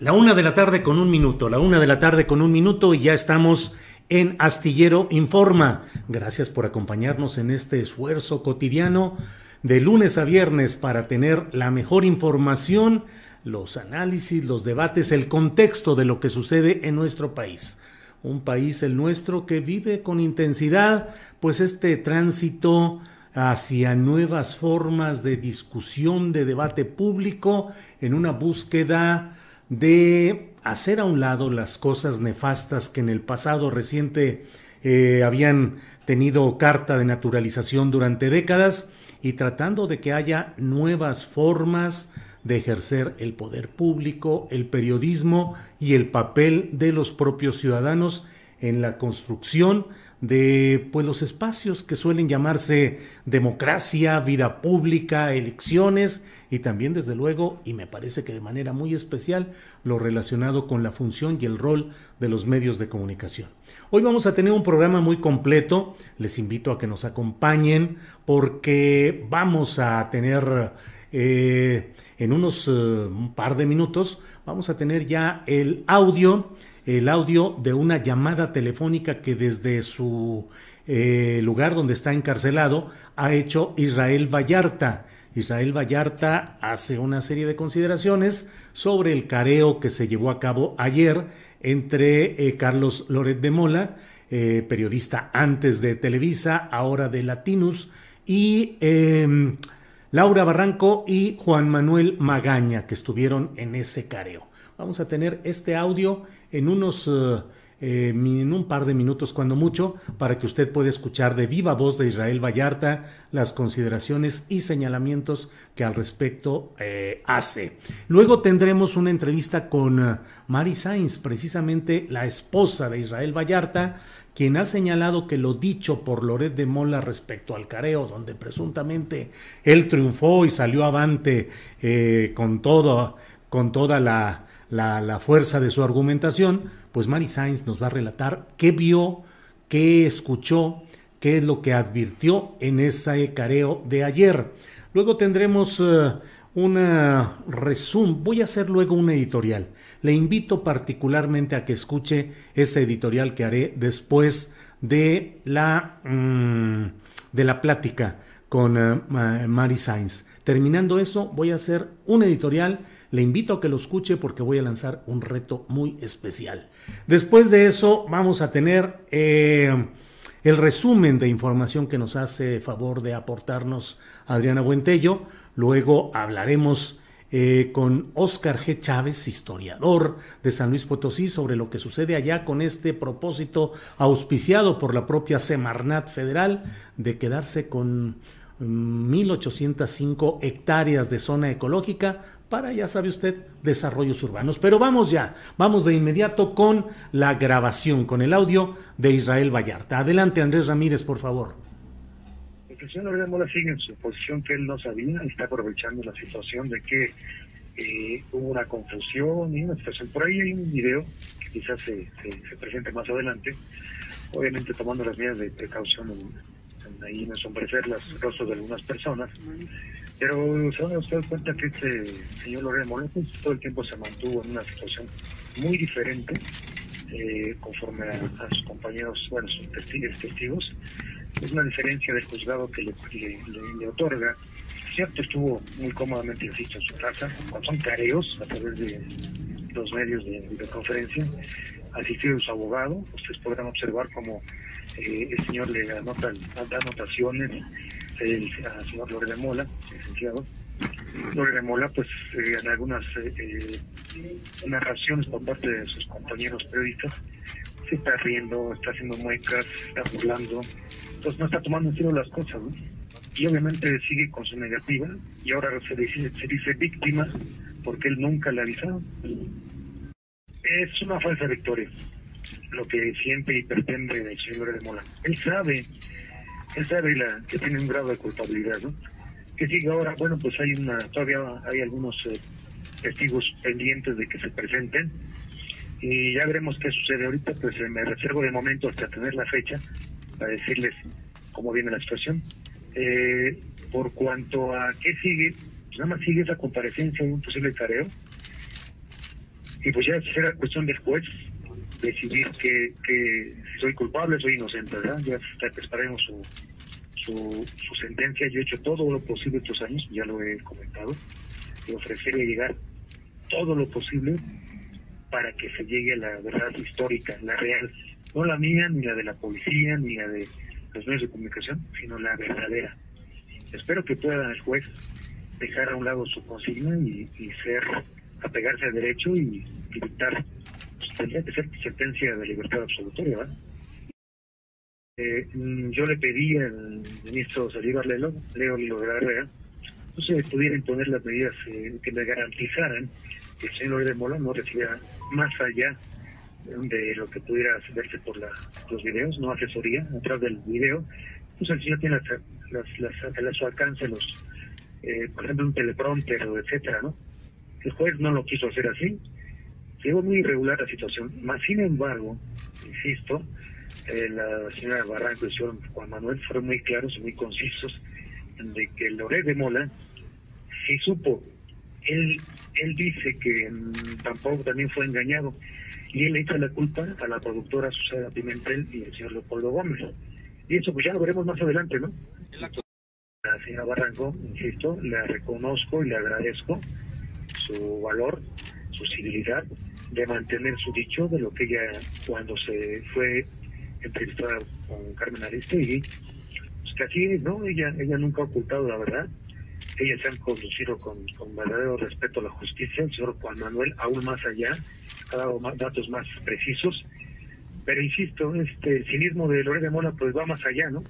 La una de la tarde con un minuto, la una de la tarde con un minuto y ya estamos en Astillero Informa. Gracias por acompañarnos en este esfuerzo cotidiano de lunes a viernes para tener la mejor información, los análisis, los debates, el contexto de lo que sucede en nuestro país. Un país el nuestro que vive con intensidad pues este tránsito hacia nuevas formas de discusión, de debate público, en una búsqueda de hacer a un lado las cosas nefastas que en el pasado reciente eh, habían tenido carta de naturalización durante décadas y tratando de que haya nuevas formas de ejercer el poder público, el periodismo y el papel de los propios ciudadanos en la construcción de pues los espacios que suelen llamarse democracia, vida pública, elecciones y también desde luego y me parece que de manera muy especial lo relacionado con la función y el rol de los medios de comunicación. Hoy vamos a tener un programa muy completo, les invito a que nos acompañen porque vamos a tener eh, en unos eh, par de minutos, vamos a tener ya el audio el audio de una llamada telefónica que desde su eh, lugar donde está encarcelado ha hecho Israel Vallarta. Israel Vallarta hace una serie de consideraciones sobre el careo que se llevó a cabo ayer entre eh, Carlos Loret de Mola, eh, periodista antes de Televisa, ahora de Latinus, y em, Laura Barranco y Juan Manuel Magaña, que estuvieron en ese careo. Vamos a tener este audio en unos... Eh, eh, en un par de minutos cuando mucho, para que usted pueda escuchar de viva voz de Israel Vallarta las consideraciones y señalamientos que al respecto eh, hace. Luego tendremos una entrevista con Mari Sainz, precisamente la esposa de Israel Vallarta, quien ha señalado que lo dicho por Loret de Mola respecto al careo, donde presuntamente él triunfó y salió avante con todo, con toda la la, fuerza de su argumentación, pues Mari Sainz nos va a relatar qué vio, qué escuchó, qué es lo que advirtió en ese careo de ayer. Luego tendremos uh, una resumen, voy a hacer luego un editorial. Le invito particularmente a que escuche ese editorial que haré después de la, mm, de la plática con uh, Mari Sainz. Terminando eso, voy a hacer un editorial le invito a que lo escuche porque voy a lanzar un reto muy especial. Después de eso vamos a tener eh, el resumen de información que nos hace favor de aportarnos Adriana Buentello. Luego hablaremos eh, con Oscar G. Chávez, historiador de San Luis Potosí, sobre lo que sucede allá con este propósito auspiciado por la propia Semarnat Federal de quedarse con 1.805 mm, hectáreas de zona ecológica para, ya sabe usted, desarrollos urbanos. Pero vamos ya, vamos de inmediato con la grabación, con el audio de Israel Vallarta. Adelante, Andrés Ramírez, por favor. El presidente Mola sigue en su posición que él no sabía, está aprovechando la situación de que eh, hubo una confusión y una situación. Por ahí hay un video que quizás se, se, presente más adelante, obviamente tomando las medidas de precaución en, ahí ensombrecer los rostros de algunas personas. Pero se van a cuenta que este señor Lorena pues, todo el tiempo se mantuvo en una situación muy diferente eh, conforme a, sus compañeros, bueno, sus testigos, Es una diferencia del juzgado que le, le, otorga. Cierto, estuvo muy cómodamente, insisto, en su casa, cuando son careos a través de los medios de, conferencia, asistido su abogado. Ustedes podrán observar cómo eh, el señor le anota, da anotaciones el, al señor Lore de Mola, licenciado. Lore de Mola, pues eh, en algunas eh, narraciones por parte de sus compañeros periodistas, se está riendo, está haciendo muecas, está burlando, entonces no está tomando en serio las cosas, Y obviamente sigue con su negativa y ahora se dice, se dice víctima porque él nunca le avisado. Es una falsa victoria lo que siente y pretende el señor de Mola. Él sabe, él sabe la, que tiene un grado de culpabilidad, ¿no? Que sigue ahora, bueno, pues hay una, todavía hay algunos eh, testigos pendientes de que se presenten y ya veremos qué sucede ahorita, pues eh, me reservo de momento hasta tener la fecha para decirles cómo viene la situación. Eh, por cuanto a qué sigue, pues nada más sigue esa comparecencia de un posible careo y pues ya será cuestión del juez decidir que, que si soy culpable soy inocente, ¿verdad? Ya esperemos su, su, su sentencia. Yo he hecho todo lo posible estos años, ya lo he comentado, y llegar todo lo posible para que se llegue a la verdad histórica, la real, no la mía, ni la de la policía, ni la de los medios de comunicación, sino la verdadera. Espero que pueda el juez dejar a un lado su consigna y, ser, apegarse al derecho y, dictar, pues, tendría que ser sentencia de libertad absolutoria, ¿verdad? Eh, mm, yo le pedí al ministro Salívar Lelo, Leo Lilo de la Herrera, no se pudiera imponer las medidas eh, que le garantizaran que el señor de Mola no recibiera más allá de lo que pudiera verse por la, los videos, no asesoría, atrás del video, pues el señor tiene las, las, a su alcance los, eh, por ejemplo, un teleprompter etcétera, ¿no? El juez no lo quiso hacer así, llegó muy irregular la situación, más sin embargo, insisto, eh, la señora Barranco y el señor Juan Manuel fueron muy claros y muy concisos de que Loré de Mola sí supo. Él, él dice que tampoco también fue engañado y él le echa la culpa a la productora Susana Pimentel y al señor Leopoldo Gómez. Y eso pues ya lo veremos más adelante, ¿no? La señora Barranco, insisto, le reconozco y le agradezco su valor, su civilidad de mantener su dicho de lo que ella cuando se fue entrevistada con Carmen Aristegui así ¿no? Ella, ella nunca ha ocultado la verdad. Ellas se han conducido con, verdadero respeto a la justicia. El señor Juan Manuel, aún más allá, ha dado datos más precisos. Pero insisto, este cinismo de Lorete Mola pues va más allá, ¿no?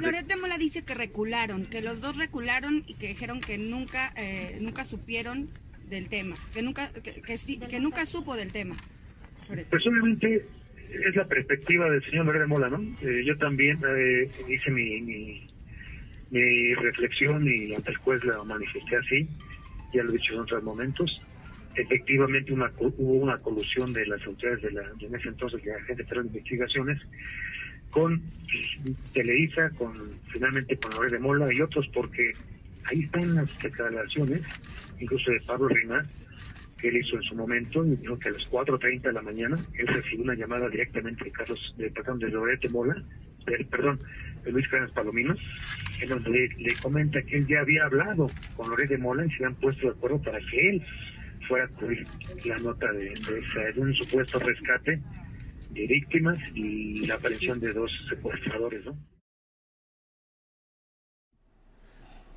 Lorete Mola, dice que recularon, que los dos recularon y que dijeron que nunca, eh, nunca supieron del tema, que nunca, que, que, nunca supo del tema. Pues obviamente es la perspectiva del señor Lorena Mola, ¿no? Eh, yo también eh, hice mi, mi, reflexión y ante el juez la manifesté así, ya lo he dicho en otros momentos. Efectivamente una, hubo una colusión de las autoridades de, la, de en ese entonces de la Agencia de Investigaciones con Televisa, con finalmente con Lorena Mola y otros, porque ahí están las declaraciones, incluso de Pablo Reina, que él hizo en su momento, y dijo que a las 4.30 de la mañana él recibió una llamada directamente de Carlos, de, perdón, de Lorete Mola, perdón, de Luis Carlos Palominos, en donde le, comenta que él ya había hablado con Lorete Mola y se habían puesto de acuerdo para que él fuera a cubrir la nota de, de, un supuesto rescate de víctimas y la aparición de dos secuestradores, ¿no?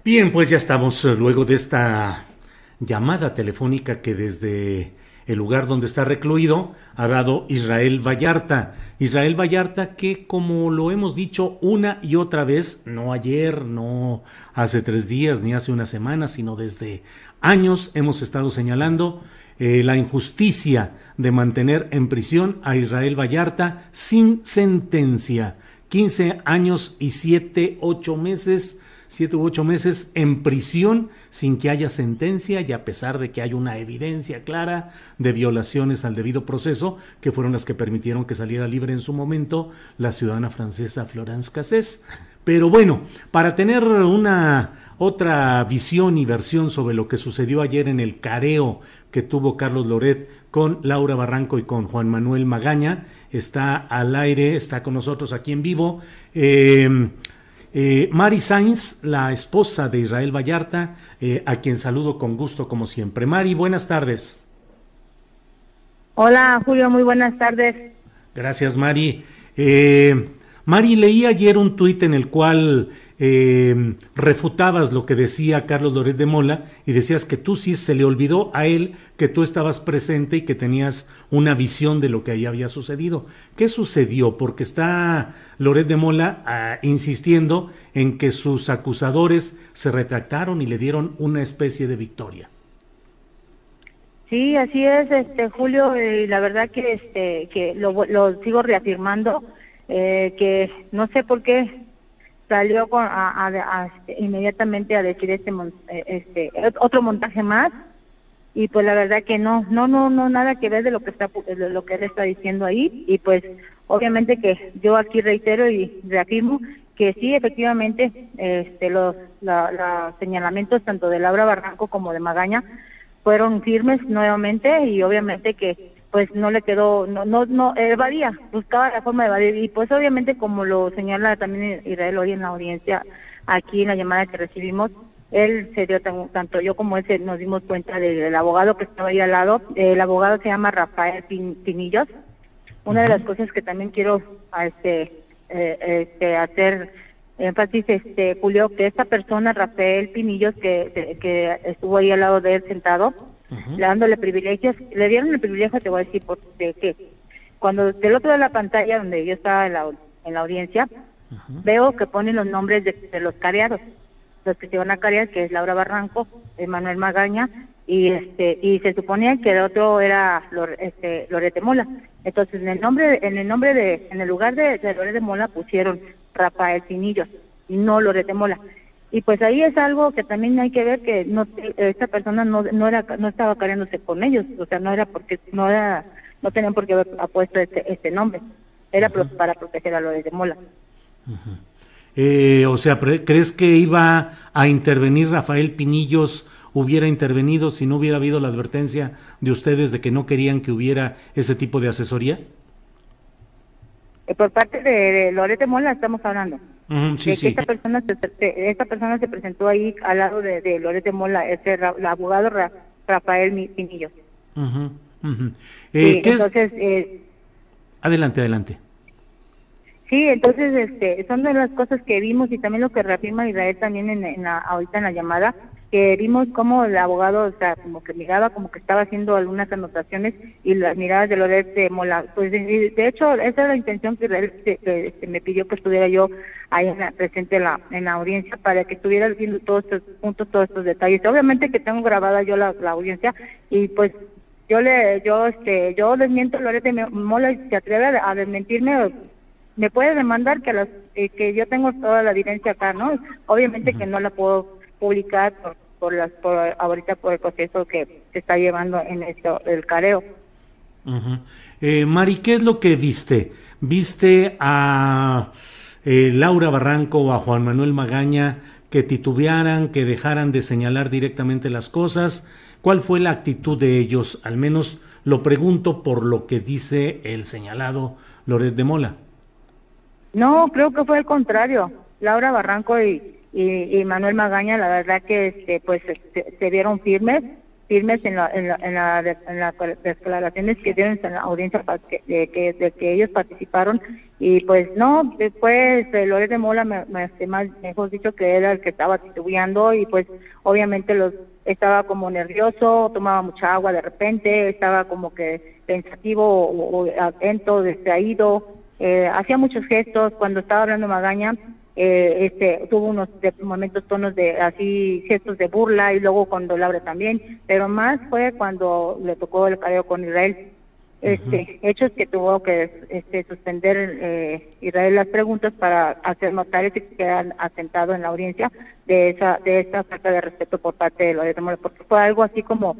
Bien, pues ya estamos eh, luego de esta llamada telefónica que desde el lugar donde está recluido ha dado Israel Vallarta. Israel Vallarta que como lo hemos dicho una y otra vez, no ayer, no hace tres días, ni hace una semana, sino desde años hemos estado señalando eh, la injusticia de mantener en prisión a Israel Vallarta sin sentencia. 15 años y 7, 8 meses siete u ocho meses en prisión sin que haya sentencia y a pesar de que hay una evidencia clara de violaciones al debido proceso, que fueron las que permitieron que saliera libre en su momento la ciudadana francesa Florence Cassés. Pero bueno, para tener una otra visión y versión sobre lo que sucedió ayer en el careo que tuvo Carlos Loret con Laura Barranco y con Juan Manuel Magaña, está al aire, está con nosotros aquí en vivo. Eh, eh, Mari Sainz, la esposa de Israel Vallarta, eh, a quien saludo con gusto como siempre. Mari, buenas tardes. Hola Julio, muy buenas tardes. Gracias Mari. Mari, leí ayer un tuit en el cual eh, refutabas lo que decía Carlos Loret de Mola y decías que tú sí se le olvidó a él que tú estabas presente y que tenías una visión de lo que ahí había sucedido. ¿Qué sucedió? Porque está Loret de Mola ah, insistiendo en que sus acusadores se retractaron y le dieron una especie de victoria. Sí, así es, este Julio, y la verdad que este que lo, lo sigo reafirmando eh, que no sé por qué salió con, a, este, inmediatamente a decir este, eh, este otro montaje más y pues la verdad que no no no no nada que ver de lo que está lo que él está diciendo ahí y pues obviamente que yo aquí reitero y reafirmo que sí efectivamente este los los señalamientos tanto de Laura Barranco como de Magaña fueron firmes nuevamente y obviamente que pues no le quedó, no, no, no, evadía, buscaba la forma de evadir. Y pues obviamente como lo señala también Israel hoy en la audiencia, aquí en la llamada que recibimos, él se dio tanto yo como él se, nos dimos cuenta del, abogado que estaba ahí al lado, el abogado se llama Rafael Pinillos, una de las cosas que también quiero este, eh, este hacer énfasis, este Julio, que esta persona, Rafael Pinillos, que, que estuvo ahí al lado de él sentado, dándole privilegios. Le dieron el privilegio, te voy a decir, por, de que cuando del otro de la pantalla, donde yo estaba en la, en la audiencia, veo que ponen los nombres de, los careados, los que se van a carear, que es Laura Barranco, Manuel Magaña, y este y se suponía que el otro era este, Lorete Mola. Entonces, en el nombre en el nombre de en el lugar de, de Lorete Mola pusieron Rafael Pinillos y no Lorete Mola y pues ahí es algo que también hay que ver que no esta persona no no era no estaba careándose con ellos o sea no era porque no era no tenían por qué haber puesto este este nombre. Era para proteger a los de Mola. Eh, o sea crees que iba a intervenir Rafael Pinillos hubiera intervenido si no hubiera habido la advertencia de ustedes de que no querían que hubiera ese tipo de asesoría eh, por parte de, de de Mola estamos hablando sí, sí. esta persona se, esta persona se presentó ahí al lado de, de Loreto Mola, ese el abogado Rafael Pinillo. Eh, entonces, eh, adelante, adelante. Sí, entonces este, son de las cosas que vimos y también lo que reafirma Israel también en, en la, ahorita en la llamada, que vimos como el abogado, o sea, como que miraba, como que estaba haciendo algunas anotaciones y las miradas de Loret de Mola. Pues de, hecho, esa es la intención que, él, me pidió que estuviera yo ahí en la, presente en la, en la audiencia para que estuviera viendo todos estos puntos, todos estos detalles. Obviamente que tengo grabada yo la, audiencia y pues yo le, yo, este, yo desmiento a Loret de Mola y se atreve a, desmentirme me puede demandar que las eh, que yo tengo toda la evidencia acá, ¿no? Obviamente que no la puedo publicar por, por las por ahorita por el proceso que se está llevando en esto el careo. eh, Mari, ¿qué es lo que viste? ¿Viste a eh, Laura Barranco o a Juan Manuel Magaña que titubearan, que dejaran de señalar directamente las cosas? ¿Cuál fue la actitud de ellos? Al menos lo pregunto por lo que dice el señalado Loret de Mola. No, creo que fue el contrario. Laura Barranco y, y, Manuel Magaña, la verdad que este, pues se, vieron firmes, firmes en, la, en, la, en, la, en las declaraciones que dieron en la audiencia de que, de que ellos participaron. Y pues no, después este, Lórez de Mola, me, me, este, más mejor dicho que era el que estaba titubeando y pues obviamente los estaba como nervioso, tomaba mucha agua de repente, estaba como que pensativo o, atento, distraído, eh, hacía muchos gestos. Cuando estaba hablando Magaña eh, este, tuvo unos momentos tonos de así gestos de burla y luego cuando Laura también, pero más fue cuando le tocó el careo con Israel. este, hechos que tuvo que este, suspender eh, Israel las preguntas para hacer notar que quedan asentado en la audiencia de esa de esta falta de respeto por parte de los de porque fue algo así como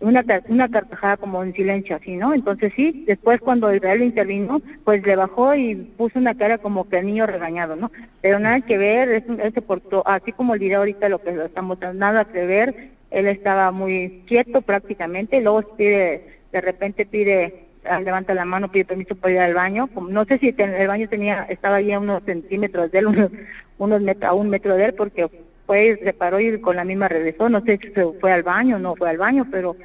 una, una carcajada como en silencio, así, ¿no? Entonces sí, después cuando Israel intervino, pues le bajó y puso una cara como que niño regañado, ¿no? Pero nada que ver, es, se portó, así como el video ahorita lo que lo estamos nada que ver, él estaba muy quieto prácticamente, luego pide, de repente pide, ah, levanta la mano, pide permiso para ir al baño, no sé si el baño tenía, estaba ahí a unos centímetros de él, unos, unos a un metro de él, porque fue, se paró y con la misma regresó, no sé si se fue al baño o no fue al baño, pero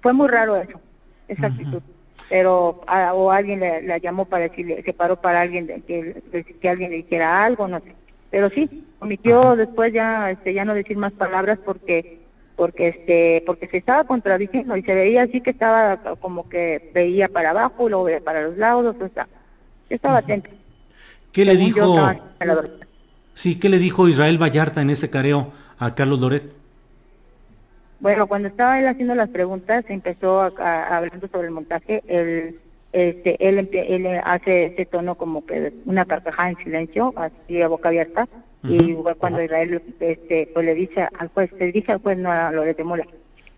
fue muy raro eso, esa actitud. Pero, o alguien le, la llamó para decirle, se paró para alguien, de, que, que alguien le dijera algo, no sé. Pero sí, omitió después ya, este, ya no decir más palabras porque porque este porque se estaba contradiciendo y se veía así que estaba como que veía para abajo luego veía para los lados o sea estaba atento. Qué le dijo sí qué le dijo Israel Vallarta en ese careo a Carlos Loret bueno cuando estaba él haciendo las preguntas empezó a, hablando sobre el montaje él este él, él hace ese tono como que una carcajada en silencio así a boca abierta y cuando Israel este, pues le dice al juez, se dirige al juez, no a Loret de Mola.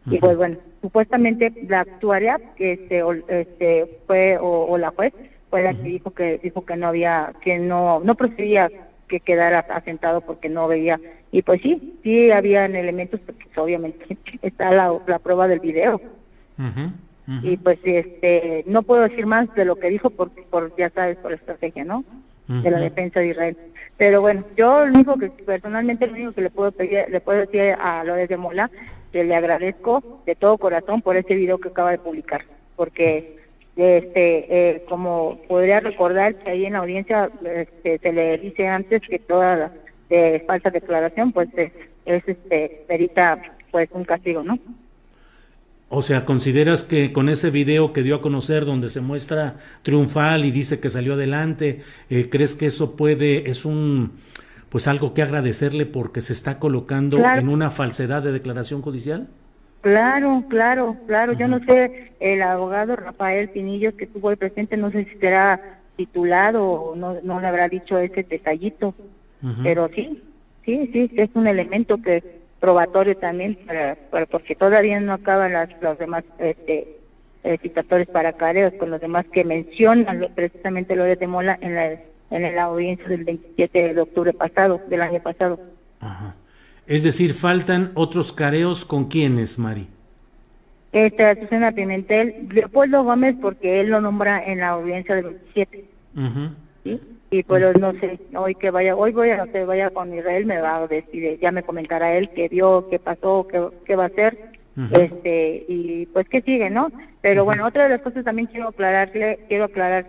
Y pues bueno, supuestamente la actuaria este, este fue, o, la juez, fue la que dijo que dijo que no había, que no, no procedía que quedara asentado porque no veía. Y pues sí, sí habían elementos, porque pues, obviamente está la, la prueba del video. Y pues este no puedo decir más de lo que dijo porque por ya sabes por la estrategia, ¿no? De la defensa de Israel. Pero bueno, yo lo único que personalmente lo único que le puedo pedir, le puedo decir a López de Mola que le agradezco de todo corazón por ese video que acaba de publicar, porque este eh, como podría recordar que ahí en la audiencia este, se le dice antes que toda de falsa declaración pues es, es este perita pues un castigo, ¿no? O sea, ¿consideras que con ese video que dio a conocer donde se muestra triunfal y dice que salió adelante, eh, crees que eso puede, es un, pues algo que agradecerle porque se está colocando en una falsedad de declaración judicial? Claro, claro, claro. Yo no sé, el abogado Rafael Pinillos que estuvo ahí presente, no sé si será titulado o no, no le habrá dicho ese detallito, pero sí, sí, sí, es un elemento que probatorio también, para, porque todavía no acaban las, los demás este, eh, citatorios para careos con los demás que mencionan precisamente lo de Mola en la, en la audiencia del 27 de octubre pasado, del año pasado. Ajá. Es decir, faltan otros careos con quiénes, Mari. Este, Susana Pimentel, Leopoldo Gómez, porque él lo nombra en la audiencia del 27. ¿sí? y pues no sé, hoy que vaya, hoy voy a que vaya con Israel, me va a decir, ya me comentará él qué vio, qué pasó, qué, qué va a hacer, este, y pues qué sigue, ¿no? Pero bueno, otra de las cosas también quiero aclararle, quiero aclarar,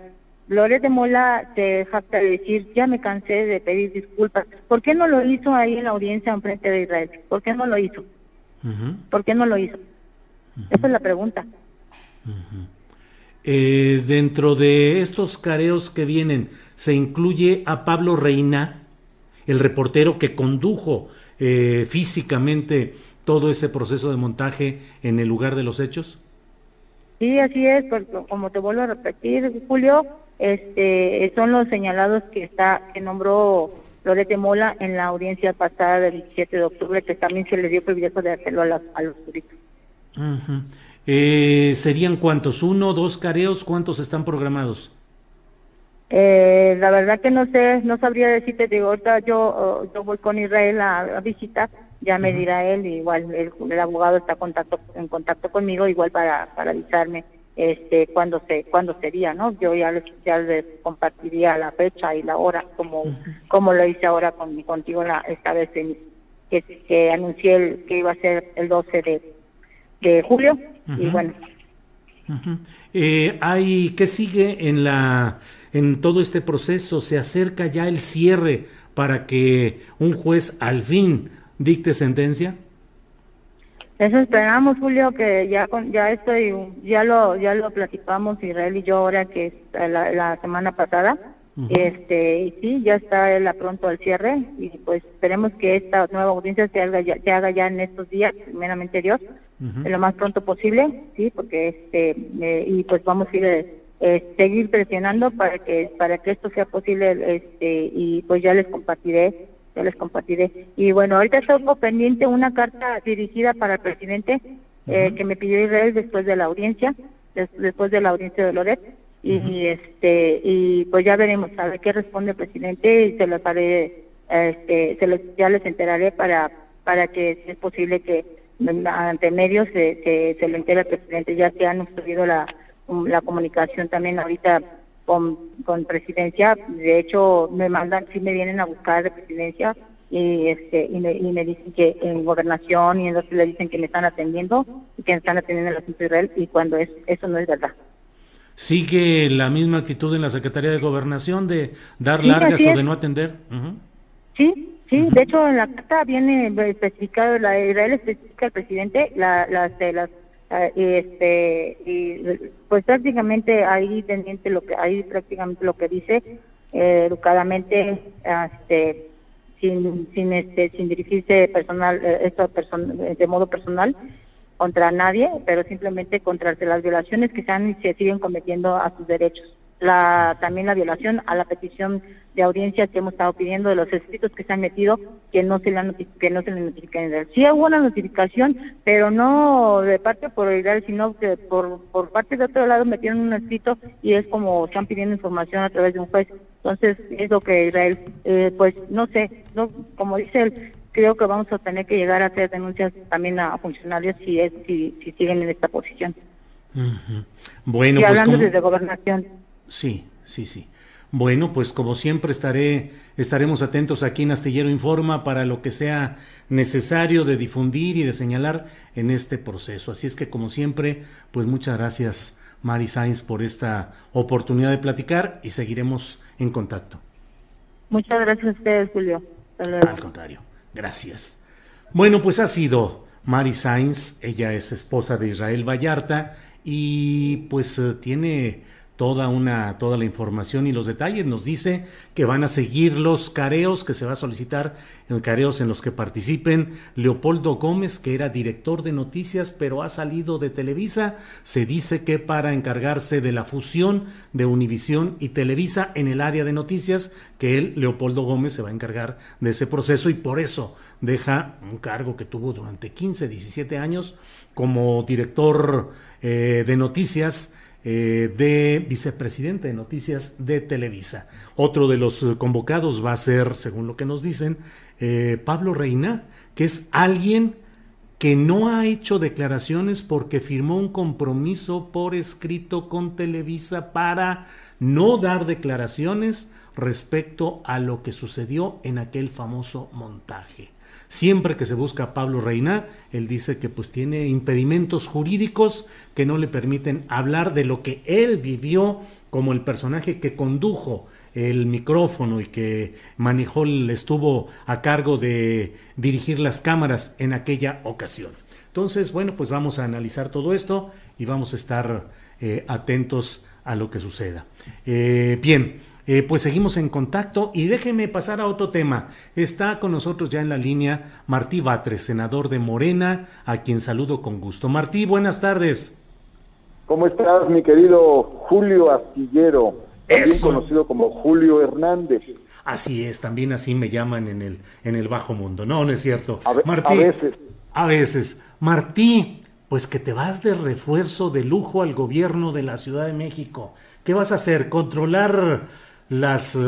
Lores de Mola se jacta de decir, ya me cansé de pedir disculpas. ¿Por qué no lo hizo ahí en la audiencia en frente de Israel? ¿Por qué no lo hizo? ¿Por qué no lo hizo? Esa es la pregunta. Eh, dentro de estos careos que vienen, se incluye a Pablo Reina, el reportero que condujo eh, físicamente todo ese proceso de montaje en el lugar de los hechos? Sí, así es, como te vuelvo a repetir, Julio, este, son los señalados que está que nombró Lorete Mola en la audiencia pasada del 17 de octubre, que también se le dio privilegio de hacerlo a, los turistas. Eh, ¿Serían cuántos? ¿Uno, dos careos? ¿Cuántos están programados? Eh, la verdad que no sé, no sabría decirte, digo, ahorita yo, oh, yo voy con Israel a, visitar, ya me dirá él, igual el, abogado está contacto, en contacto conmigo, igual para, para avisarme este cuándo se cuándo sería, ¿no? Yo ya les, ya les compartiría la fecha y la hora, como, como lo hice ahora con, contigo la, esta vez en, que, que anuncié el, que iba a ser el 12 de, de julio, y bueno. eh, hay, ¿Qué sigue en la en todo este proceso? ¿Se acerca ya el cierre para que un juez al fin dicte sentencia? Eso esperamos, Julio, que ya con, ya estoy, ya lo ya lo platicamos Israel y yo ahora que es la, semana pasada, este y sí, ya está él pronto al cierre y pues esperemos que esta nueva audiencia se haga ya, se haga ya en estos días, primeramente Dios, lo más pronto posible, sí, porque este eh, y pues vamos a ir eh, seguir presionando para que para que esto sea posible este y pues ya les compartiré ya les compartiré. Y bueno ahorita tengo pendiente una carta dirigida para el presidente eh, que me pidió Israel después de la audiencia después de la audiencia de Loret. Y este y pues ya veremos a ver qué responde el presidente y se lo haré este se ya les enteraré para para que si es posible que ante medios se, se, lo entere el presidente. Ya que han subido la la comunicación también ahorita con, con presidencia de hecho me mandan sí me vienen a buscar de presidencia y este y me, y me dicen que en gobernación y entonces le dicen que me están atendiendo y que me están atendiendo en la asunto Israel y cuando es eso no es verdad. ¿Sigue la misma actitud en la Secretaría de Gobernación de dar largas o de no atender? Sí, sí, de hecho en la carta viene especificado, la Israel especifica al presidente la, las, las eh, este y pues prácticamente ahí pendiente lo que ahí prácticamente lo que dice eh, educadamente este sin sin este sin dirigirse personal eh, esto de modo personal contra nadie, pero simplemente contra las violaciones que se, han, se siguen cometiendo a sus derechos. La, también la violación a la petición de audiencia que hemos estado pidiendo de los escritos que se han metido que no se le que no se le notifiquen. Sí hubo una notificación, pero no de parte por Israel, sino que por, por parte de otro lado metieron un escrito y es como están pidiendo información a través de un juez. Entonces es lo que Israel, eh, pues no sé, no como dice él, creo que vamos a tener que llegar a hacer denuncias también a funcionarios si es si, si siguen en esta posición. Bueno, y pues hablando desde gobernación. Sí, sí, sí. Bueno, pues como siempre estaré estaremos atentos aquí en Astillero Informa para lo que sea necesario de difundir y de señalar en este proceso. Así es que como siempre, pues muchas gracias Mari Sainz por esta oportunidad de platicar y seguiremos en contacto. Muchas gracias a ustedes, Julio. Al contrario. Gracias. Bueno, pues ha sido Mari Sainz, ella es esposa de Israel Vallarta y pues eh, tiene toda una toda la información y los detalles. Nos dice que van a seguir los careos, que se va a solicitar en careos en los que participen Leopoldo Gómez, que era director de noticias, pero ha salido de Televisa. Se dice que para encargarse de la fusión de Univisión y Televisa en el área de noticias, que él, Leopoldo Gómez, se va a encargar de ese proceso y por eso deja un cargo que tuvo durante 15, 17 años como director eh, de noticias eh, de vicepresidente de noticias de Televisa. Otro de los eh, convocados va a ser, según lo que nos dicen, eh, Pablo Reina, que es alguien que no ha hecho declaraciones porque firmó un compromiso por escrito con Televisa para no dar declaraciones respecto a lo que sucedió en aquel famoso montaje. Siempre que se busca a Pablo Reina, él dice que pues tiene impedimentos jurídicos que no le permiten hablar de lo que él vivió como el personaje que condujo el micrófono y que manejó, estuvo a cargo de dirigir las cámaras en aquella ocasión. Entonces, bueno, pues vamos a analizar todo esto y vamos a estar eh, atentos a lo que suceda. Eh, bien, eh, pues seguimos en contacto y déjeme pasar a otro tema. Está con nosotros ya en la línea Martí Batres, senador de Morena, a quien saludo con gusto. Martí, buenas tardes. ¿Cómo estás, mi querido Julio Astillero? También conocido como Julio Hernández. Así es, también así me llaman en el, en el bajo mundo. No, no es cierto. A, Martí, a veces. A veces. Martí, pues que te vas de refuerzo de lujo al gobierno de la Ciudad de México. ¿Qué vas a hacer? ¿Controlar las eh,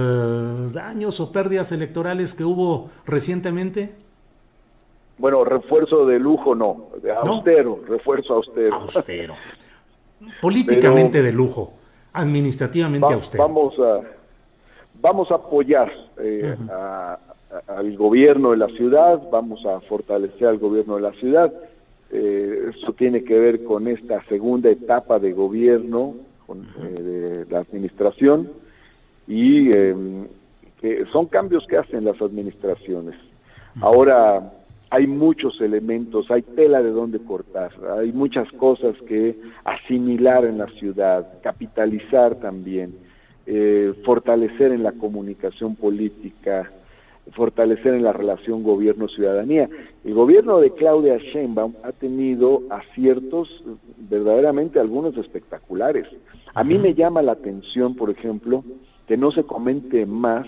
daños o pérdidas electorales que hubo recientemente? Bueno, refuerzo de lujo no, de austero, refuerzo austero. Austero. Políticamente de lujo, administrativamente austero. Vamos a, vamos a apoyar eh, al gobierno de la ciudad, vamos a fortalecer al gobierno de la ciudad. Eh, eso tiene que ver con esta segunda etapa de gobierno de la administración y que son cambios que hacen las administraciones. Ahora hay muchos elementos, hay tela de dónde cortar, hay muchas cosas que asimilar en la ciudad, capitalizar también, eh, fortalecer en la comunicación política, fortalecer en la relación gobierno-ciudadanía. El gobierno de Claudia Sheinbaum ha tenido aciertos verdaderamente algunos espectaculares. A mí me llama la atención, por ejemplo, que no se comente más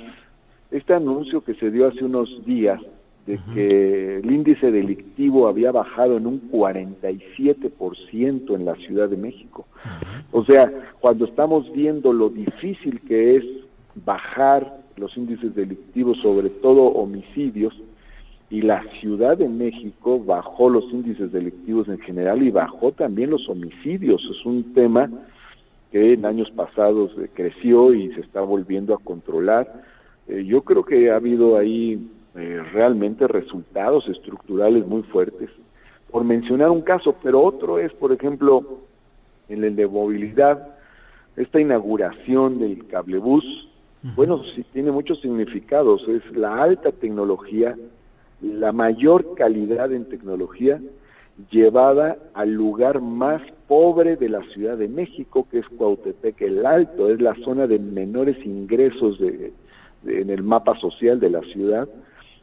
este anuncio que se dio hace unos días de que el índice delictivo había bajado en un 47% en la Ciudad de México. O sea, cuando estamos viendo lo difícil que es bajar los índices delictivos, sobre todo homicidios, y la Ciudad de México bajó los índices delictivos en general y bajó también los homicidios. Es un tema que en años pasados eh, creció y se está volviendo a controlar. Eh, yo creo que ha habido ahí eh, realmente resultados estructurales muy fuertes, por mencionar un caso, pero otro es, por ejemplo, en el de movilidad, esta inauguración del cablebús, bueno, sí tiene muchos significados, es la alta tecnología, la mayor calidad en tecnología llevada al lugar más pobre de la Ciudad de México, que es Cuautepec el Alto, es la zona de menores ingresos de, en el mapa social de la ciudad,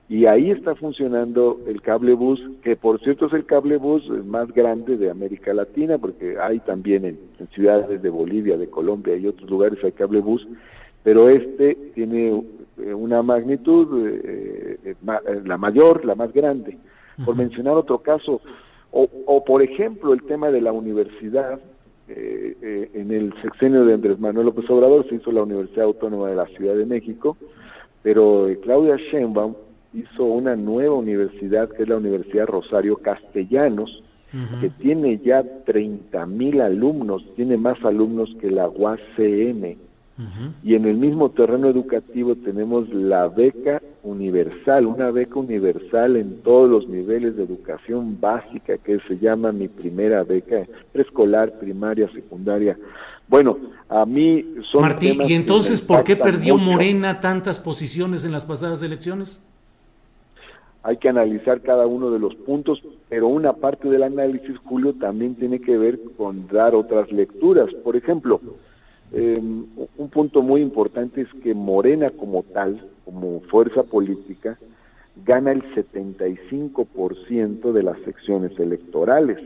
y ahí está funcionando el cable bus, que por cierto es el cable bus más grande de América Latina, porque hay también en, ciudades de Bolivia, de Colombia y otros lugares hay cable bus, pero este tiene eh, una magnitud, eh, eh, la mayor, la más grande. Por mencionar otro caso, o, o, por ejemplo el tema de la universidad, en el sexenio de Andrés Manuel López Obrador se hizo la Universidad Autónoma de la Ciudad de México, pero Claudia Sheinbaum hizo una nueva universidad, que es la Universidad Rosario Castellanos, que tiene ya 30 mil alumnos, tiene más alumnos que la UACM. Y en el mismo terreno educativo tenemos la beca universal, una beca universal en todos los niveles de educación básica que se llama mi primera beca preescolar, primaria, secundaria. Bueno, a mí son... Martín, ¿y entonces por qué perdió Morena tantas posiciones en las pasadas elecciones? hay que analizar cada uno de los puntos, pero una parte del análisis, Julio, también tiene que ver con dar otras lecturas. Por ejemplo, em, un punto muy importante es que Morena como tal, como fuerza política, gana el 75% de las secciones electorales.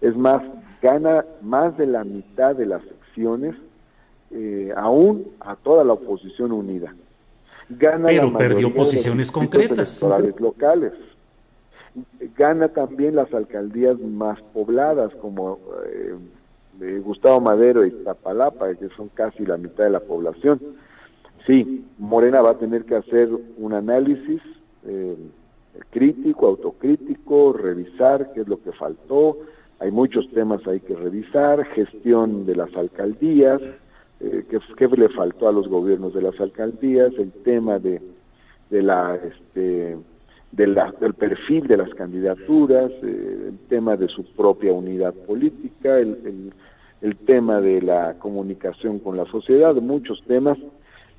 Es más, gana más de la mitad de las secciones, eh, aún a toda la oposición unida. Gana pero perdió posiciones concretas. electorales locales. Gana también las alcaldías más pobladas como eh, Gustavo Madero y Tapalapa que son casi la mitad de la población. Sí Morena va a tener que hacer un análisis eh, crítico autocrítico revisar qué es lo que faltó. Hay muchos temas hay que revisar gestión de las alcaldías eh, qué, le faltó a los gobiernos de las alcaldías, el tema de, de la, este, de la, del perfil de las candidaturas, eh, el tema de su propia unidad política, el, tema de la comunicación con la sociedad, muchos temas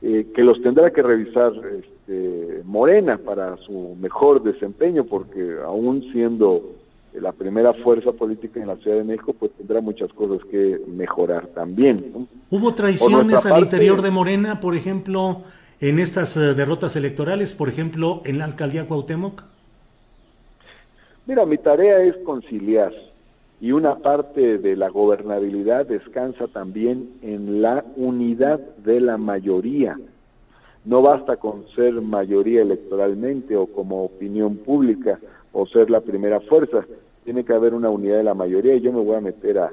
eh, que los tendrá que revisar este, Morena para su mejor desempeño, porque aún siendo la primera fuerza política en la Ciudad de México, pues tendrá muchas cosas que mejorar también. ¿Hubo traiciones al interior de Morena, por ejemplo, en estas eh, derrotas electorales, por ejemplo, en la alcaldía Cuauhtémoc? Mira, mi tarea es conciliar y una parte de la gobernabilidad descansa también en la unidad de la mayoría. No basta con ser mayoría electoralmente o como opinión pública o ser la primera fuerza, tiene que haber una unidad de la mayoría y yo me voy a meter a,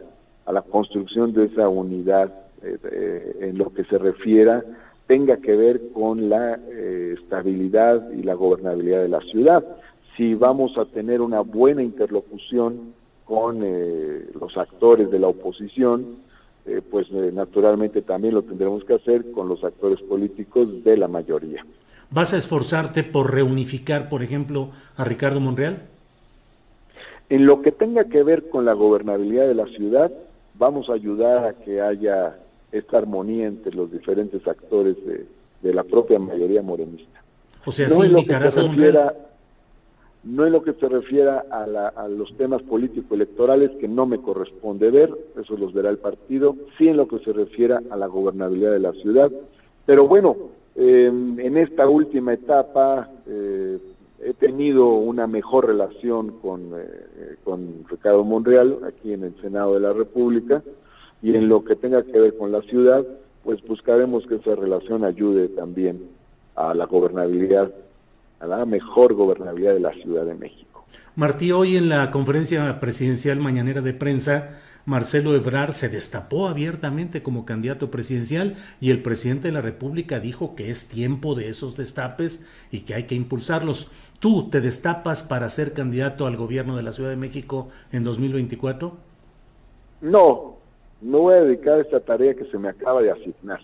la construcción de esa unidad eh, eh, en lo que se refiera tenga que ver con la eh, estabilidad y la gobernabilidad de la ciudad. Si vamos a tener una buena interlocución con los actores de la oposición, pues naturalmente también lo tendremos que hacer con los actores políticos de la mayoría. ¿Vas a esforzarte por reunificar, por ejemplo, a Ricardo Monreal? En lo que tenga que ver con la gobernabilidad de la ciudad, vamos a ayudar a que haya esta armonía entre los diferentes actores de, la propia mayoría morenista. O sea, no invitarás a Monreal. No en lo que se refiera a, a los temas político-electorales que no me corresponde ver, eso los verá el partido, sí en lo que se refiera a la gobernabilidad de la ciudad. Pero bueno, Em, en esta última etapa eh, he tenido una mejor relación con, eh, con Ricardo Monreal aquí en el Senado de la República y en lo que tenga que ver con la ciudad, pues buscaremos que esa relación ayude también a la gobernabilidad, a la mejor gobernabilidad de la Ciudad de México. Martí, hoy en la conferencia presidencial mañanera de prensa, Marcelo Ebrard se destapó abiertamente como candidato presidencial y el presidente de la República dijo que es tiempo de esos destapes y que hay que impulsarlos. ¿Tú te destapas para ser candidato al gobierno de la Ciudad de México en 2024? No, no voy a dedicar esta tarea que se me acaba de asignar.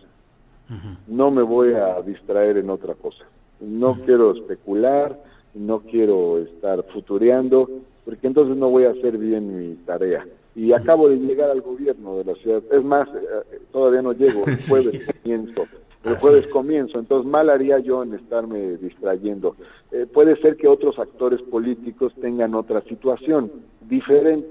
No me voy a distraer en otra cosa. No quiero especular, no quiero estar futureando, porque entonces no voy a hacer bien mi tarea y acabo de llegar al gobierno de la ciudad. Es más, eh, todavía no llego, el jueves comienzo. El jueves comienzo, entonces mal haría yo en estarme distrayendo. Eh, puede ser que otros actores políticos tengan otra situación diferente.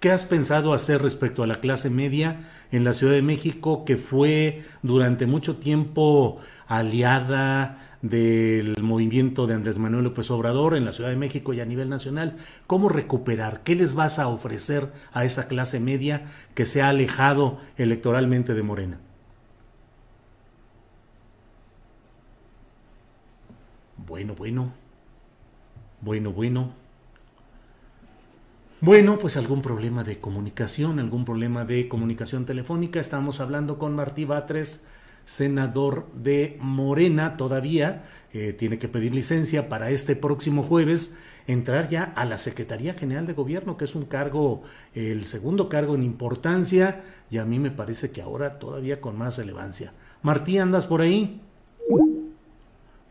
¿Qué has pensado hacer respecto a la clase media en la Ciudad de México que fue durante mucho tiempo aliada del movimiento de Andrés Manuel López Obrador en la Ciudad de México y a nivel nacional. ¿Cómo recuperar? ¿Qué les vas a ofrecer a esa clase media que se ha alejado electoralmente de Morena? Bueno, bueno. Bueno, bueno. Bueno, pues algún problema de comunicación, algún problema de comunicación telefónica. Estamos hablando con Martí Batres senador de Morena todavía, eh, tiene que pedir licencia para este próximo jueves entrar ya a la Secretaría General de Gobierno, que es un cargo, el segundo cargo en importancia, y a mí me parece que ahora todavía con más relevancia. Martí, ¿andas por ahí?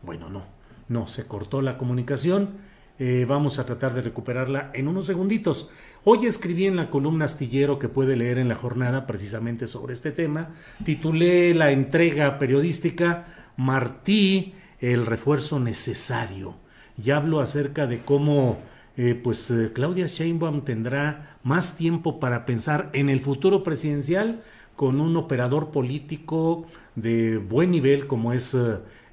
Bueno, no, no, se cortó la comunicación. Eh, vamos a tratar de recuperarla en unos segunditos. Hoy escribí en la columna astillero que puede leer en la jornada precisamente sobre este tema. Titulé la entrega periodística Martí, el refuerzo necesario. Y hablo acerca de cómo eh, pues eh, Claudia Sheinbaum tendrá más tiempo para pensar en el futuro presidencial con un operador político de buen nivel como es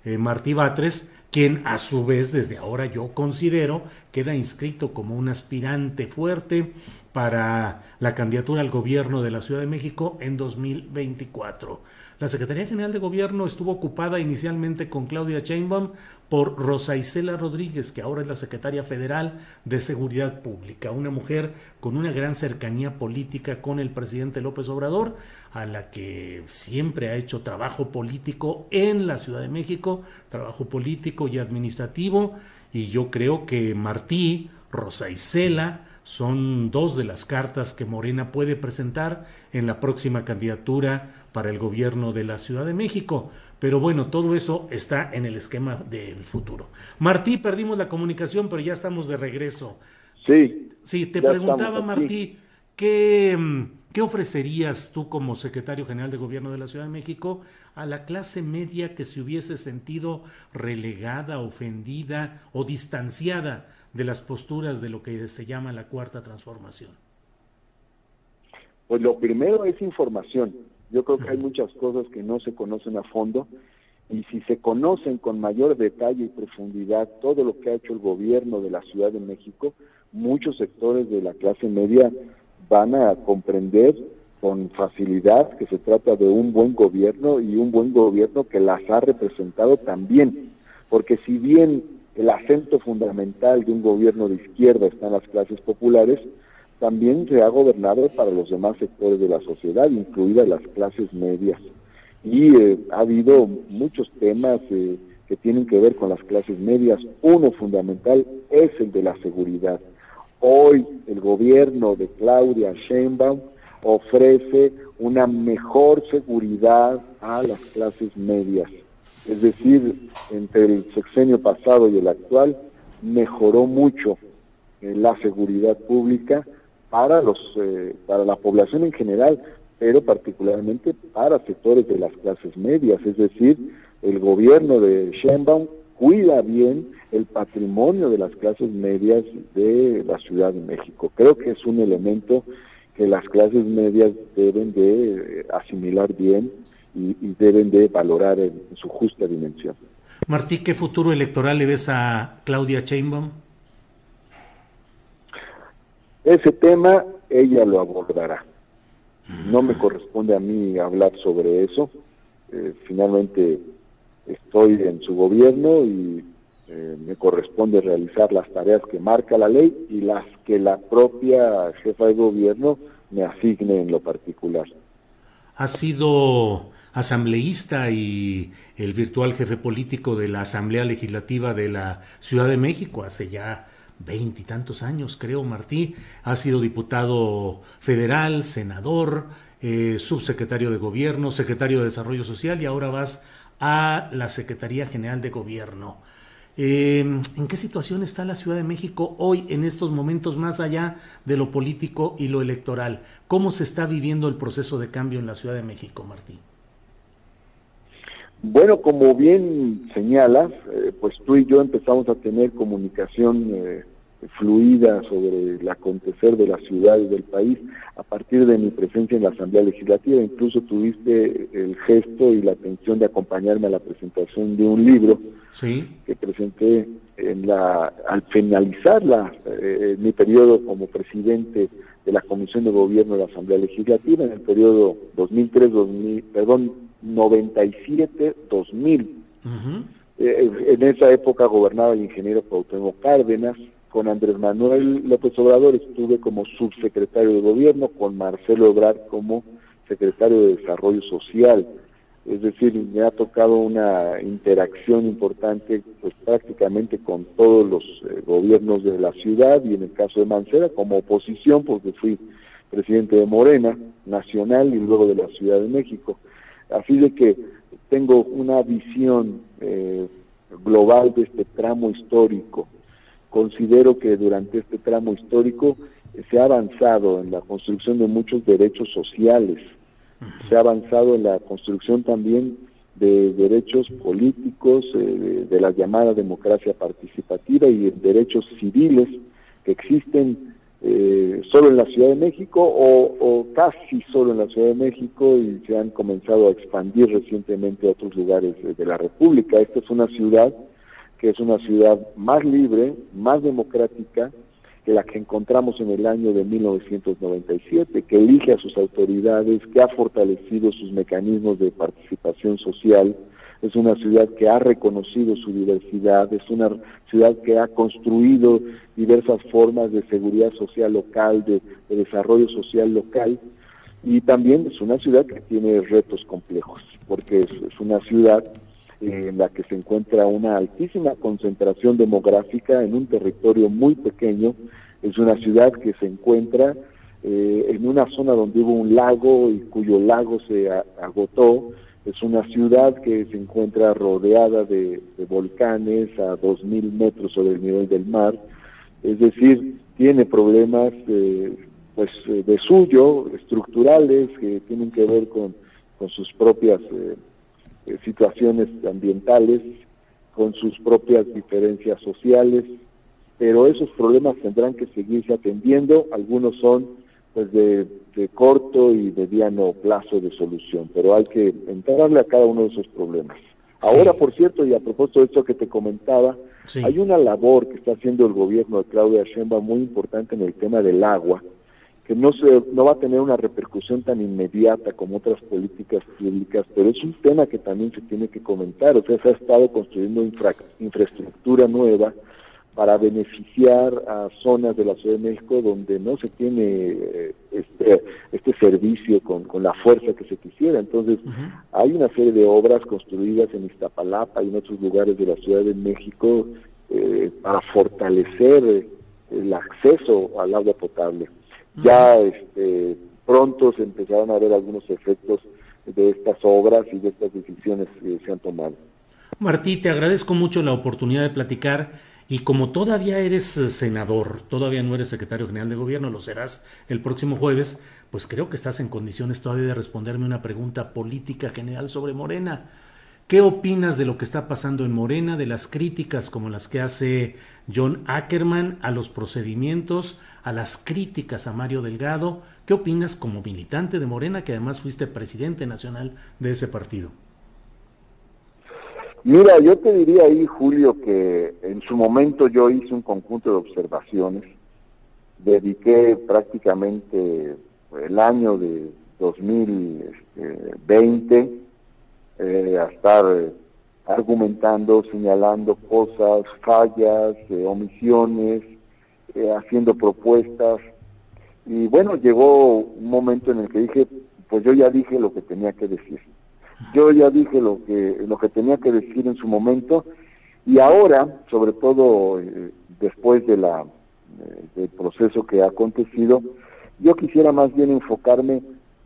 Martí Batres quien a su vez desde ahora yo considero queda inscrito como un aspirante fuerte para la candidatura al gobierno de la Ciudad de México en 2024. La Secretaría General de Gobierno estuvo ocupada inicialmente con Claudia Sheinbaum por Rosa Isela Rodríguez, que ahora es la secretaria federal de Seguridad Pública, una mujer con una gran cercanía política con el presidente López Obrador, a la que siempre ha hecho trabajo político en la Ciudad de México, trabajo político y administrativo, y yo creo que Martí, Rosa Isela, son dos de las cartas que Morena puede presentar en la próxima candidatura para el gobierno de la Ciudad de México. Pero bueno, todo eso está en el esquema del futuro. Martí, perdimos la comunicación, pero ya estamos de regreso. Sí. Sí, te preguntaba, Martí, ¿qué, ¿qué ofrecerías tú como secretario general de gobierno de la Ciudad de México a la clase media que se hubiese sentido relegada, ofendida o distanciada de las posturas de lo que se llama la cuarta transformación? Pues lo primero es información. Yo creo que hay muchas cosas que no se conocen a fondo y si se conocen con mayor detalle y profundidad todo lo que ha hecho el gobierno de la Ciudad de México, muchos sectores de la clase media van a comprender con facilidad que se trata de un buen gobierno y un buen gobierno que las ha representado también. Porque si bien el acento fundamental de un gobierno de izquierda está en las clases populares, también se ha gobernado para los demás sectores de la sociedad, incluidas las clases medias. Y eh, ha habido muchos temas eh, que tienen que ver con las clases medias. Uno fundamental es el de la seguridad. Hoy el gobierno de Claudia Sheinbaum ofrece una mejor seguridad a las clases medias. Es decir, entre el sexenio pasado y el actual, mejoró mucho eh, la seguridad pública para los eh, para la población en general, pero particularmente para sectores de las clases medias, es decir, el gobierno de Sheinbaum cuida bien el patrimonio de las clases medias de la Ciudad de México. Creo que es un elemento que las clases medias deben de eh, asimilar bien y, deben de valorar en, su justa dimensión. Martí, ¿qué futuro electoral le ves a Claudia Sheinbaum? Ese tema ella lo abordará. No me corresponde a mí hablar sobre eso. Eh, finalmente estoy en su gobierno y eh, me corresponde realizar las tareas que marca la ley y las que la propia jefa de gobierno me asigne en lo particular. Ha sido asambleísta y el virtual jefe político de la Asamblea Legislativa de la Ciudad de México hace ya veintitantos años, creo, Martí. Ha sido diputado federal, senador, eh, subsecretario de Gobierno, secretario de Desarrollo Social y ahora vas a la Secretaría General de Gobierno. Em, ¿En qué situación está la Ciudad de México hoy, en estos momentos, más allá de lo político y lo electoral? ¿Cómo se está viviendo el proceso de cambio en la Ciudad de México, Martín? Bueno, como bien señalas, eh, pues tú y yo empezamos a tener comunicación eh, fluida sobre el acontecer de la ciudad y del país a partir de mi presencia en la Asamblea Legislativa. Incluso tuviste el gesto y la atención de acompañarme a la presentación de un libro que presenté en la, al finalizar la, eh, mi periodo como presidente de la Comisión de Gobierno de la Asamblea Legislativa en el periodo 2003-2000, perdón, 97-2000. Eh, en esa época gobernaba el ingeniero Cuauhtémoc Cárdenas, con Andrés Manuel López Obrador estuve como subsecretario de gobierno, con Marcelo Ebrard como secretario de Desarrollo Social. Es decir, me ha tocado una interacción importante pues prácticamente con todos los eh, gobiernos de la ciudad y en el caso de Mancera como oposición porque fui presidente de Morena nacional y luego de la Ciudad de México. Así de que tengo una visión eh, global de este tramo histórico Considero que durante este tramo histórico se ha avanzado en la construcción de muchos derechos sociales, se ha avanzado en la construcción también de derechos políticos, eh, de, la llamada democracia participativa y de derechos civiles que existen eh, solo en la Ciudad de México o, casi solo en la Ciudad de México y se han comenzado a expandir recientemente a otros lugares de la República. Esta es una ciudad que es una ciudad más libre, más democrática que la que encontramos en el año de 1997, que elige a sus autoridades, que ha fortalecido sus mecanismos de participación social, es una ciudad que ha reconocido su diversidad, es una ciudad que ha construido diversas formas de seguridad social local, de, desarrollo social local, y también es una ciudad que tiene retos complejos, porque es una ciudad en la que se encuentra una altísima concentración demográfica en un territorio muy pequeño. Es una ciudad que se encuentra eh, en una zona donde hubo un lago y cuyo lago se agotó. Es una ciudad que se encuentra rodeada de, volcanes a 2.000 metros sobre el nivel del mar. Es decir, tiene problemas eh, pues eh, de suyo, estructurales, que tienen que ver con, con sus propias eh, situaciones ambientales, con sus propias diferencias sociales, pero esos problemas tendrán que seguirse atendiendo, algunos son pues de, corto y mediano plazo de solución, pero hay que entrarle a cada uno de esos problemas. Ahora, por cierto, y a propósito de esto que te comentaba, hay una labor que está haciendo el gobierno de Claudia Sheinbaum muy importante en el tema del agua, que no, se, no va a tener una repercusión tan inmediata como otras políticas públicas, pero es un tema que también se tiene que comentar. O sea, se ha estado construyendo infraestructura nueva para beneficiar a zonas de la Ciudad de México donde no se tiene eh, este, este servicio con, con la fuerza que se quisiera. Entonces, hay una serie de obras construidas en Iztapalapa y en otros lugares de la Ciudad de México eh, para fortalecer el acceso al agua potable ya este, pronto se empezaron a ver algunos efectos de estas obras y de estas decisiones que se han tomado. Martí, te agradezco mucho la oportunidad de platicar y como todavía eres eh, senador, todavía no eres secretario general de gobierno, lo serás el próximo jueves, pues creo que estás en condiciones todavía de responderme una pregunta política general sobre Morena. ¿Qué opinas de lo que está pasando en Morena, de las críticas como las que hace John Ackerman a los procedimientos, a las críticas a Mario Delgado? ¿Qué opinas como militante de Morena, que además fuiste presidente nacional de ese partido? Mira, yo te diría ahí, Julio, que en su momento yo hice un conjunto de observaciones, dediqué prácticamente el año de 2020 eh, a estar argumentando, señalando cosas, fallas, eh, omisiones, eh, haciendo propuestas. Y bueno, llegó un momento en el que dije, pues yo ya dije lo que tenía que decir. Yo ya dije lo que, lo que tenía que decir en su momento y ahora, sobre todo eh, después de la, eh, del proceso que ha acontecido, yo quisiera más bien enfocarme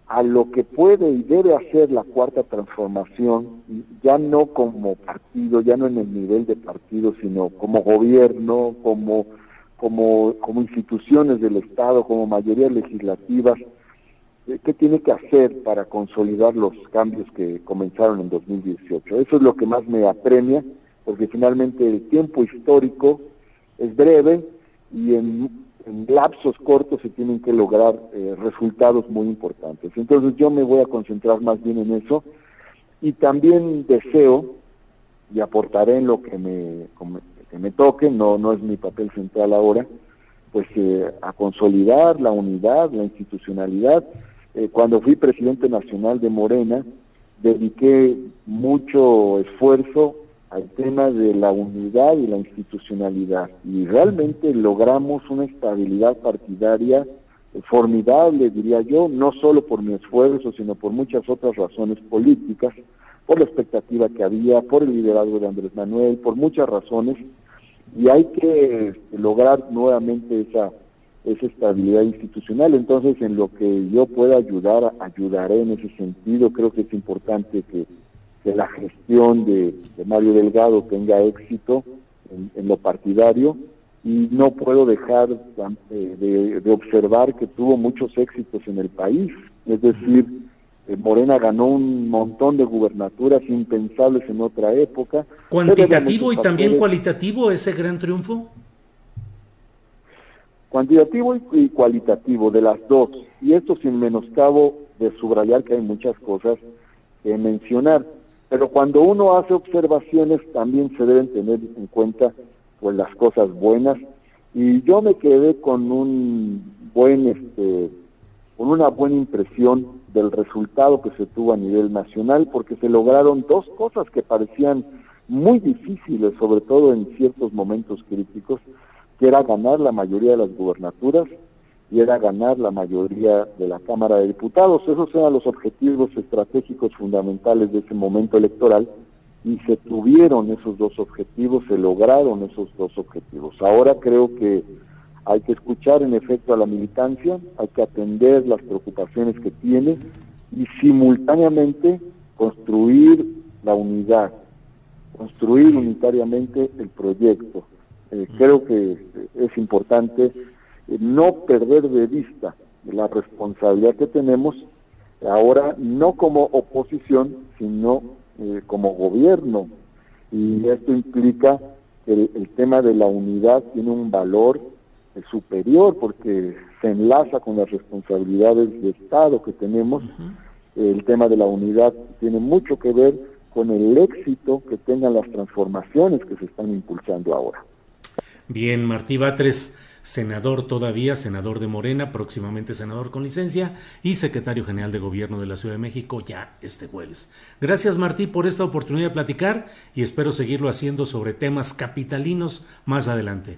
a lo que puede y debe hacer la cuarta transformación, ya no como partido, ya no en el nivel de partido, sino como gobierno, como, como, como instituciones del Estado, como mayorías legislativas, qué tiene que hacer para consolidar los cambios que comenzaron en 2018. Eso es lo que más me apremia, porque finalmente el tiempo histórico es breve y en, lapsos cortos se tienen que lograr eh, resultados muy importantes. Entonces yo me voy a concentrar más bien en eso y también deseo y aportaré en lo que me, me toque, no, no es mi papel central ahora, pues eh, a consolidar la unidad, la institucionalidad eh, cuando fui presidente nacional de Morena, dediqué mucho esfuerzo al tema de la unidad y la institucionalidad y realmente logramos una estabilidad partidaria formidable, diría yo, no solo por mi esfuerzo, sino por muchas otras razones políticas, por la expectativa que había, por el liderazgo de Andrés Manuel, por muchas razones, y hay que este, lograr nuevamente esa esa estabilidad institucional. Entonces, en lo que yo pueda ayudar, ayudaré en ese sentido. Creo que es importante que, la gestión de, Mario Delgado tenga éxito en, lo partidario y no puedo dejar eh, de, observar que tuvo muchos éxitos en el país. Es decir, eh, Morena ganó un montón de gubernaturas impensables en otra época. ¿Cuantitativo y también cualitativo ese gran triunfo? cuantitativo y, cualitativo, de las dos. Y esto sin menoscabo de subrayar que hay muchas cosas que mencionar. Pero cuando uno hace observaciones también se deben tener en cuenta pues las cosas buenas. Y yo me quedé con un buen, este, con una buena impresión del resultado que se tuvo a nivel nacional, porque se lograron dos cosas que parecían muy difíciles, sobre todo en ciertos momentos críticos, que era ganar la mayoría de las gubernaturas y era ganar la mayoría de la Cámara de Diputados. Esos eran los objetivos estratégicos fundamentales de ese momento electoral y se tuvieron esos dos objetivos, se lograron esos dos objetivos. Ahora creo que hay que escuchar en efecto a la militancia, hay que atender las preocupaciones que tiene y simultáneamente construir la unidad, construir unitariamente el proyecto, eh, creo que es importante no perder de vista la responsabilidad que tenemos ahora no como oposición, sino eh, como gobierno. Y esto implica que el, tema de la unidad tiene un valor superior porque se enlaza con las responsabilidades de Estado que tenemos. El tema de la unidad tiene mucho que ver con el éxito que tengan las transformaciones que se están impulsando ahora. Bien, Martí Batres, senador todavía, senador de Morena, próximamente senador con licencia y secretario general de gobierno de la Ciudad de México ya este jueves. Gracias Martí por esta oportunidad de platicar y espero seguirlo haciendo sobre temas capitalinos más adelante.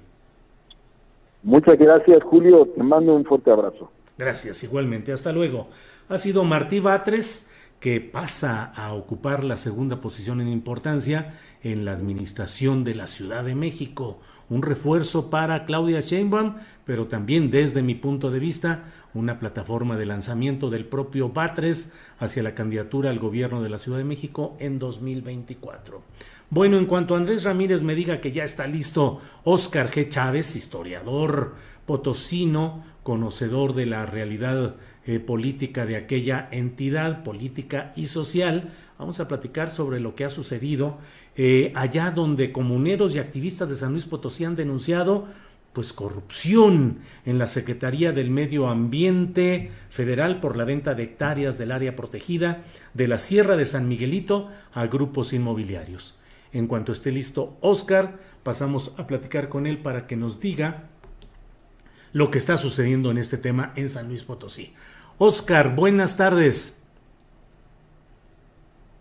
Muchas gracias Julio, te mando un fuerte abrazo. Gracias, igualmente, hasta luego. Ha sido Martí Batres que pasa a ocupar la segunda posición en importancia en la administración de la Ciudad de México un refuerzo para Claudia Sheinbaum, pero también desde mi punto de vista una plataforma de lanzamiento del propio Batres hacia la candidatura al gobierno de la Ciudad de México en 2024. Bueno, en cuanto Andrés Ramírez me diga que ya está listo Oscar G. Chávez, historiador potosino, conocedor de la realidad eh, política de aquella entidad política y social, Vamos a platicar sobre lo que ha sucedido eh, allá donde comuneros y activistas de San Luis Potosí han denunciado pues corrupción en la Secretaría del Medio Ambiente Federal por la venta de hectáreas del área protegida de la Sierra de San Miguelito a grupos inmobiliarios. En cuanto esté listo Oscar, pasamos a platicar con él para que nos diga lo que está sucediendo en este tema en San Luis Potosí. Oscar, buenas tardes.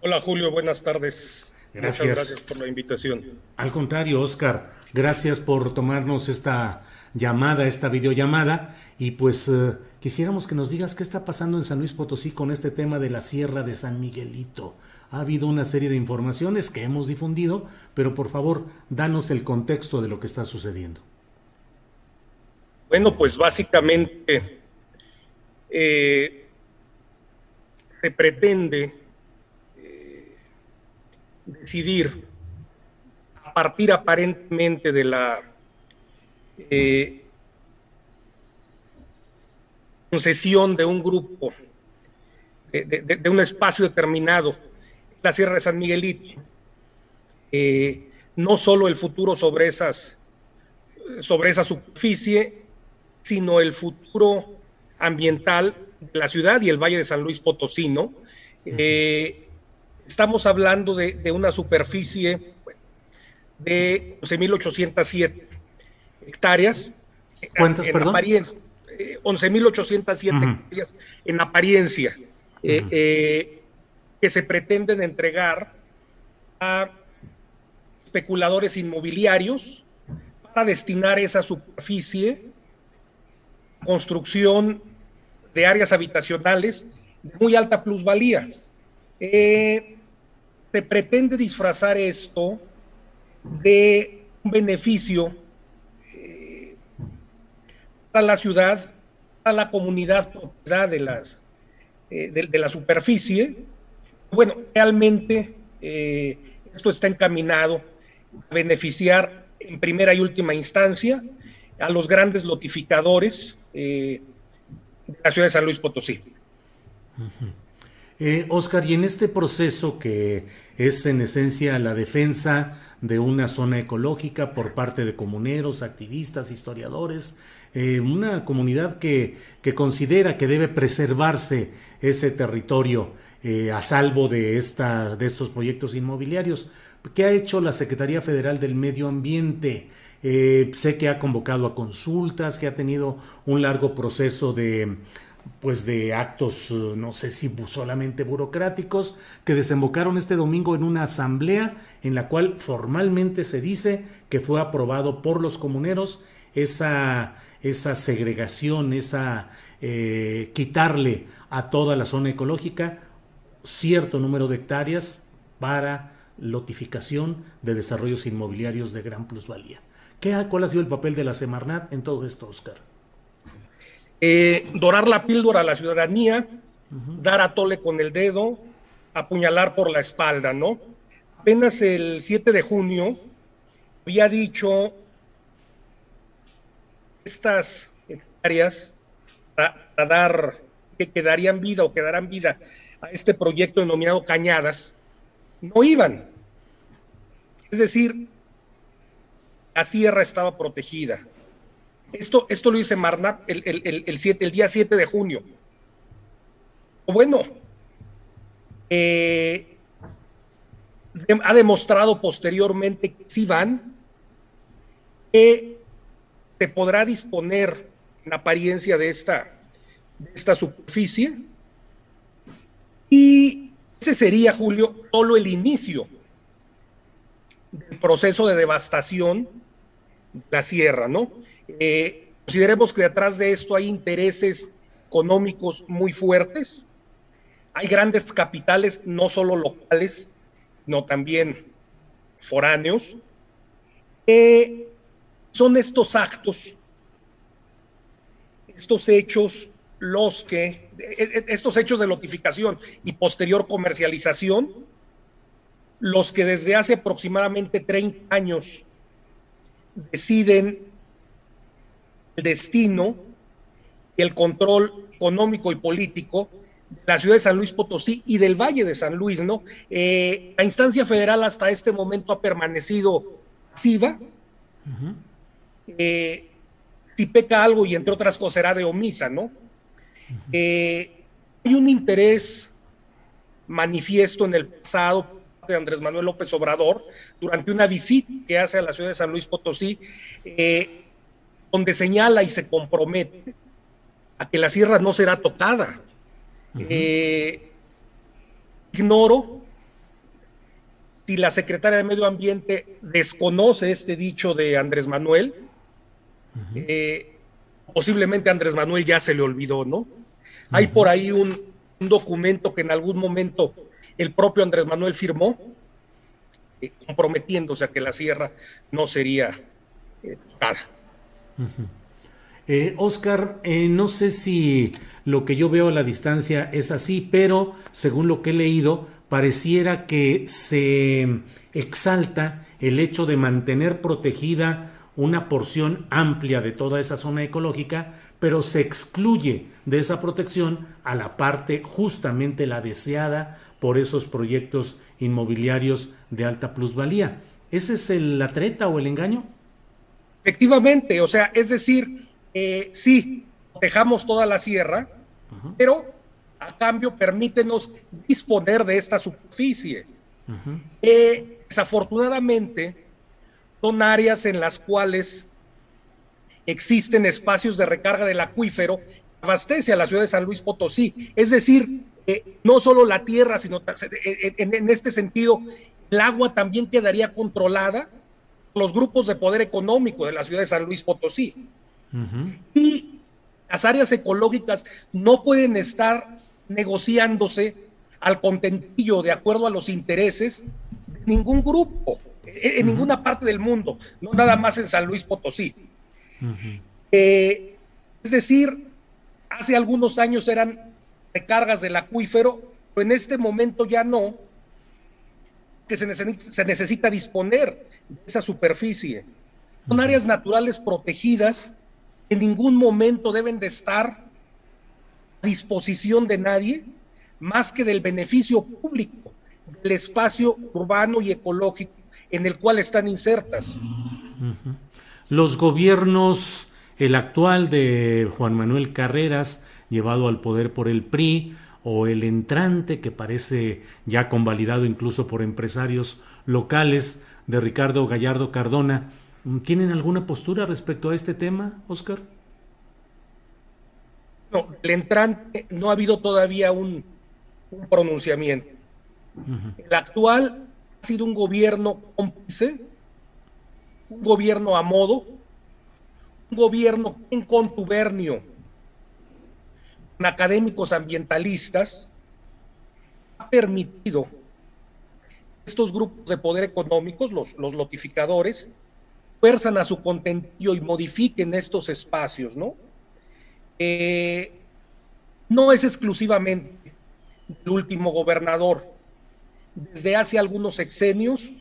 Hola Julio, buenas tardes. Gracias. Muchas gracias por la invitación. Al contrario, Oscar, gracias por tomarnos esta llamada, esta videollamada. Y pues eh, quisiéramos que nos digas qué está pasando en San Luis Potosí con este tema de la Sierra de San Miguelito. Ha habido una serie de informaciones que hemos difundido, pero por favor, danos el contexto de lo que está sucediendo. Bueno, pues básicamente eh, se pretende decidir a partir aparentemente de la eh, concesión de un grupo, de, un espacio determinado, la Sierra de San Miguelito, eh, no solo el futuro sobre, esas, sobre esa superficie, sino el futuro ambiental de la ciudad y el Valle de San Luis Potosí, ¿no? Estamos hablando de, una superficie de 11.807 hectáreas. ¿Cuántas, en perdón? 11.807 eh, hectáreas en apariencia, eh, eh, que se pretenden entregar a especuladores inmobiliarios para destinar esa superficie a construcción de áreas habitacionales de muy alta plusvalía. Eh, se pretende disfrazar esto de un beneficio eh, para la ciudad, a la comunidad propiedad de, las, eh, de, la superficie. Bueno, realmente eh, esto está encaminado a beneficiar en primera y última instancia a los grandes lotificadores de la ciudad de San Luis Potosí. Eh, Oscar, y en este proceso que es en esencia la defensa de una zona ecológica por parte de comuneros, activistas, historiadores, eh, una comunidad que, que, considera que debe preservarse ese territorio eh, a salvo de, esta, de estos proyectos inmobiliarios. ¿Qué ha hecho la Secretaría Federal del Medio Ambiente? sé que ha convocado a consultas, que ha tenido un largo proceso de pues de actos, eh, no sé si solamente burocráticos, que desembocaron este domingo en una asamblea en la cual formalmente se dice que fue aprobado por los comuneros esa, esa segregación, esa eh, quitarle a toda la zona ecológica cierto número de hectáreas para lotificación de desarrollos inmobiliarios de gran plusvalía. ¿Qué, ¿Cuál ha sido el papel de la Semarnat en todo esto, Oscar? Eh, dorar la píldora a la ciudadanía, dar a tole con el dedo, apuñalar por la espalda, ¿no? Apenas el 7 de junio había dicho estas hectáreas para, dar que quedarían vida o quedarán vida a este proyecto denominado Cañadas, no iban. Es decir, la sierra estaba protegida. Esto, esto lo dice Marnap el, el, día 7 de junio. Bueno, eh, ha demostrado posteriormente que si van, que se podrá disponer en apariencia de esta, de esta superficie. Y ese sería, Julio, solo el inicio del proceso de devastación de la sierra, ¿no? Eh, consideremos que detrás de esto hay intereses económicos muy fuertes, hay grandes capitales, no solo locales, sino también foráneos. son estos actos, estos hechos, los que, estos hechos de notificación y posterior comercialización, los que desde hace aproximadamente 30 años deciden el destino y el control económico y político la ciudad de San Luis Potosí y del Valle de San Luis, ¿no? Eh, la instancia federal hasta este momento ha permanecido pasiva. Eh, si peca algo y entre otras cosas será de omisa, ¿no? Eh, hay un interés manifiesto en el pasado de Andrés Manuel López Obrador durante una visita que hace a la ciudad de San Luis Potosí, donde señala y se compromete a que la sierra no será tocada. Eh, ignoro si la secretaria de Medio Ambiente desconoce este dicho de Andrés Manuel. Eh, posiblemente Andrés Manuel ya se le olvidó, ¿no? Hay por ahí un, documento que en algún momento el propio Andrés Manuel firmó, eh, comprometiéndose a que la sierra no sería tocada. Eh, Oscar, eh, no sé si lo que yo veo a la distancia es así, pero según lo que he leído, pareciera que se exalta el hecho de mantener protegida una porción amplia de toda esa zona ecológica, pero se excluye de esa protección a la parte justamente la deseada por esos proyectos inmobiliarios de alta plusvalía. ¿Ese es el, la treta o el engaño? Efectivamente, o sea, es decir, eh, sí, dejamos toda la sierra, pero a cambio permítenos disponer de esta superficie. Eh, desafortunadamente, son áreas en las cuales existen espacios de recarga del acuífero que abastece a la ciudad de San Luis Potosí. Es decir, eh, no solo la tierra, sino en, en, este sentido, el agua también quedaría controlada los grupos de poder económico de la ciudad de San Luis Potosí. Y las áreas ecológicas no pueden estar negociándose al contentillo de acuerdo a los intereses de ningún grupo, en, ninguna parte del mundo, no nada más en San Luis Potosí. Eh, es decir, hace algunos años eran recargas del acuífero, pero en este momento ya no, que se se necesita disponer de esa superficie. Son áreas naturales protegidas en ningún momento deben de estar a disposición de nadie más que del beneficio público del espacio urbano y ecológico en el cual están insertas. Los gobiernos, el actual de Juan Manuel Carreras, llevado al poder por el PRI, o el entrante, que parece ya convalidado incluso por empresarios locales, de Ricardo Gallardo Cardona, ¿Tienen alguna postura respecto a este tema, Oscar? No, el entrante no ha habido todavía un, pronunciamiento. El actual ha sido un gobierno cómplice, un gobierno a modo, un gobierno en contubernio con académicos ambientalistas, ha permitido estos grupos de poder económicos, los, los lotificadores, fuerzan a su contentillo y modifiquen estos espacios, ¿no? Eh, no es exclusivamente el último gobernador. Desde hace algunos sexenios,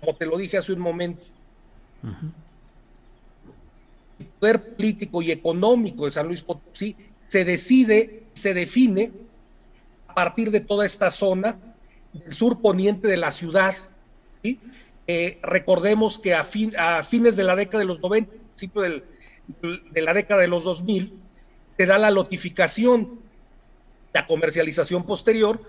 como te lo dije hace un momento, el poder político y económico de San Luis Potosí se decide, se define a partir de toda esta zona del sur poniente de la ciudad, ¿sí? Eh, recordemos que a, fines de la década de los 90, principio de la década de los 2000, te da la notificación, la comercialización posterior,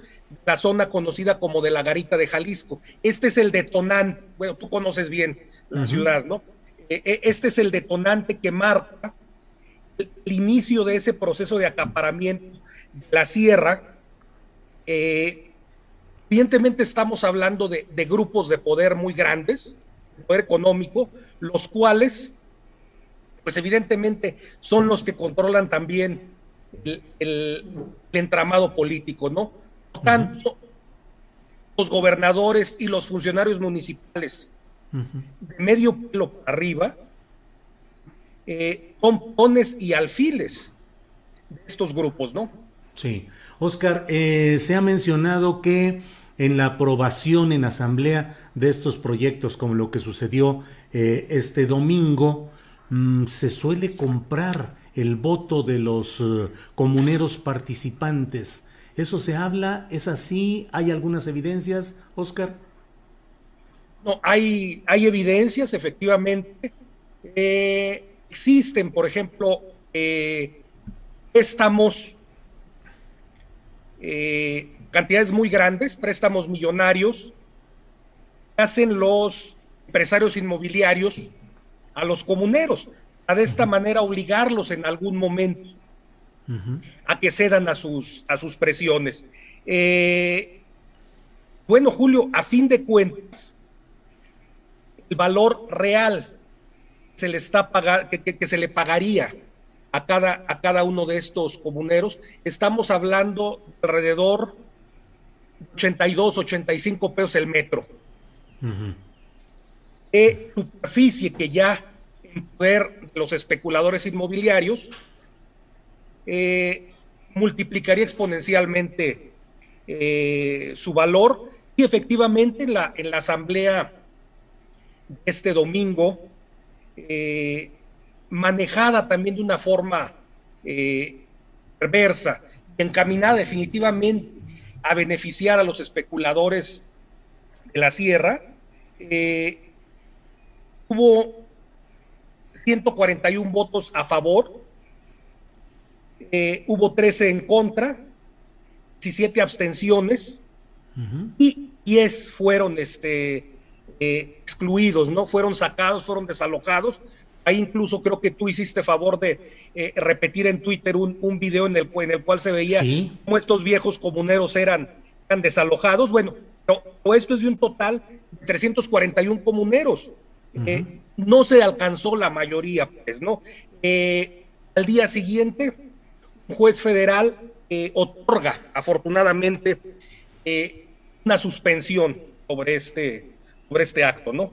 la zona conocida como de la Garita de Jalisco. Este es el detonante, bueno, tú conoces bien la ciudad, ¿no? E, e, este es el detonante que marca inicio de ese proceso de acaparamiento de la sierra. Eh, Evidentemente estamos hablando de, grupos de poder muy grandes, poder económico, los cuales, pues evidentemente son los que controlan también el, entramado político, ¿no? Tanto los gobernadores y los funcionarios municipales de medio pelo para arriba eh, son pones y alfiles de estos grupos, ¿no? Sí. Oscar, eh, se ha mencionado que en la aprobación en asamblea de estos proyectos, como lo que sucedió eh, este domingo, mm, se suele comprar el voto de los eh, comuneros participantes. ¿Eso se habla? ¿Es así? ¿Hay algunas evidencias, Oscar? No, hay, hay evidencias, efectivamente. Eh, existen, por ejemplo, eh, préstamos, eh, cantidades muy grandes, préstamos millonarios, hacen los empresarios inmobiliarios a los comuneros, a de esta manera obligarlos en algún momento a que cedan a sus, a sus presiones. bueno, Julio, a fin de cuentas, el valor real se le está pagar, que, se le pagaría a cada, a cada uno de estos comuneros, estamos hablando alrededor 82, 85 pesos el metro. De superficie que ya en poder los especuladores inmobiliarios eh, multiplicaría exponencialmente eh, su valor. Y efectivamente la, en la asamblea este domingo, eh, manejada también de una forma eh, perversa, encaminada definitivamente a beneficiar a los especuladores de la sierra, eh, hubo 141 votos a favor, hubo 13 en contra, 17 abstenciones y 10 fueron este, eh, excluidos, ¿no? Fueron sacados, fueron desalojados. Ahí incluso creo que tú hiciste favor de eh, repetir en Twitter un, un video en el, en el, cual se veía cómo estos viejos comuneros eran, eran desalojados. Bueno, pero, esto es de un total de 341 comuneros. Eh, no se alcanzó la mayoría, pues, ¿no? al día siguiente, un juez federal otorga, afortunadamente, una suspensión sobre este, sobre este acto, ¿no?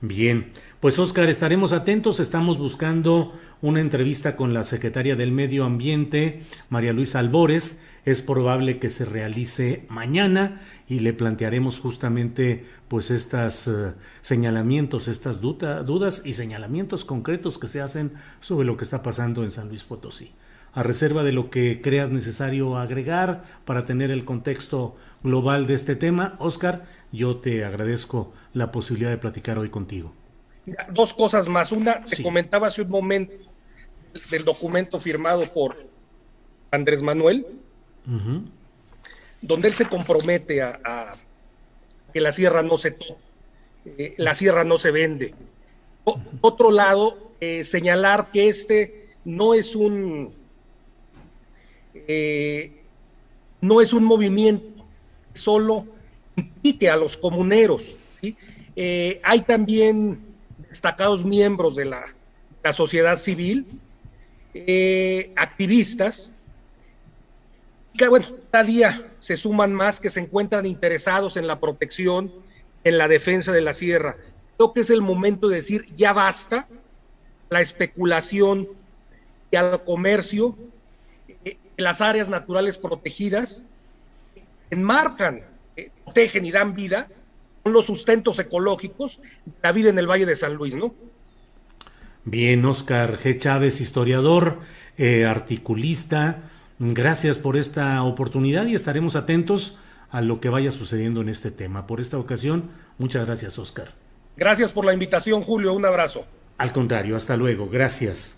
Bien, pues Oscar, estaremos atentos, estamos buscando una entrevista con la secretaria del Medio Ambiente, María Luisa Albores, es probable que se realice mañana y le plantearemos justamente pues estas eh, señalamientos, estas dudas y señalamientos concretos que se hacen sobre lo que está pasando en San Luis Potosí. A reserva de lo que creas necesario agregar para tener el contexto global de este tema, Oscar, yo te agradezco la posibilidad de platicar hoy contigo. Dos cosas más. Una, te comentaba hace un momento del documento firmado por Andrés Manuel, donde él se compromete a, que la sierra no se toque, eh, la sierra no se vende. otro lado, eh, señalar que este no es un eh, no es un movimiento solo implique a los comuneros. Eh, hay también destacados miembros de la, sociedad civil, eh, activistas, que bueno, cada día se suman más que se encuentran interesados en la protección, en la defensa de la sierra. Creo que es el momento de decir, ya basta la especulación y al comercio, eh, las áreas naturales protegidas enmarcan protegen y dan vida, son los sustentos ecológicos de la vida en el Valle de San Luis, ¿no? Bien, Oscar G. Chávez, historiador, eh, articulista, gracias por esta oportunidad y estaremos atentos a lo que vaya sucediendo en este tema. Por esta ocasión, muchas gracias, Oscar. Gracias por la invitación, Julio. Un abrazo. Al contrario, hasta luego. Gracias.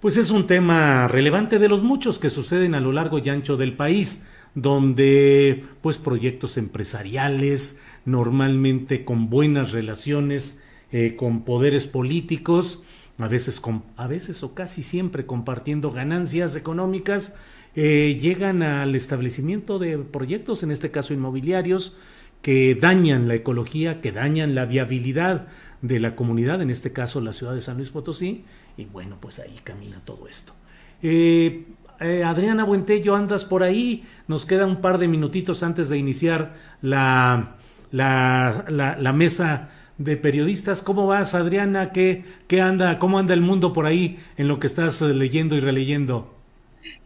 Pues es un tema relevante de los muchos que suceden a lo largo y ancho del país donde pues proyectos empresariales, normalmente con buenas relaciones eh, con poderes políticos, a veces, a veces o casi siempre compartiendo ganancias económicas, eh, llegan al establecimiento de proyectos, en este caso inmobiliarios, que dañan la ecología, que dañan la viabilidad de la comunidad, en este caso la ciudad de San Luis Potosí, y bueno, pues ahí camina todo esto. Eh, eh, Adriana Buentello, andas por ahí. Nos queda un par de minutitos antes de iniciar la, la, la, mesa de periodistas. ¿Cómo vas, Adriana? ¿Qué, ¿Qué anda? ¿Cómo anda el mundo por ahí en lo que estás eh, leyendo y releyendo?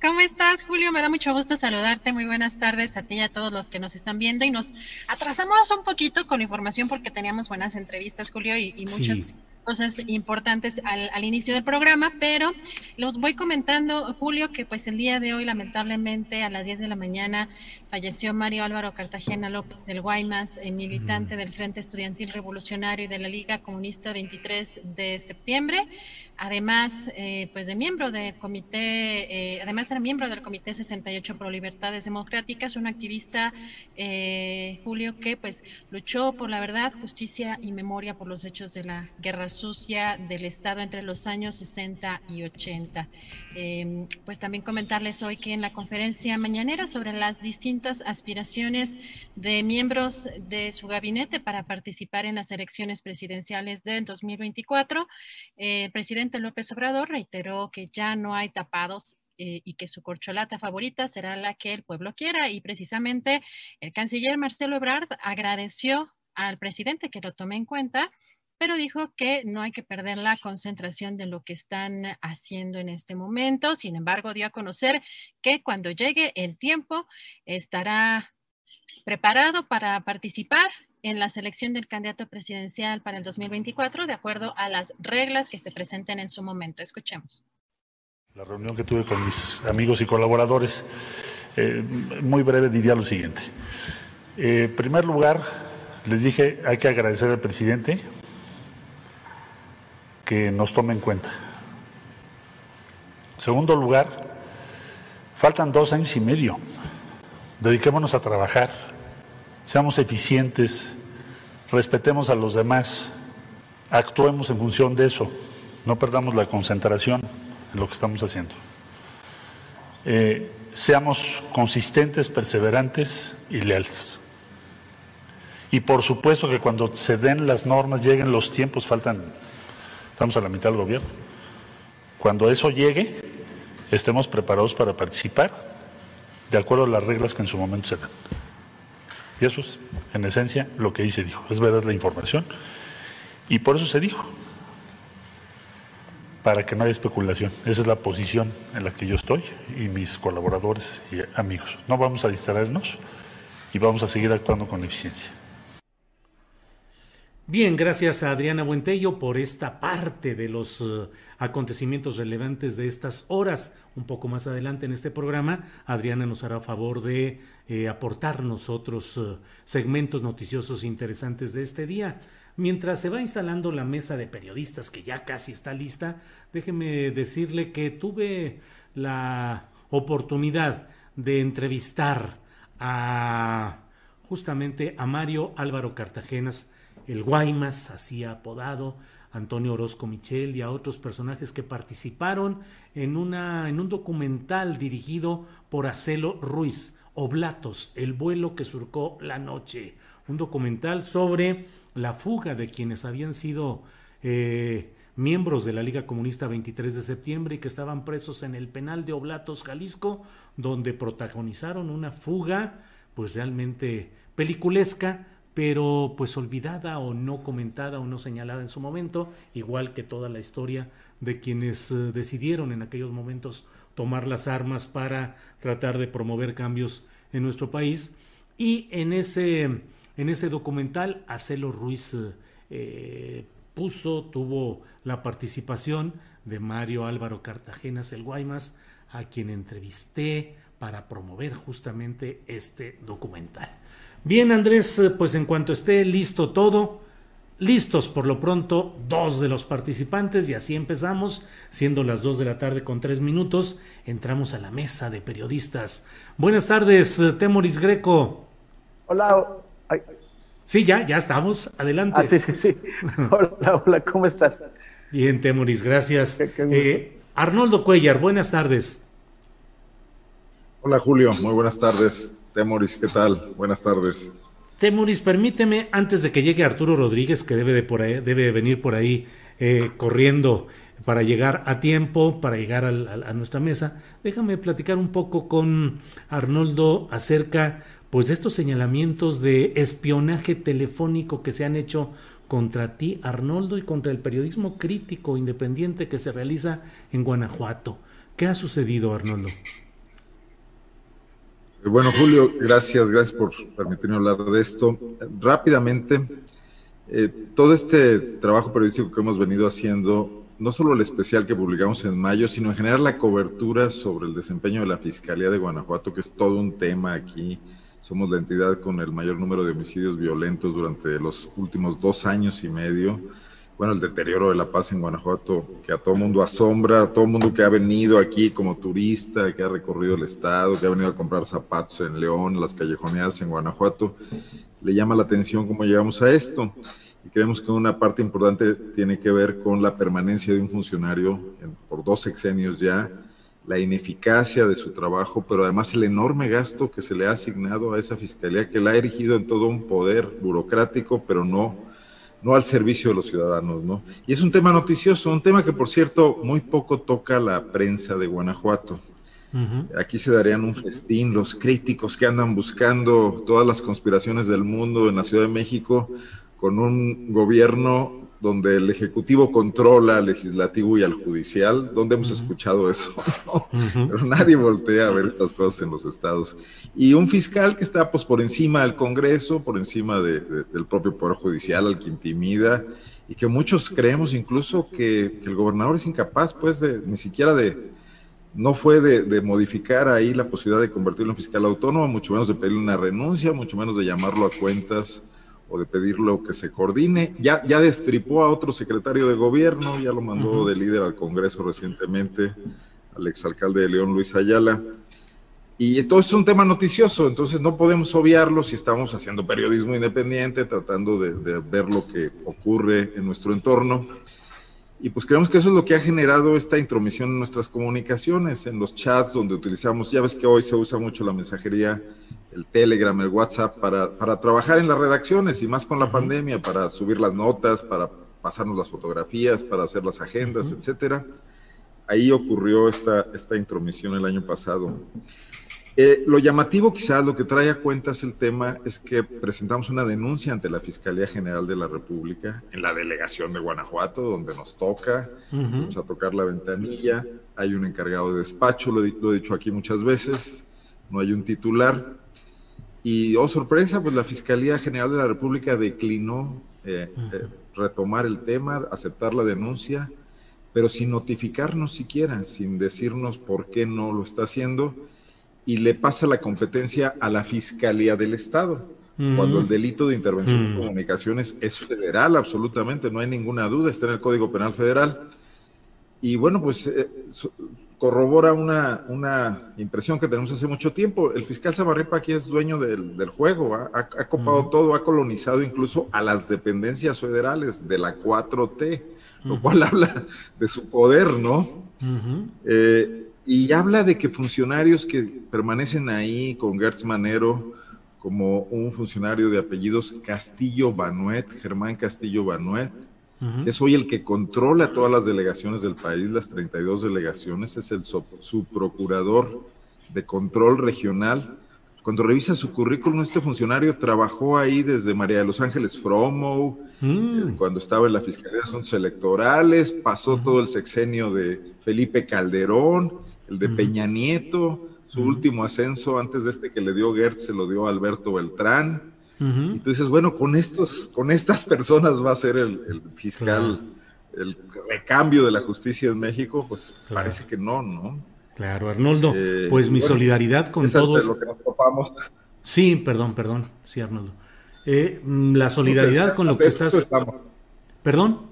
¿Cómo estás, Julio? Me da mucho gusto saludarte. Muy buenas tardes a ti y a todos los que nos están viendo. Y nos atrasamos un poquito con información porque teníamos buenas entrevistas, Julio, y, muchos cosas importantes al, al, inicio del programa, pero los voy comentando, Julio, que pues el día de hoy lamentablemente a las 10 de la mañana falleció Mario Álvaro Cartagena López del Guaymas, eh, militante del Frente Estudiantil Revolucionario y de la Liga Comunista 23 de septiembre además eh, pues de miembro del comité, eh, además era miembro del comité 68 pro libertades democráticas, un activista eh, Julio que pues luchó por la verdad, justicia y memoria por los hechos de la guerra sucia del Estado entre los años 60 y 80. Em, pues también comentarles hoy que en la conferencia mañanera sobre las distintas aspiraciones de miembros de su gabinete para participar en las elecciones presidenciales del 2024, el presidente López Obrador reiteró que ya no hay tapados eh, y que su corcholata favorita será la que el pueblo quiera. Y precisamente el canciller Marcelo Ebrard agradeció al presidente que lo tome en cuenta, pero dijo que no hay que perder la concentración de lo que están haciendo en este momento. Sin embargo, dio a conocer que cuando llegue el tiempo estará preparado para participar en la selección del candidato presidencial para el 2024 de acuerdo a las reglas que se presenten en su momento. Escuchemos. La reunión que tuve con mis amigos y colaboradores, eh, muy breve diría lo siguiente. Eh, en primer lugar, les dije, hay que agradecer al presidente que nos tome en cuenta. En segundo lugar, faltan dos años y medio. Dediquémonos a trabajar seamos eficientes, respetemos a los demás, actuemos en función de eso, no perdamos la concentración en lo que estamos haciendo. Eh, seamos consistentes, perseverantes y leales. Y por supuesto que cuando se den las normas, lleguen los tiempos, faltan, estamos a la mitad del gobierno. Cuando eso llegue, estemos preparados para participar de acuerdo a las reglas que en su momento se dan. Y eso es, en esencia, lo que ahí se dijo. Es verdad la información. Y por eso se dijo. Para que no haya especulación. Esa es la posición en la que yo estoy y mis colaboradores y amigos. No vamos a distraernos y vamos a seguir actuando con eficiencia. Bien, gracias a Adriana Buentello por esta parte de los uh, acontecimientos relevantes de estas horas. Un poco más adelante en este programa, Adriana nos hará favor de eh, aportarnos otros uh, segmentos noticiosos interesantes de este día. Mientras se va instalando la mesa de periodistas, que ya casi está lista, déjeme decirle que tuve la oportunidad de entrevistar a justamente a Mario Álvaro Cartagenas, el Guaymas, así apodado, Antonio Orozco Michel y a otros personajes que participaron en, una, en un documental dirigido por Acelo Ruiz, Oblatos, el vuelo que surcó la noche, un documental sobre la fuga de quienes habían sido eh, miembros de la Liga Comunista 23 de septiembre y que estaban presos en el penal de Oblatos, Jalisco, donde protagonizaron una fuga pues realmente peliculesca pero pues olvidada o no comentada o no señalada en su momento, igual que toda la historia de quienes eh, decidieron en aquellos momentos tomar las armas para tratar de promover cambios en nuestro país. Y en ese, en ese documental, Acelo Ruiz eh, puso, tuvo la participación de Mario Álvaro Cartagenas, el Guaymas, a quien entrevisté para promover justamente este documental. Bien, Andrés, pues en cuanto esté listo todo, listos por lo pronto dos de los participantes y así empezamos, siendo las dos de la tarde con tres minutos, entramos a la mesa de periodistas. Buenas tardes, eh, Temoris Greco. Hola. Sí, ya, ya estamos. Adelante. Ah, sí, sí, sí. Hola, hola, ¿cómo estás? Bien, Temoris, gracias. Eh, Arnoldo Cuellar, buenas tardes. Hola, Julio, muy buenas tardes. Temoris, ¿qué tal? Buenas tardes. Temoris, permíteme, antes de que llegue Arturo Rodríguez, que debe de, por ahí, debe venir por ahí eh, corriendo para llegar a tiempo, para llegar a nuestra mesa, déjame platicar un poco con Arnoldo acerca pues de estos señalamientos de espionaje telefónico que se han hecho contra ti, Arnoldo, y contra el periodismo crítico independiente que se realiza en Guanajuato. ¿Qué ha sucedido, Arnoldo? Eh, bueno, Julio, gracias, gracias por permitirme hablar de esto. Rápidamente, Eh, todo este trabajo periodístico que hemos venido haciendo, no solo el especial que publicamos en mayo, sino en general la cobertura sobre el desempeño de la Fiscalía de Guanajuato, que es todo un tema aquí. Somos la entidad con el mayor número de homicidios violentos durante los últimos dos años y medio bueno, el deterioro de la paz en Guanajuato, que a todo mundo asombra, a todo mundo que ha venido aquí como turista, que ha recorrido el estado, que ha venido a comprar zapatos en León, las callejoneadas en Guanajuato, le llama la atención cómo llegamos a esto. Y creemos que una parte importante tiene que ver con la permanencia de un funcionario por dos sexenios ya, la ineficacia de su trabajo, pero además el enorme gasto que se le ha asignado a esa fiscalía, que la ha erigido en todo un poder burocrático, pero no no al servicio de los ciudadanos, ¿no? Y es un tema noticioso, un tema que por cierto muy poco toca la prensa de Guanajuato. Aquí se darían un festín los críticos que andan buscando todas las conspiraciones del mundo en la Ciudad de México con un gobierno donde el Ejecutivo controla al Legislativo y al Judicial, donde hemos escuchado eso, pero nadie voltea a ver estas cosas en los estados. Y un fiscal que está pues, por encima del Congreso, por encima del propio Poder Judicial, al que intimida, y que muchos creemos incluso que, el gobernador es incapaz, pues, de ni siquiera de, no fue de, de, modificar ahí la posibilidad de convertirlo en fiscal autónomo, mucho menos de pedirle una renuncia, mucho menos de llamarlo a cuentas o de pedirlo que se coordine. Ya, ya destripó a otro secretario de gobierno, ya lo mandó de líder al Congreso recientemente, al exalcalde de León, Luis Ayala. Y todo esto es un tema noticioso, entonces no podemos obviarlo si estamos haciendo periodismo independiente, tratando de, de ver lo que ocurre en nuestro entorno. Y pues creemos que eso es lo que ha generado esta intromisión en nuestras comunicaciones, en los chats donde utilizamos, ya ves que hoy se usa mucho la mensajería, el Telegram, el WhatsApp, para, para trabajar en las redacciones y más con la pandemia, para subir las notas, para pasarnos las fotografías, para hacer las agendas, etcétera. Ahí ocurrió esta, esta intromisión el año pasado. Eh, lo llamativo quizás, lo que trae a cuentas el tema es que presentamos una denuncia ante la Fiscalía General de la República en la delegación de Guanajuato, donde nos toca, vamos a tocar la ventanilla, hay un encargado de despacho, lo, he dicho aquí muchas veces, no hay un titular. Y, oh sorpresa, pues la Fiscalía General de la República declinó eh, eh, retomar el tema, aceptar la denuncia, pero sin notificarnos siquiera, sin decirnos por qué no lo está haciendo y le pasa la competencia a la Fiscalía del Estado, cuando el delito de intervención en comunicaciones es federal, absolutamente, no hay ninguna duda, está en el Código Penal Federal. Y bueno, pues eh, corrobora una, una impresión que tenemos hace mucho tiempo. El fiscal Zabarripa aquí es dueño del, del juego, ha, ha, copado todo, ha colonizado incluso a las dependencias federales de la 4T, lo cual habla de su poder, ¿no? eh, y habla de que funcionarios que permanecen ahí con Gertz Manero, como un funcionario de apellidos Castillo Banuet, Germán Castillo Banuet, que es hoy el que controla todas las delegaciones del país, las 32 delegaciones, es el subprocurador de control regional. Cuando revisa su currículum, este funcionario trabajó ahí desde María de los Ángeles Fromo, mm. cuando estaba en la Fiscalía de Asuntos Electorales, pasó todo el sexenio de Felipe Calderón, el de Peña Nieto, su último ascenso antes de este que le dio Gertz se lo dio Alberto Beltrán. Y tú dices, bueno, con estos, con estas personas va a ser el, fiscal, el recambio de la justicia en México, pues parece que no, ¿no? Claro, Arnoldo, eh, pues mi solidaridad con todos. Lo que nos topamos. Sí, perdón, perdón, sí, Arnoldo. Eh, mm, la solidaridad con lo que estás. Perdón.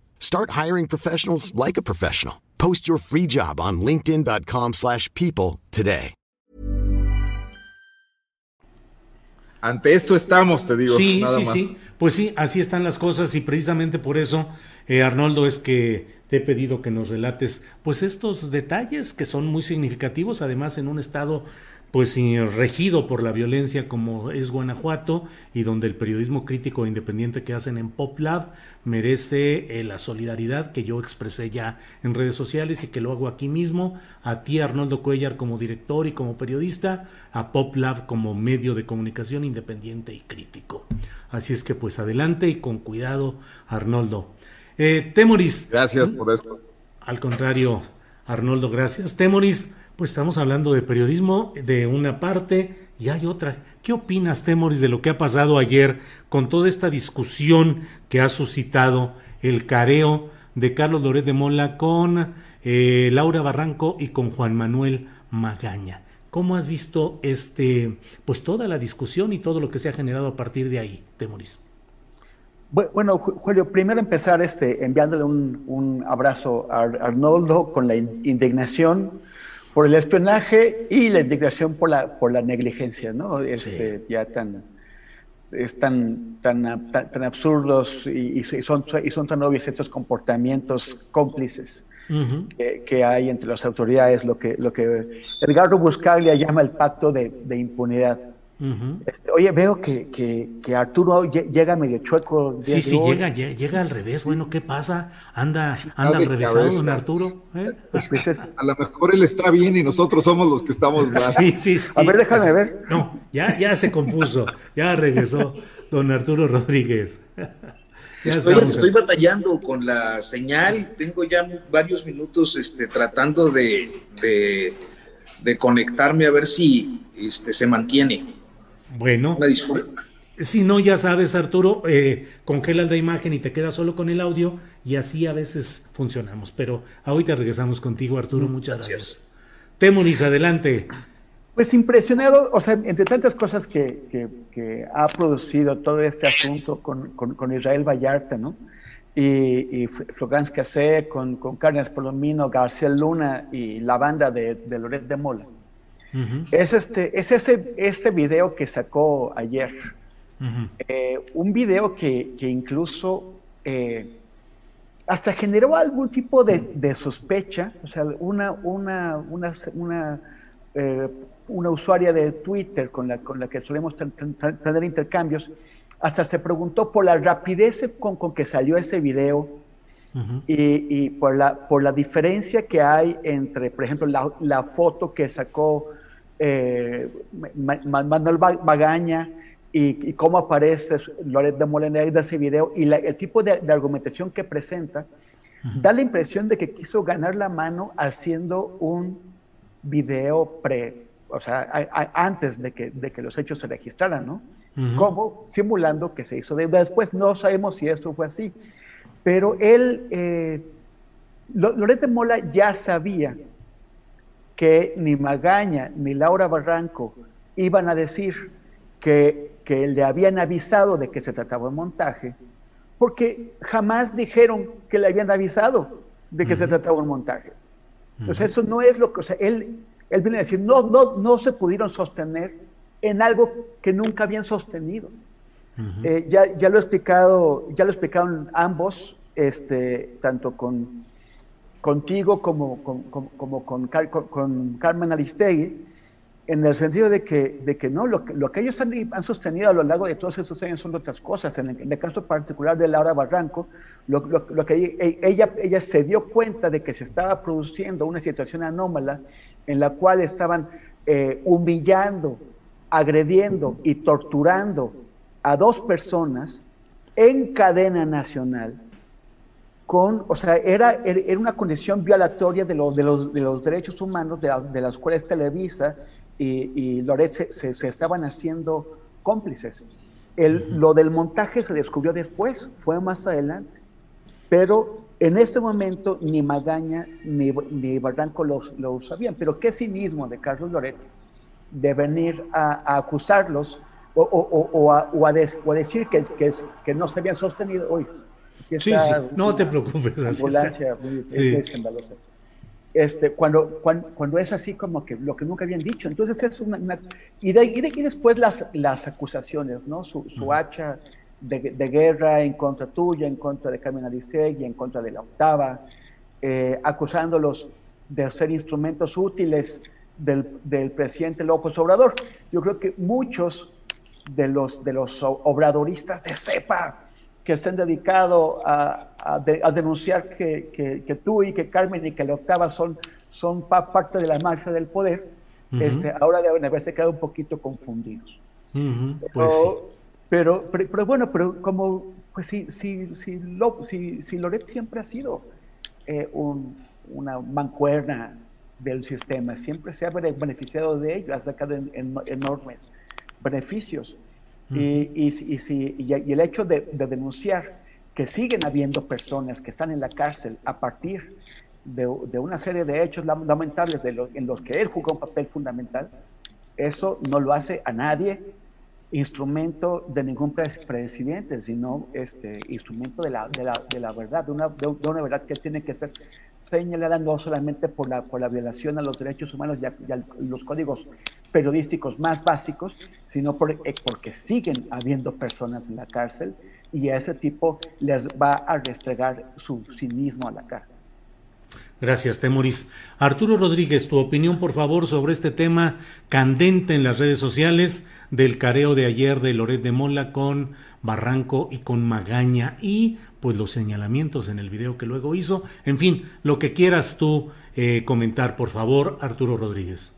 Start hiring professionals like a professional. Post your free job on linkedin.com/people slash people today. Ante esto estamos, te digo. Sí, nada sí, más. sí. Pues sí, así están las cosas y precisamente por eso, eh, Arnoldo, es que te he pedido que nos relates pues estos detalles que son muy significativos, además en un estado pues regido por la violencia como es Guanajuato y donde el periodismo crítico e independiente que hacen en PopLab merece eh, la solidaridad que yo expresé ya en redes sociales y que lo hago aquí mismo, a ti Arnoldo Cuellar como director y como periodista, a PopLab como medio de comunicación independiente y crítico. Así es que pues adelante y con cuidado Arnoldo. Eh, Temoris. Gracias por esto. Al contrario, Arnoldo, gracias. Temoris, pues estamos hablando de periodismo de una parte y hay otra. ¿Qué opinas, Temoris, de lo que ha pasado ayer con toda esta discusión que ha suscitado el careo de Carlos Loret de Mola con eh, Laura Barranco y con Juan Manuel Magaña? ¿Cómo has visto este, pues toda la discusión y todo lo que se ha generado a partir de ahí, Temoris? Bueno, Julio, primero empezar este, enviándole un, un abrazo a Arnoldo con la indignación por el espionaje y la indignación por la, por la negligencia, ¿no? Este, sí. Ya tan, es tan, tan, tan, tan absurdos y, y, son, y son tan obvios estos comportamientos cómplices uh -huh. que, que, hay entre las autoridades, lo que, lo que Edgardo Buscaglia llama el pacto de, de impunidad. Uh -huh. este, oye, veo que, que, que, Arturo llega medio chueco. Sí, sí, llega, llega al revés. Bueno, ¿qué pasa? Anda, sí, anda al revésado, don Arturo. ¿eh? A lo mejor él está bien y nosotros somos los que estamos mal. Sí, sí, sí. A ver, déjame ver. No, ya, ya se compuso, ya regresó don Arturo Rodríguez. Estoy, estoy, batallando con la señal, tengo ya varios minutos este, tratando de, de, de conectarme a ver si este, se mantiene. Bueno, si no, ya sabes, Arturo, eh, congelas la imagen y te quedas solo con el audio y así a veces funcionamos. Pero ahorita regresamos contigo, Arturo. Muchas gracias. gracias. Temoris, adelante. Pues impresionado, o sea, entre tantas cosas que, que, que ha producido todo este asunto con, con, con Israel Vallarta, ¿no? Y, y Florence Cassé, con, con Carnes Palomino, García Luna y la banda de, de Loret de Mola. Uh -huh. Es, este, es ese, este video que sacó ayer. Uh -huh. eh, un video que, que incluso eh, hasta generó algún tipo de, de, sospecha, o sea, una, una, una, una, eh, una usuaria de Twitter con la, con la que solemos tener intercambios, hasta se preguntó por la rapidez con, con que salió ese video Uh -huh. y, y, por, la, por la diferencia que hay entre, por ejemplo, la, la foto que sacó eh, Manuel Magaña y, y, cómo aparece Loret de Molina de ese video y la, el tipo de, de, argumentación que presenta, uh -huh. da la impresión de que quiso ganar la mano haciendo un video pre, o sea, a, a, antes de que, de que los hechos se registraran, ¿no? Uh -huh. Como simulando que se hizo de, después. No sabemos si esto fue así. Pero él, eh, Loret de Mola ya sabía que ni Magaña ni Laura Barranco iban a decir que, que le habían avisado de que se trataba de montaje, porque jamás dijeron que le habían avisado de que uh -huh. se trataba de un montaje. Uh -huh. Sea, eso no es lo que, o sea, él, él viene a decir, no, no, no se pudieron sostener en algo que nunca habían sostenido. Uh -huh. eh, ya, ya, lo he explicado, ya lo explicaron ambos, este, tanto con, contigo como, con, Carmen Aristegui, en el sentido de que, no, lo, que ellos han, sostenido a lo largo de todos estos años son otras cosas. En el, caso particular de Laura Barranco, lo, que ella, ella se dio cuenta de que se estaba produciendo una situación anómala en la cual estaban eh, humillando, agrediendo y torturando a dos personas en cadena nacional, con, o sea, era, era una condición violatoria de los, de los, de los derechos humanos de, de las cuales Televisa y, y Loret se, se, se, estaban haciendo cómplices. El, lo del montaje se descubrió después, fue más adelante, pero en este momento ni Magaña ni, ni Barranco lo, lo sabían. Pero qué cinismo de Carlos Loret de venir a, a acusarlos o, o, o, a, o, a des, o, a, decir que, que, que, no se habían sostenido hoy. Sí, sí. no te preocupes. Ambulancia muy, escandalosa. Este, cuando, cuando, cuando, es así como que lo que nunca habían dicho. Entonces es una... y, de, y, de, y, después las, las acusaciones, ¿no? Su, su hacha de, de, guerra en contra tuya, en contra de Carmen Aristegui, en contra de la octava, eh, acusándolos de ser instrumentos útiles del, del, presidente López Obrador. Yo creo que muchos de los, de los obradoristas de CEPA que estén dedicados a, a, a denunciar que, que, que, tú y que Carmen y que la octava son, son parte de la marcha del poder, uh -huh. este, ahora deben haberse quedado un poquito confundidos. Uh -huh. pero, pues sí. pero, pero, pero, bueno, pero como, pues si, si, si, Lo, si, si Loret siempre ha sido eh, un, una mancuerna del sistema, siempre se ha beneficiado de ello, ha sacado en, en, enormes beneficios. -huh. y, y, y, si, y, el hecho de, de, denunciar que siguen habiendo personas que están en la cárcel a partir de, de una serie de hechos lamentables de lo, en los que él jugó un papel fundamental, eso no lo hace a nadie instrumento de ningún presidente, sino este, instrumento de la, de la, de la verdad, de una, de una verdad que tiene que ser señalada no solamente por la, por la violación a los derechos humanos y a, los códigos periodísticos más básicos, sino por, eh, porque siguen habiendo personas en la cárcel y a ese tipo les va a restregar su cinismo a la cara. Gracias, Temoris. Arturo Rodríguez, tu opinión, por favor, sobre este tema candente en las redes sociales del careo de ayer de Loret de Mola con Barranco y con Magaña y pues los señalamientos en el video que luego hizo. En fin, lo que quieras tú eh, comentar, por favor, Arturo Rodríguez.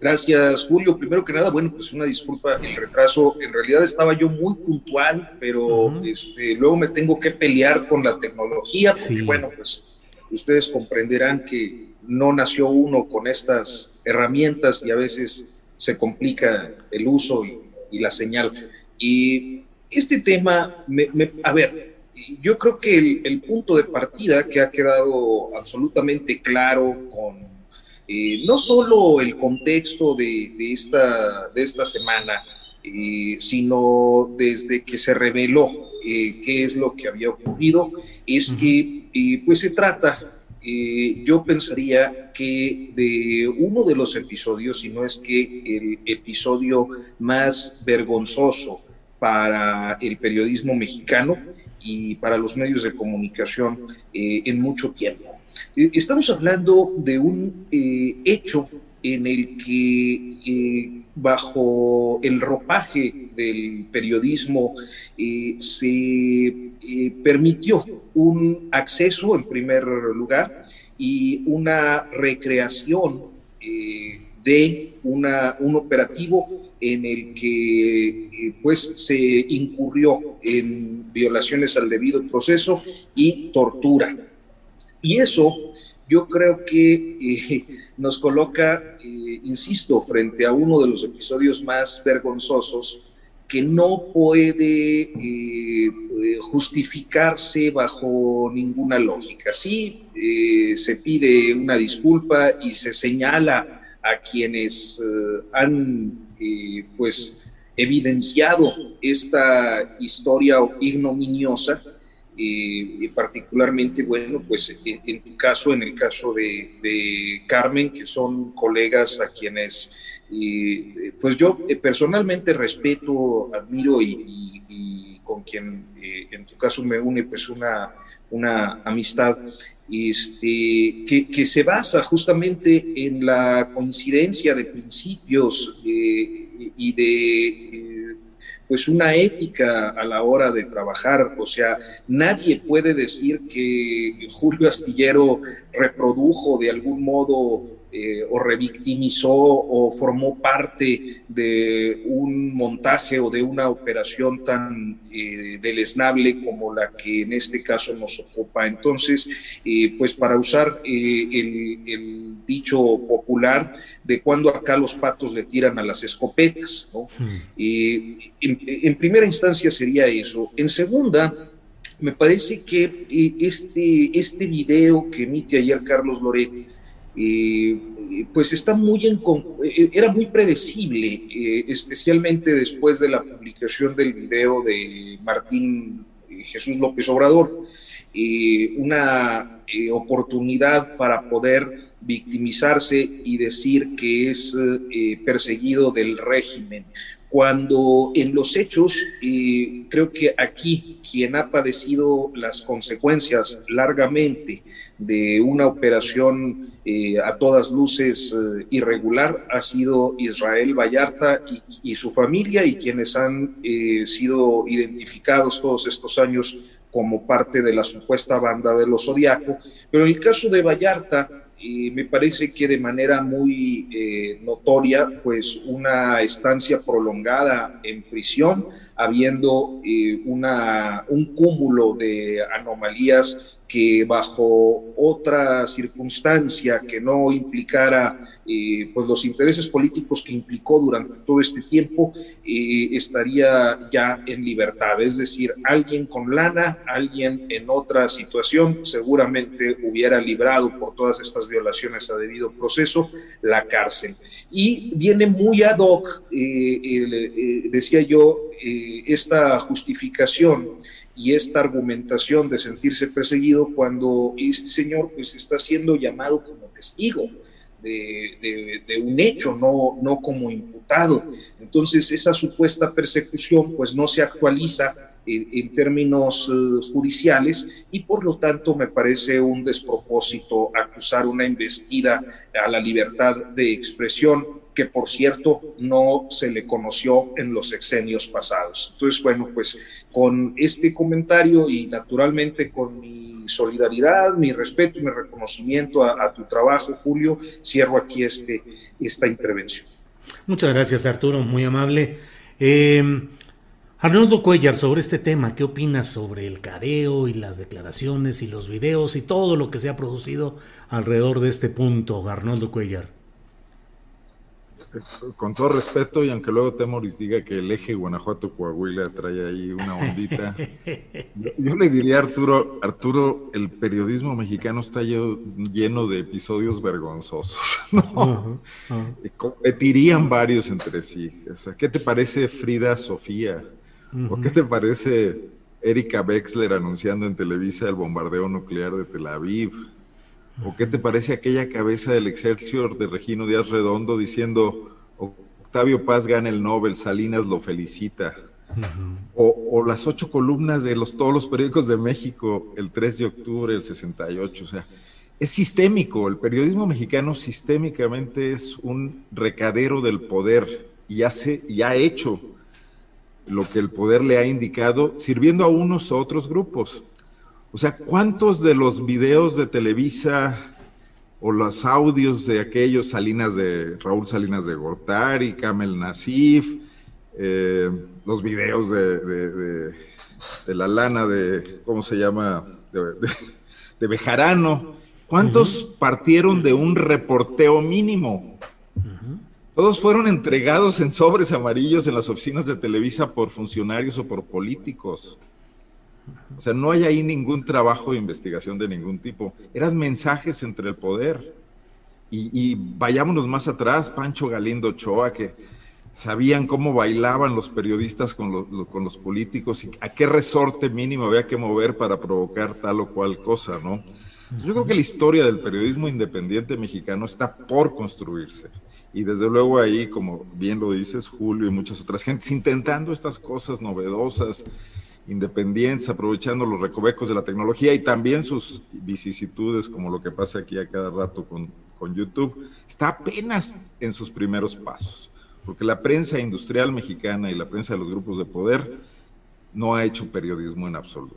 Gracias, Julio. Primero que nada, bueno, pues una disculpa el retraso. En realidad estaba yo muy puntual, pero uh -huh. este, luego me tengo que pelear con la tecnología, porque sí. bueno, pues ustedes comprenderán que no nació uno con estas herramientas y a veces se complica el uso y, y la señal. Y este tema, me, me, a ver, yo creo que el, el, punto de partida que ha quedado absolutamente claro con eh, no solo el contexto de, de, esta, de esta semana, eh, sino desde que se reveló eh, qué es lo que había ocurrido, es que pues se trata yo pensaría que de uno de los episodios, si no es que el episodio más vergonzoso para el periodismo mexicano y para los medios de comunicación eh, en mucho tiempo. Eh, estamos hablando de un eh, hecho en el que bajo el ropaje del periodismo se permitió un acceso en primer lugar y una recreación de un operativo en el que eh, pues se incurrió en violaciones al debido proceso y tortura. Y eso yo creo que eh, nos coloca, eh, insisto, frente a uno de los episodios más vergonzosos que no puede justificarse bajo ninguna lógica. Sí, se pide una disculpa y se señala a quienes eh, pues evidenciado esta historia ignominiosa, eh, particularmente, bueno, pues en, en, tu caso, en el caso de, de, Carmen, que son colegas a quienes, eh, pues yo eh, personalmente respeto, admiro y, y, y con quien eh, en tu caso me une pues una, una amistad este, que, que, se basa justamente en la coincidencia de principios eh, y de pues una ética a la hora de trabajar. O sea, nadie puede decir que Julio Astillero reprodujo de algún modo eh, o revictimizó o formó parte de un montaje o de una operación tan eh, deleznable como la que en este caso nos ocupa. Entonces, eh, pues para usar eh, el, el, dicho popular de cuando acá los patos le tiran a las escopetas, ¿no? Hmm. En, en primera instancia sería eso. En segunda, me parece que este, este video que emite ayer Carlos Loretti, eh, pues está muy en, eh, era muy predecible, eh, especialmente después de la publicación del video de Martín Jesús López Obrador, una oportunidad para poder victimizarse y decir que es perseguido del régimen cuando en los hechos creo que aquí quien ha padecido las consecuencias largamente de una operación eh, a todas luces eh, irregular ha sido Israel Vallarta y, su familia y quienes han eh, sido identificados todos estos años como parte de la supuesta banda de los Zodiaco. Pero en el caso de Vallarta, y me parece que de manera muy eh, notoria, pues una estancia prolongada en prisión, habiendo eh, una, un cúmulo de anomalías que bajo otra circunstancia que no implicara eh, pues los intereses políticos que implicó durante todo este tiempo, eh, estaría ya en libertad. Es decir, alguien con lana, alguien en otra situación, seguramente hubiera librado por todas estas violaciones a debido proceso la cárcel. Y viene muy ad hoc, eh, decía yo, esta justificación y esta argumentación de sentirse perseguido cuando este señor pues está siendo llamado como testigo de, un hecho, no, no como imputado. Entonces esa supuesta persecución pues no se actualiza en, términos eh, judiciales y por lo tanto me parece un despropósito acusar una investida a la libertad de expresión que por cierto no se le conoció en los sexenios pasados. Entonces, bueno, pues con este comentario y naturalmente con mi solidaridad, mi respeto y mi reconocimiento a, tu trabajo, Julio, cierro aquí este, esta intervención. Muchas gracias, Arturo, muy amable. Eh, Arnoldo Cuellar, sobre este tema, ¿qué opinas sobre el careo y las declaraciones y los videos y todo lo que se ha producido alrededor de este punto, Arnoldo Cuellar? Con todo respeto, y aunque luego Temoris diga que el eje Guanajuato-Coahuila trae ahí una ondita, yo, le diría a Arturo, Arturo, el periodismo mexicano está lleno, de episodios vergonzosos, ¿no? Competirían varios entre sí. ¿Qué te parece Frida Sofía? ¿O qué te parece Erika Wexler anunciando en Televisa el bombardeo nuclear de Tel Aviv? ¿O qué te parece aquella cabeza del Excelsior de Regino Díaz Redondo diciendo Octavio Paz gana el Nobel, Salinas lo felicita? o, las ocho columnas de los, todos los periódicos de México el 3 de octubre del 68. O sea, es sistémico. El periodismo mexicano sistémicamente es un recadero del poder y, hace, y ha hecho lo que el poder le ha indicado, sirviendo a unos u otros grupos. O sea, ¿cuántos de los videos de Televisa o los audios de aquellos Salinas de Raúl Salinas de Gortari, Kamel Nasif, eh, los videos de, la lana de, ¿cómo se llama? De, Bejarano. ¿Cuántos partieron de un reporteo mínimo? Todos fueron entregados en sobres amarillos en las oficinas de Televisa por funcionarios o por políticos. O sea, no hay ahí ningún trabajo de investigación de ningún tipo. Eran mensajes entre el poder. Y, vayámonos más atrás, Pancho Galindo Ochoa, que sabían cómo bailaban los periodistas con, con los políticos y a qué resorte mínimo había que mover para provocar tal o cual cosa, ¿no? Yo creo que la historia del periodismo independiente mexicano está por construirse. Y desde luego ahí, como bien lo dices, Julio y muchas otras gentes, intentando estas cosas novedosas, independientes, aprovechando los recovecos de la tecnología y también sus vicisitudes, como lo que pasa aquí a cada rato con, con YouTube, está apenas en sus primeros pasos, porque la prensa industrial mexicana y la prensa de los grupos de poder no ha hecho periodismo en absoluto.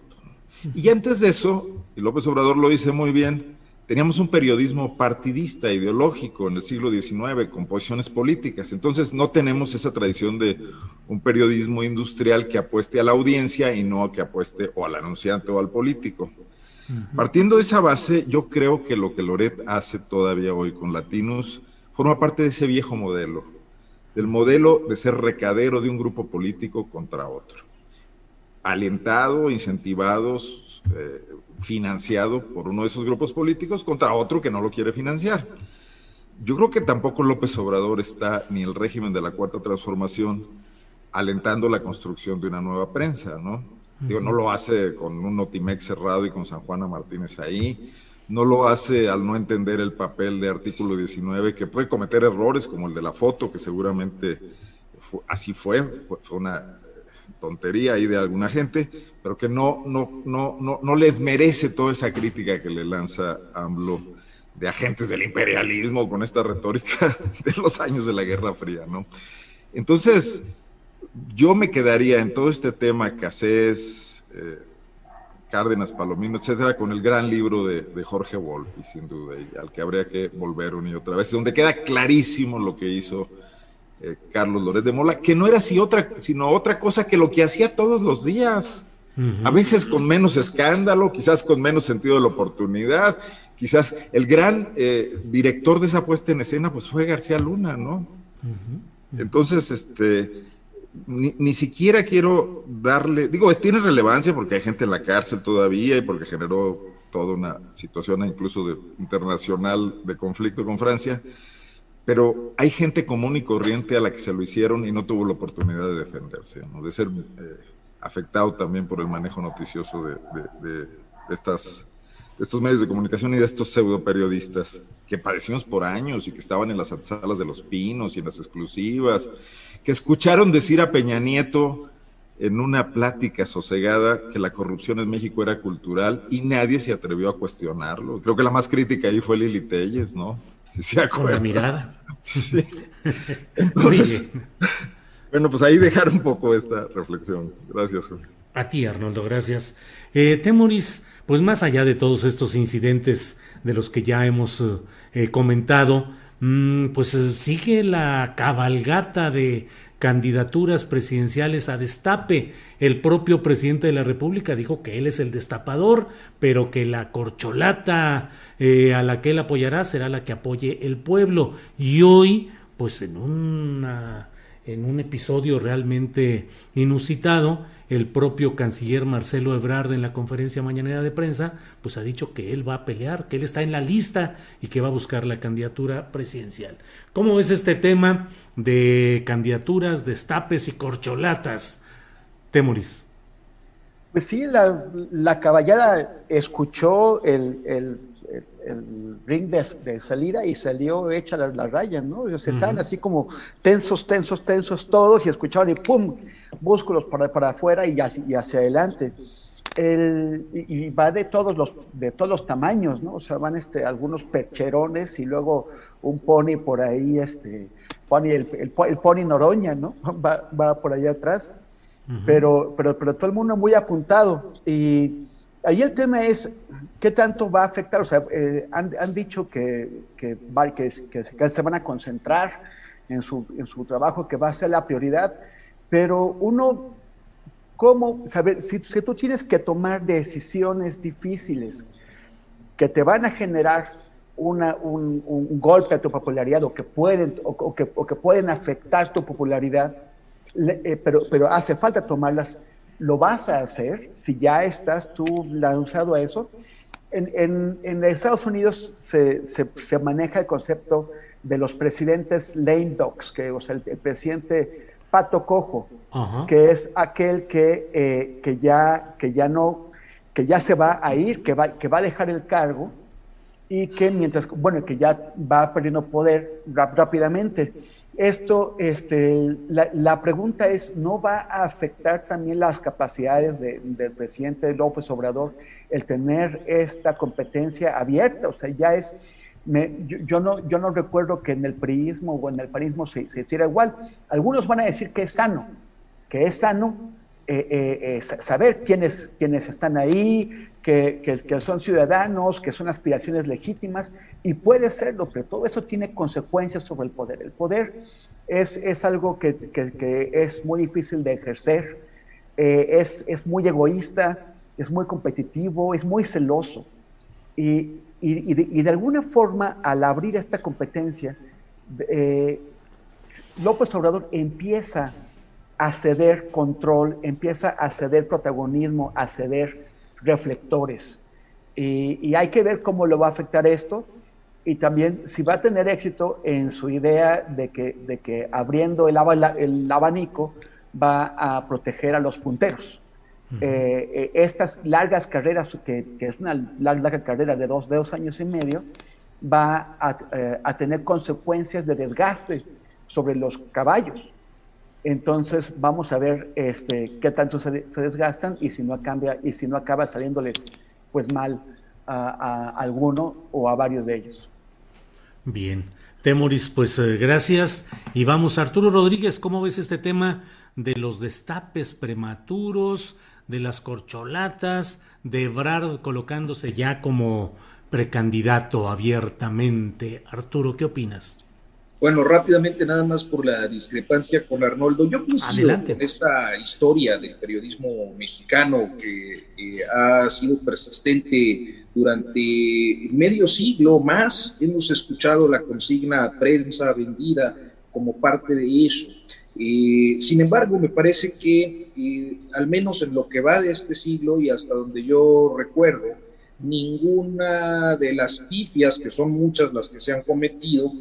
Y antes de eso, y López Obrador lo dice muy bien, teníamos un periodismo partidista, ideológico en el siglo XIX, con posiciones políticas. Entonces no tenemos esa tradición de un periodismo industrial que apueste a la audiencia y no que apueste o al anunciante o al político. Partiendo de esa base, yo creo que lo que Loret hace todavía hoy con Latinos forma parte de ese viejo modelo, del modelo de ser recadero de un grupo político contra otro. Alentado, incentivados, eh, financiado por uno de esos grupos políticos contra otro que no lo quiere financiar. Yo creo que tampoco López Obrador está, ni el régimen de la Cuarta Transformación, alentando la construcción de una nueva prensa, ¿no? Digo, no lo hace con un Notimex cerrado y con San Juana Martínez ahí. No lo hace al no entender el papel de artículo 19, que puede cometer errores como el de la foto, que seguramente así fue, fue una tontería ahí de alguna gente, pero que no, no, no, no, no les merece toda esa crítica que le lanza AMLO de agentes del imperialismo con esta retórica de los años de la Guerra Fría, ¿no? Entonces, yo me quedaría en todo este tema Casés, eh, Cárdenas, Palomino, etcétera, con el gran libro de, Jorge Volpi, sin duda, al que habría que volver una y otra vez, donde queda clarísimo lo que hizo eh, Carlos Lórez de Mola, que no era así otra, sino otra cosa que lo que hacía todos los días. A veces con menos escándalo, quizás con menos sentido de la oportunidad, quizás el gran eh, director de esa puesta en escena pues fue García Luna, ¿no? Entonces, este, ni, siquiera quiero darle, digo, es, tiene relevancia porque hay gente en la cárcel todavía y porque generó toda una situación incluso de, internacional de conflicto con Francia, pero hay gente común y corriente a la que se lo hicieron y no tuvo la oportunidad de defenderse, ¿no? de ser eh, afectado también por el manejo noticioso de, de, estas, estos medios de comunicación y de estos pseudo periodistas que padecimos por años y que estaban en las salas de los pinos y en las exclusivas que escucharon decir a Peña Nieto en una plática sosegada que la corrupción en México era cultural y nadie se atrevió a cuestionarlo. Creo que la más crítica ahí fue Lili Telles, ¿no? Con la mirada. Sí. Entonces, bueno, pues ahí dejar un poco esta reflexión. Gracias, Julio. A ti, Arnoldo, gracias. Eh, Temoris, pues más allá de todos estos incidentes de los que ya hemos eh, comentado, Mm, pues eh, sigue la cabalgata de candidaturas presidenciales a destape. El propio presidente de la República dijo que él es el destapador, pero que la corcholata eh, a la que él apoyará será la que apoye el pueblo. Y hoy, pues en, una, en un episodio realmente inusitado, el propio canciller Marcelo Ebrard en la conferencia mañanera de prensa, pues ha dicho que él va a pelear, que él está en la lista y que va a buscar la candidatura presidencial. ¿Cómo ves este tema de candidaturas, destapes y corcholatas, Temoris? Pues sí, la, caballada escuchó el ring de, salida y salió hecha la, la raya, ¿no? Ellos estaban así como tensos, tensos, tensos todos y escuchaban y ¡pum! Músculos para, para afuera y hacia, y hacia adelante. El, y, va de todos los de todos los tamaños, ¿no? O sea, van este, algunos percherones y luego un pony por ahí, este, pony, el, el, pony Noroña, ¿no? Va, va por allá atrás. pero, pero, pero todo el mundo muy apuntado. Y ahí el tema es qué tanto va a afectar, o sea, eh, han, dicho que, que, que, se van a concentrar en su, en su trabajo, que va a ser la prioridad, pero uno, ¿cómo saber? Si, si tú tienes que tomar decisiones difíciles que te van a generar una, un, un, golpe a tu popularidad o que pueden, o, que, o que, pueden afectar tu popularidad, eh, pero, pero hace falta tomarlas lo vas a hacer si ya estás tú lanzado a eso. En, en, Estados Unidos se, se, maneja el concepto de los presidentes lame dogs, que, o sea, el, presidente pato cojo, que es aquel que, eh, que, ya, que ya no, que ya se va a ir, que va, que va a dejar el cargo y que mientras, bueno, que ya va perdiendo poder rápidamente. Esto, este, la, pregunta es, ¿no va a afectar también las capacidades del presidente López Obrador el tener esta competencia abierta? O sea, ya es, yo, no, yo no recuerdo que en el priismo o en el parismo se, se hiciera igual. Algunos van a decir que es sano, que es sano eh, eh, eh, saber quiénes, quiénes están ahí, que, son ciudadanos, que son aspiraciones legítimas, y puede serlo, pero todo eso tiene consecuencias sobre el poder. El poder es, es algo que, es muy difícil de ejercer, eh, es, es, muy egoísta, es muy competitivo, es muy celoso. Y, y, de, alguna forma, al abrir esta competencia, eh, López Obrador empieza a ceder control, empieza a ceder protagonismo, a ceder reflectores. Y, hay que ver cómo lo va a afectar esto y también si va a tener éxito en su idea de que, de que abriendo el, el abanico va a proteger a los punteros. eh, eh, estas largas carreras, que, es una larga carrera de dos, de dos años y medio, va a, eh, a, tener consecuencias de desgaste sobre los caballos. Entonces vamos a ver este, qué tanto se, desgastan y si no cambia y si no acaba saliéndoles pues mal a, alguno o a varios de ellos. Bien, Temoris, pues gracias y vamos Arturo Rodríguez, ¿cómo ves este tema de los destapes prematuros? de las corcholatas, de Ebrard colocándose ya como precandidato abiertamente. Arturo, ¿qué opinas? Bueno, rápidamente nada más por la discrepancia con Arnoldo. Yo coincido con esta historia del periodismo mexicano que ha sido persistente durante medio siglo más. Hemos escuchado la consigna prensa vendida como parte de eso. Eh, sin embargo, me parece que eh, al menos en lo que va de este siglo y hasta donde yo recuerdo, ninguna de las pifias, que son muchas las que se han cometido,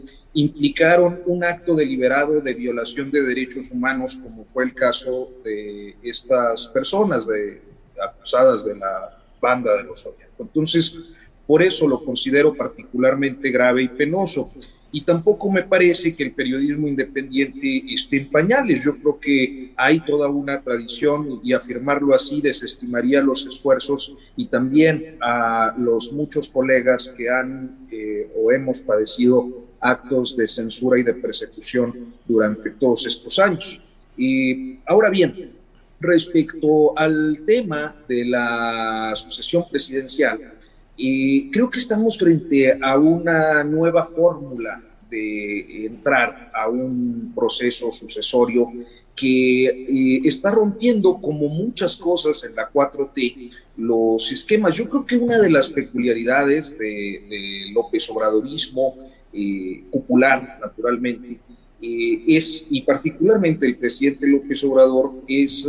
implicaron un acto deliberado de violación de derechos humanos, como fue el caso de estas personas de, acusadas de la banda de los Zodiaco. Entonces, por eso lo considero particularmente grave y penoso y tampoco me parece que el periodismo independiente esté en pañales. Yo creo que hay toda una tradición y afirmarlo así desestimaría los esfuerzos y también a los muchos colegas que han eh, o hemos padecido actos de censura y de persecución durante todos estos años. Y ahora bien, respecto al tema de la sucesión presidencial, y creo que estamos frente a una nueva fórmula de entrar a un proceso sucesorio que eh, está rompiendo como muchas cosas en la 4T los esquemas. Yo creo que una de las peculiaridades de, López Obradorismo eh, popular, naturalmente, eh, es, y particularmente el presidente López Obrador, es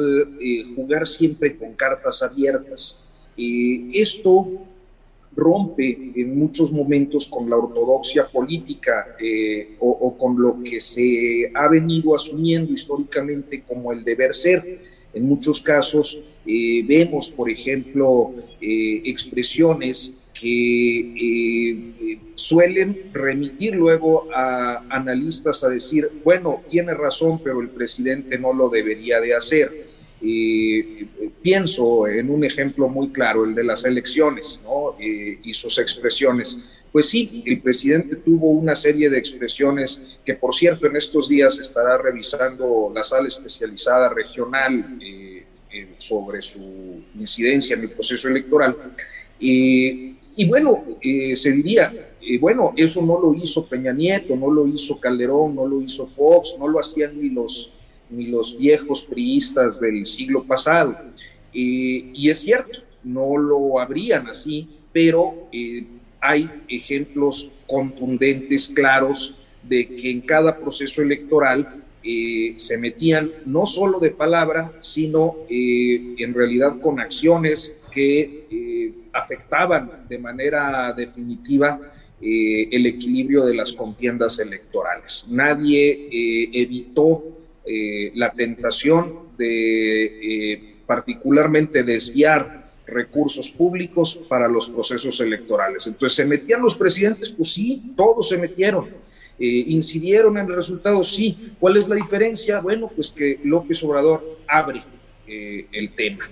jugar siempre con cartas abiertas. esto rompe en muchos momentos con la ortodoxia política eh, o, con lo que se ha venido asumiendo históricamente como el deber ser. En muchos casos eh, vemos, por ejemplo, eh, expresiones que suelen remitir luego a analistas a decir, bueno, tiene razón, pero el presidente no lo debería de hacer. Y pienso en un ejemplo muy claro, el de las elecciones ¿no? y sus expresiones. Pues sí, el presidente tuvo una serie de expresiones que, por cierto, en estos días estará revisando la sala especializada regional eh, sobre su incidencia en el proceso electoral. y bueno, eh, se diría, eh, bueno, eso no lo hizo Peña Nieto, no lo hizo Calderón, no lo hizo Fox, no lo hacían ni los ni los viejos priistas del siglo pasado. y es cierto, no lo habrían así, pero eh, hay ejemplos contundentes, claros, de que en cada proceso electoral eh, se metían no solo de palabra, sino eh, en realidad con acciones que afectaban de manera definitiva el equilibrio de las contiendas electorales. Nadie evitó eh, la tentación de eh, particularmente desviar recursos públicos para los procesos electorales. Entonces, ¿se metían los presidentes? Pues sí, todos se metieron. Eh, ¿Incidieron en el resultado? Sí. ¿Cuál es la diferencia? Bueno, pues que López Obrador abre el tema.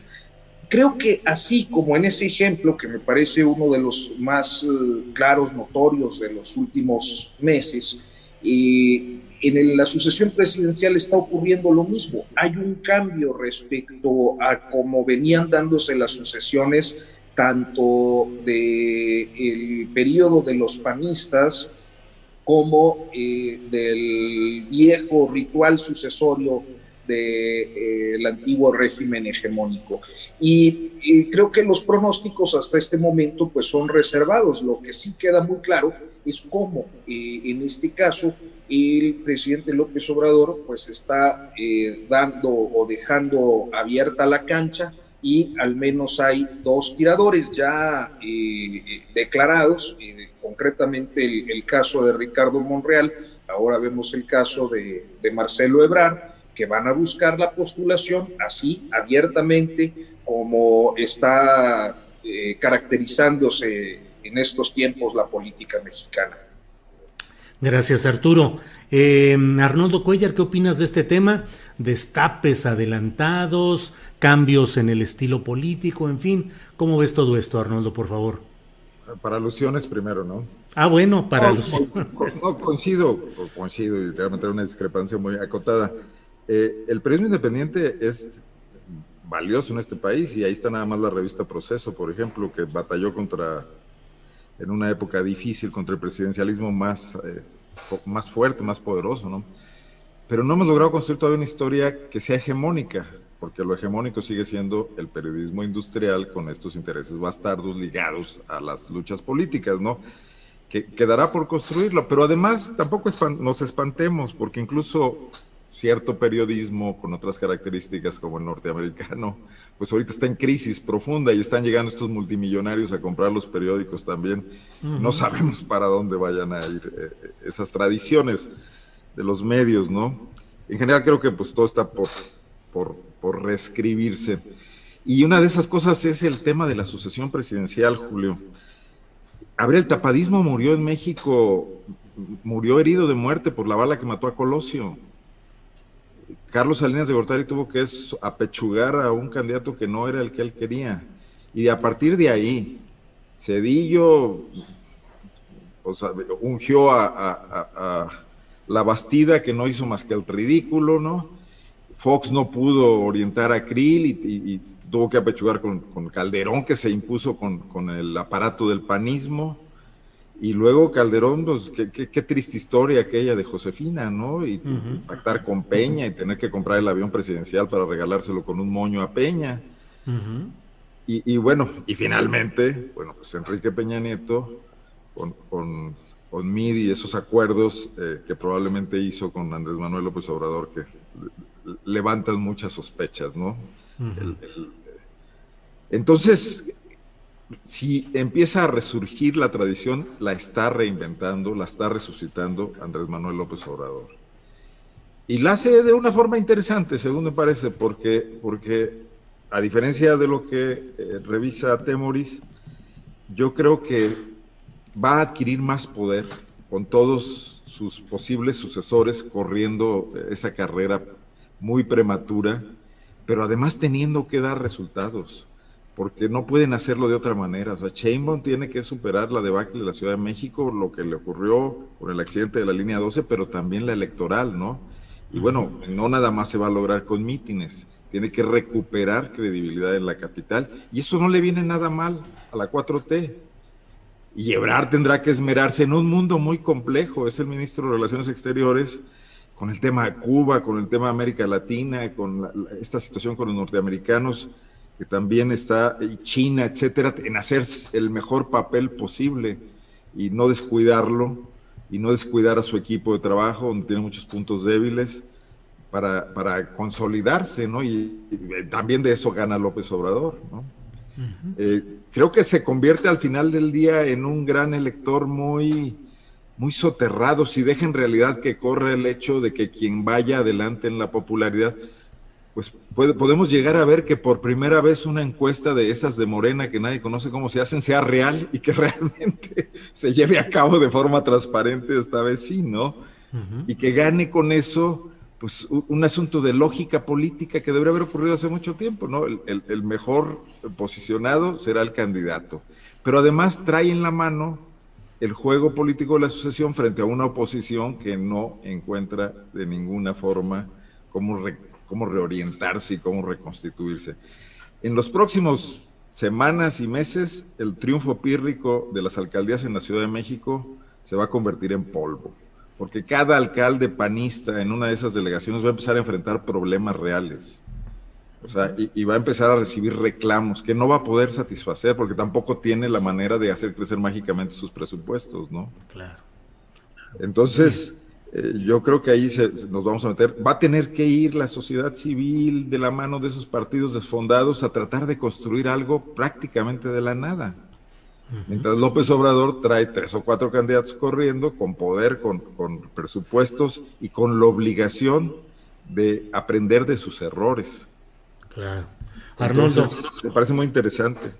Creo que así como en ese ejemplo, que me parece uno de los más claros, notorios de los últimos meses, y en la sucesión presidencial está ocurriendo lo mismo. Hay un cambio respecto a cómo venían dándose las sucesiones, tanto del periodo de los panistas como eh, del viejo ritual sucesorio del eh, antiguo régimen hegemónico. Y, creo que los pronósticos hasta este momento pues son reservados. Lo que sí queda muy claro es cómo eh, en este caso el presidente López Obrador pues está eh, dando o dejando abierta la cancha y al menos hay dos tiradores ya declarados, concretamente el, caso de Ricardo Monreal, ahora vemos el caso de, Marcelo Ebrard, que van a buscar la postulación así abiertamente como está eh, caracterizándose en estos tiempos la política mexicana. Gracias, Arturo. Eh, Arnoldo Cuellar, ¿qué opinas de este tema? Destapes adelantados, cambios en el estilo político, en fin. ¿Cómo ves todo esto, Arnoldo, por favor? Para alusiones primero, ¿no? Ah, bueno, para alusiones. No, coincido, coincido y realmente una discrepancia muy acotada. Eh, el periodismo independiente es valioso en este país y ahí está nada más la revista Proceso, por ejemplo, que batalló contra, en una época difícil, contra el presidencialismo más, eh, más fuerte, más poderoso, ¿no? Pero no hemos logrado construir todavía una historia que sea hegemónica, porque lo hegemónico sigue siendo el periodismo industrial con estos intereses bastardos ligados a las luchas políticas, ¿no? Que quedará por construirlo, pero además tampoco nos espantemos, porque incluso cierto periodismo con otras características como el norteamericano, pues ahorita está en crisis profunda y están llegando estos multimillonarios a comprar los periódicos también. No sabemos para dónde vayan a ir eh, eh, esas tradiciones de los medios, ¿no? En general creo que pues todo está por, por, por reescribirse. Y una de esas cosas es el tema de la sucesión presidencial, Julio. A ver, el tapadismo murió en México, murió herido de muerte por la bala que mató a Colosio. Carlos Salinas de Gortari tuvo que apechugar a un candidato que no era el que él quería. Y a partir de ahí, Cedillo ungió a, la Bastida, que no hizo más que el ridículo, ¿no? Fox no pudo orientar a Krill y, tuvo que apechugar con, Calderón, que se impuso con, con el aparato del panismo. Y luego Calderón, pues qué, triste historia aquella de Josefina, ¿no? Y pactar con Peña y tener que comprar el avión presidencial para regalárselo con un moño a Peña. y, bueno, y finalmente, bueno, pues Enrique Peña Nieto, con, con, con MIDI, esos acuerdos eh, que probablemente hizo con Andrés Manuel López Obrador, que levantan muchas sospechas, ¿no? entonces, si empieza a resurgir la tradición, la está reinventando, la está resucitando Andrés Manuel López Obrador. Y la hace de una forma interesante, según me parece, porque, porque a diferencia de lo que eh, revisa Temoris, yo creo que va a adquirir más poder con todos sus posibles sucesores corriendo esa carrera muy prematura, pero además teniendo que dar resultados porque no pueden hacerlo de otra manera. O sea, Chainbaum tiene que superar la debacle de la Ciudad de México, lo que le ocurrió con el accidente de la línea 12, pero también la electoral, ¿no? Y bueno, no nada más se va a lograr con mítines, tiene que recuperar credibilidad en la capital, y eso no le viene nada mal a la 4T. Y Ebrard tendrá que esmerarse en un mundo muy complejo, es el ministro de Relaciones Exteriores, con el tema de Cuba, con el tema de América Latina, con esta situación con los norteamericanos que también está China, etcétera, en hacer el mejor papel posible y no descuidarlo y no descuidar a su equipo de trabajo, donde tiene muchos puntos débiles, para, para consolidarse, ¿no? Y, también de eso gana López Obrador, ¿no? Eh, creo que se convierte al final del día en un gran elector muy, muy soterrado, si deja en realidad que corre el hecho de que quien vaya adelante en la popularidad pues podemos llegar a ver que por primera vez una encuesta de esas de Morena que nadie conoce cómo se hacen sea real y que realmente se lleve a cabo de forma transparente esta vez sí, ¿no? Y que gane con eso, pues un asunto de lógica política que debería haber ocurrido hace mucho tiempo, ¿no? El, mejor posicionado será el candidato, pero además trae en la mano el juego político de la sucesión frente a una oposición que no encuentra de ninguna forma cómo cómo reorientarse y cómo reconstituirse. En los próximos semanas y meses, el triunfo pírrico de las alcaldías en la Ciudad de México se va a convertir en polvo, porque cada alcalde panista en una de esas delegaciones va a empezar a enfrentar problemas reales. O sea, y, va a empezar a recibir reclamos que no va a poder satisfacer porque tampoco tiene la manera de hacer crecer mágicamente sus presupuestos, ¿no? Claro. Entonces, eh, yo creo que ahí nos vamos a meter. Va a tener que ir la sociedad civil de la mano de esos partidos desfondados a tratar de construir algo prácticamente de la nada. Mientras López Obrador trae tres o cuatro candidatos corriendo con poder, con, con presupuestos y con la obligación de aprender de sus errores. Claro. Arnoldo. me parece muy interesante.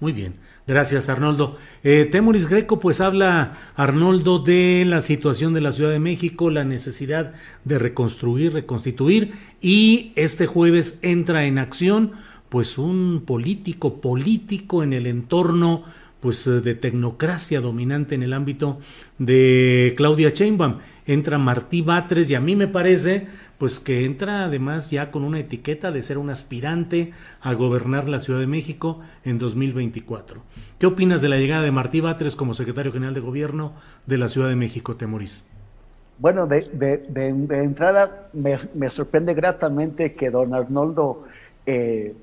Muy bien, gracias Arnoldo. Eh, Temoris Greco, pues habla Arnoldo de la situación de la Ciudad de México, la necesidad de reconstruir, reconstituir y este jueves entra en acción pues un político político en el entorno pues eh, de tecnocracia dominante en el ámbito de Claudia Sheinbaum. Entra Martí Batres y a mí me parece pues que entra además ya con una etiqueta de ser un aspirante a gobernar la Ciudad de México en 2024. ¿Qué opinas de la llegada de Martí Batres como secretario general de gobierno de la Ciudad de México, Temoris? Bueno, de, entrada me, sorprende gratamente que don Arnoldo eh,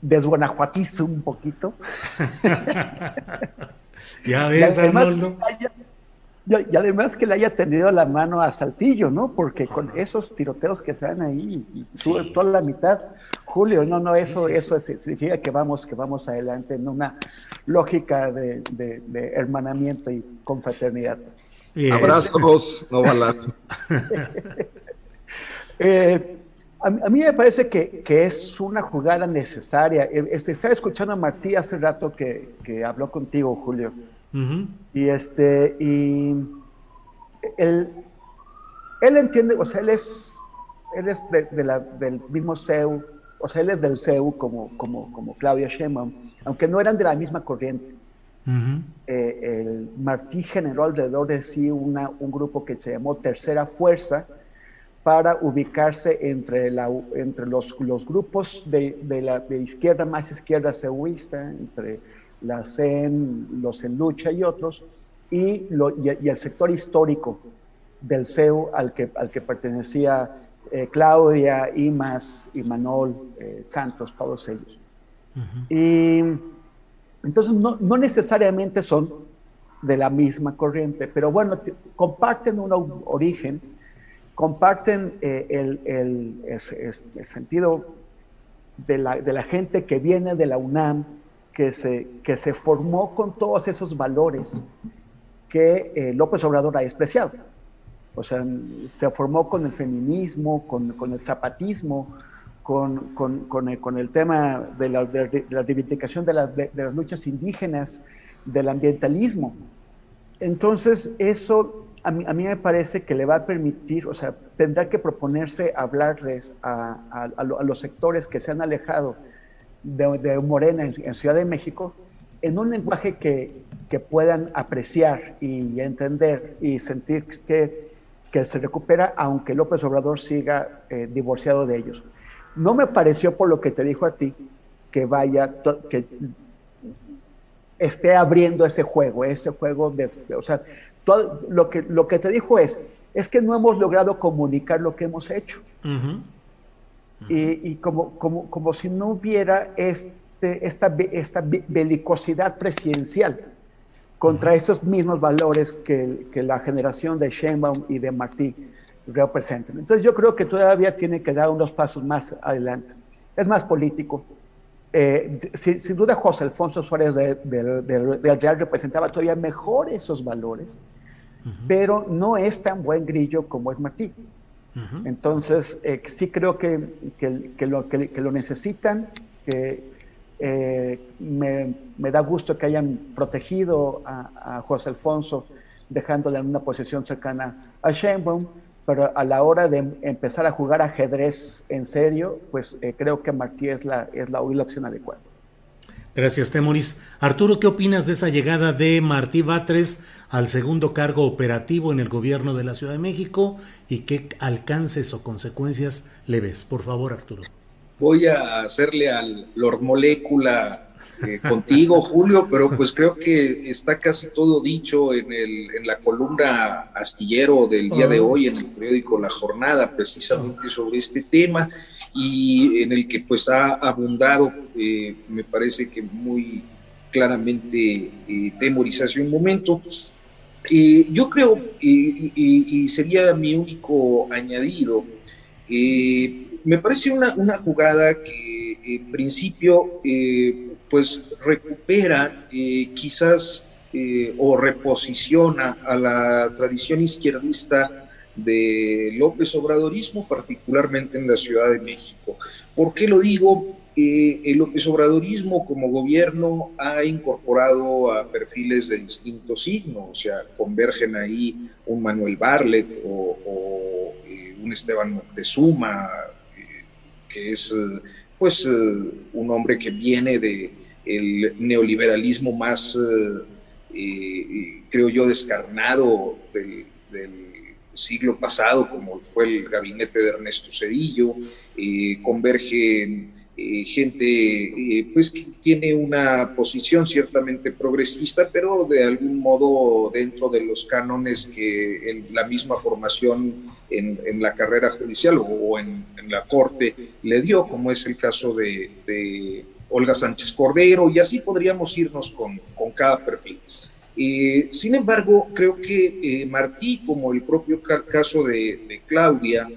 desguanajuatizo un poquito. ya ves, Arnoldo. y además que le haya tendido la mano a Saltillo, ¿no? Porque con esos tiroteos que se dan ahí, y toda la mitad, Julio, no, no, eso, eso significa que vamos, que vamos adelante en una lógica de, hermanamiento y confraternidad. Abrazos, no balazos. eh, a, mí me parece que, es una jugada necesaria. E, este, estaba escuchando a Martí hace rato que, habló contigo, Julio. Y este, y él, él entiende, o sea, él es, él es de, la, del mismo CEU, o sea, él es del CEU como, como, como Claudia Sheinbaum, aunque no eran de la misma corriente. Eh, el Martí generó alrededor de sí una, un grupo que se llamó Tercera Fuerza, para ubicarse entre, la, entre los, los grupos de, de, la de izquierda más izquierda ceuista, entre la CEN, los en lucha y otros, y, lo, y, el sector histórico del CEU al que, al que pertenecía eh, Claudia, Imas, Imanol, eh, Santos, todos ellos. Y entonces no, no, necesariamente son de la misma corriente, pero bueno, comparten un origen comparten eh, el, sentido de la, gente que viene de la UNAM, que se, que se formó con todos esos valores que eh, López Obrador ha despreciado. O sea, se formó con el feminismo, con, el zapatismo, con, el, tema de la, de la reivindicación de, de, las luchas indígenas, del ambientalismo. Entonces, eso a mí, me parece que le va a permitir, o sea, tendrá que proponerse hablarles a, los sectores que se han alejado de, Morena en, Ciudad de México en un lenguaje que, puedan apreciar y entender y sentir que, se recupera, aunque López Obrador siga eh, divorciado de ellos. No me pareció por lo que te dijo a ti que vaya, que esté abriendo ese juego, ese juego de, o sea, lo, que, lo que te dijo es, es que no hemos logrado comunicar lo que hemos hecho. Y, como, como, como, si no hubiera este, esta, esta belicosidad presidencial contra estos mismos valores que, que, la generación de Sheinbaum y de Martí representan. Entonces yo creo que todavía tiene que dar unos pasos más adelante. Es más político. Eh, sin, duda José Alfonso Suárez del de, Real representaba todavía mejor esos valores pero no es tan buen grillo como es Martí. Entonces, eh, sí creo que, que, lo, que, lo, necesitan, que eh, me, me, da gusto que hayan protegido a, José Alfonso, dejándole en una posición cercana a Sheinbaum, pero a la hora de empezar a jugar ajedrez en serio, pues eh, creo que Martí es la, es la, la opción adecuada. Gracias, Temoris. Arturo, ¿qué opinas de esa llegada de Martí Batres al segundo cargo operativo en el gobierno de la Ciudad de México y qué alcances o consecuencias le ves. Por favor, Arturo. Voy a hacerle al Lord Molécula eh, contigo, Julio, pero pues creo que está casi todo dicho en, el, en la columna astillero del día de ah. hoy en el periódico La Jornada, precisamente sobre este tema y en el que pues ha abundado, eh, me parece que muy claramente eh, temorización un momento yo creo, y, sería mi único añadido, eh, me parece una, una, jugada que en principio eh, pues recupera eh, quizás o reposiciona a la tradición izquierdista de López Obradorismo, particularmente en la Ciudad de México. ¿Por qué lo digo? Eh, el López Obradorismo como gobierno ha incorporado a perfiles de distintos signos, o sea, convergen ahí un Manuel Barlet o, eh, un Esteban Moctezuma, eh, que es pues un hombre que viene de el neoliberalismo más, creo yo, descarnado del, siglo pasado, como fue el gabinete de Ernesto Cedillo, convergen eh, gente eh, pues que tiene una posición ciertamente progresista, pero de algún modo dentro de los cánones que la misma formación en, en la carrera judicial o en, la corte le dio, como es el caso de, Olga Sánchez Cordero, y así podríamos irnos con, con cada perfil. Eh, sin embargo, creo que Martí, como el propio caso de Claudia,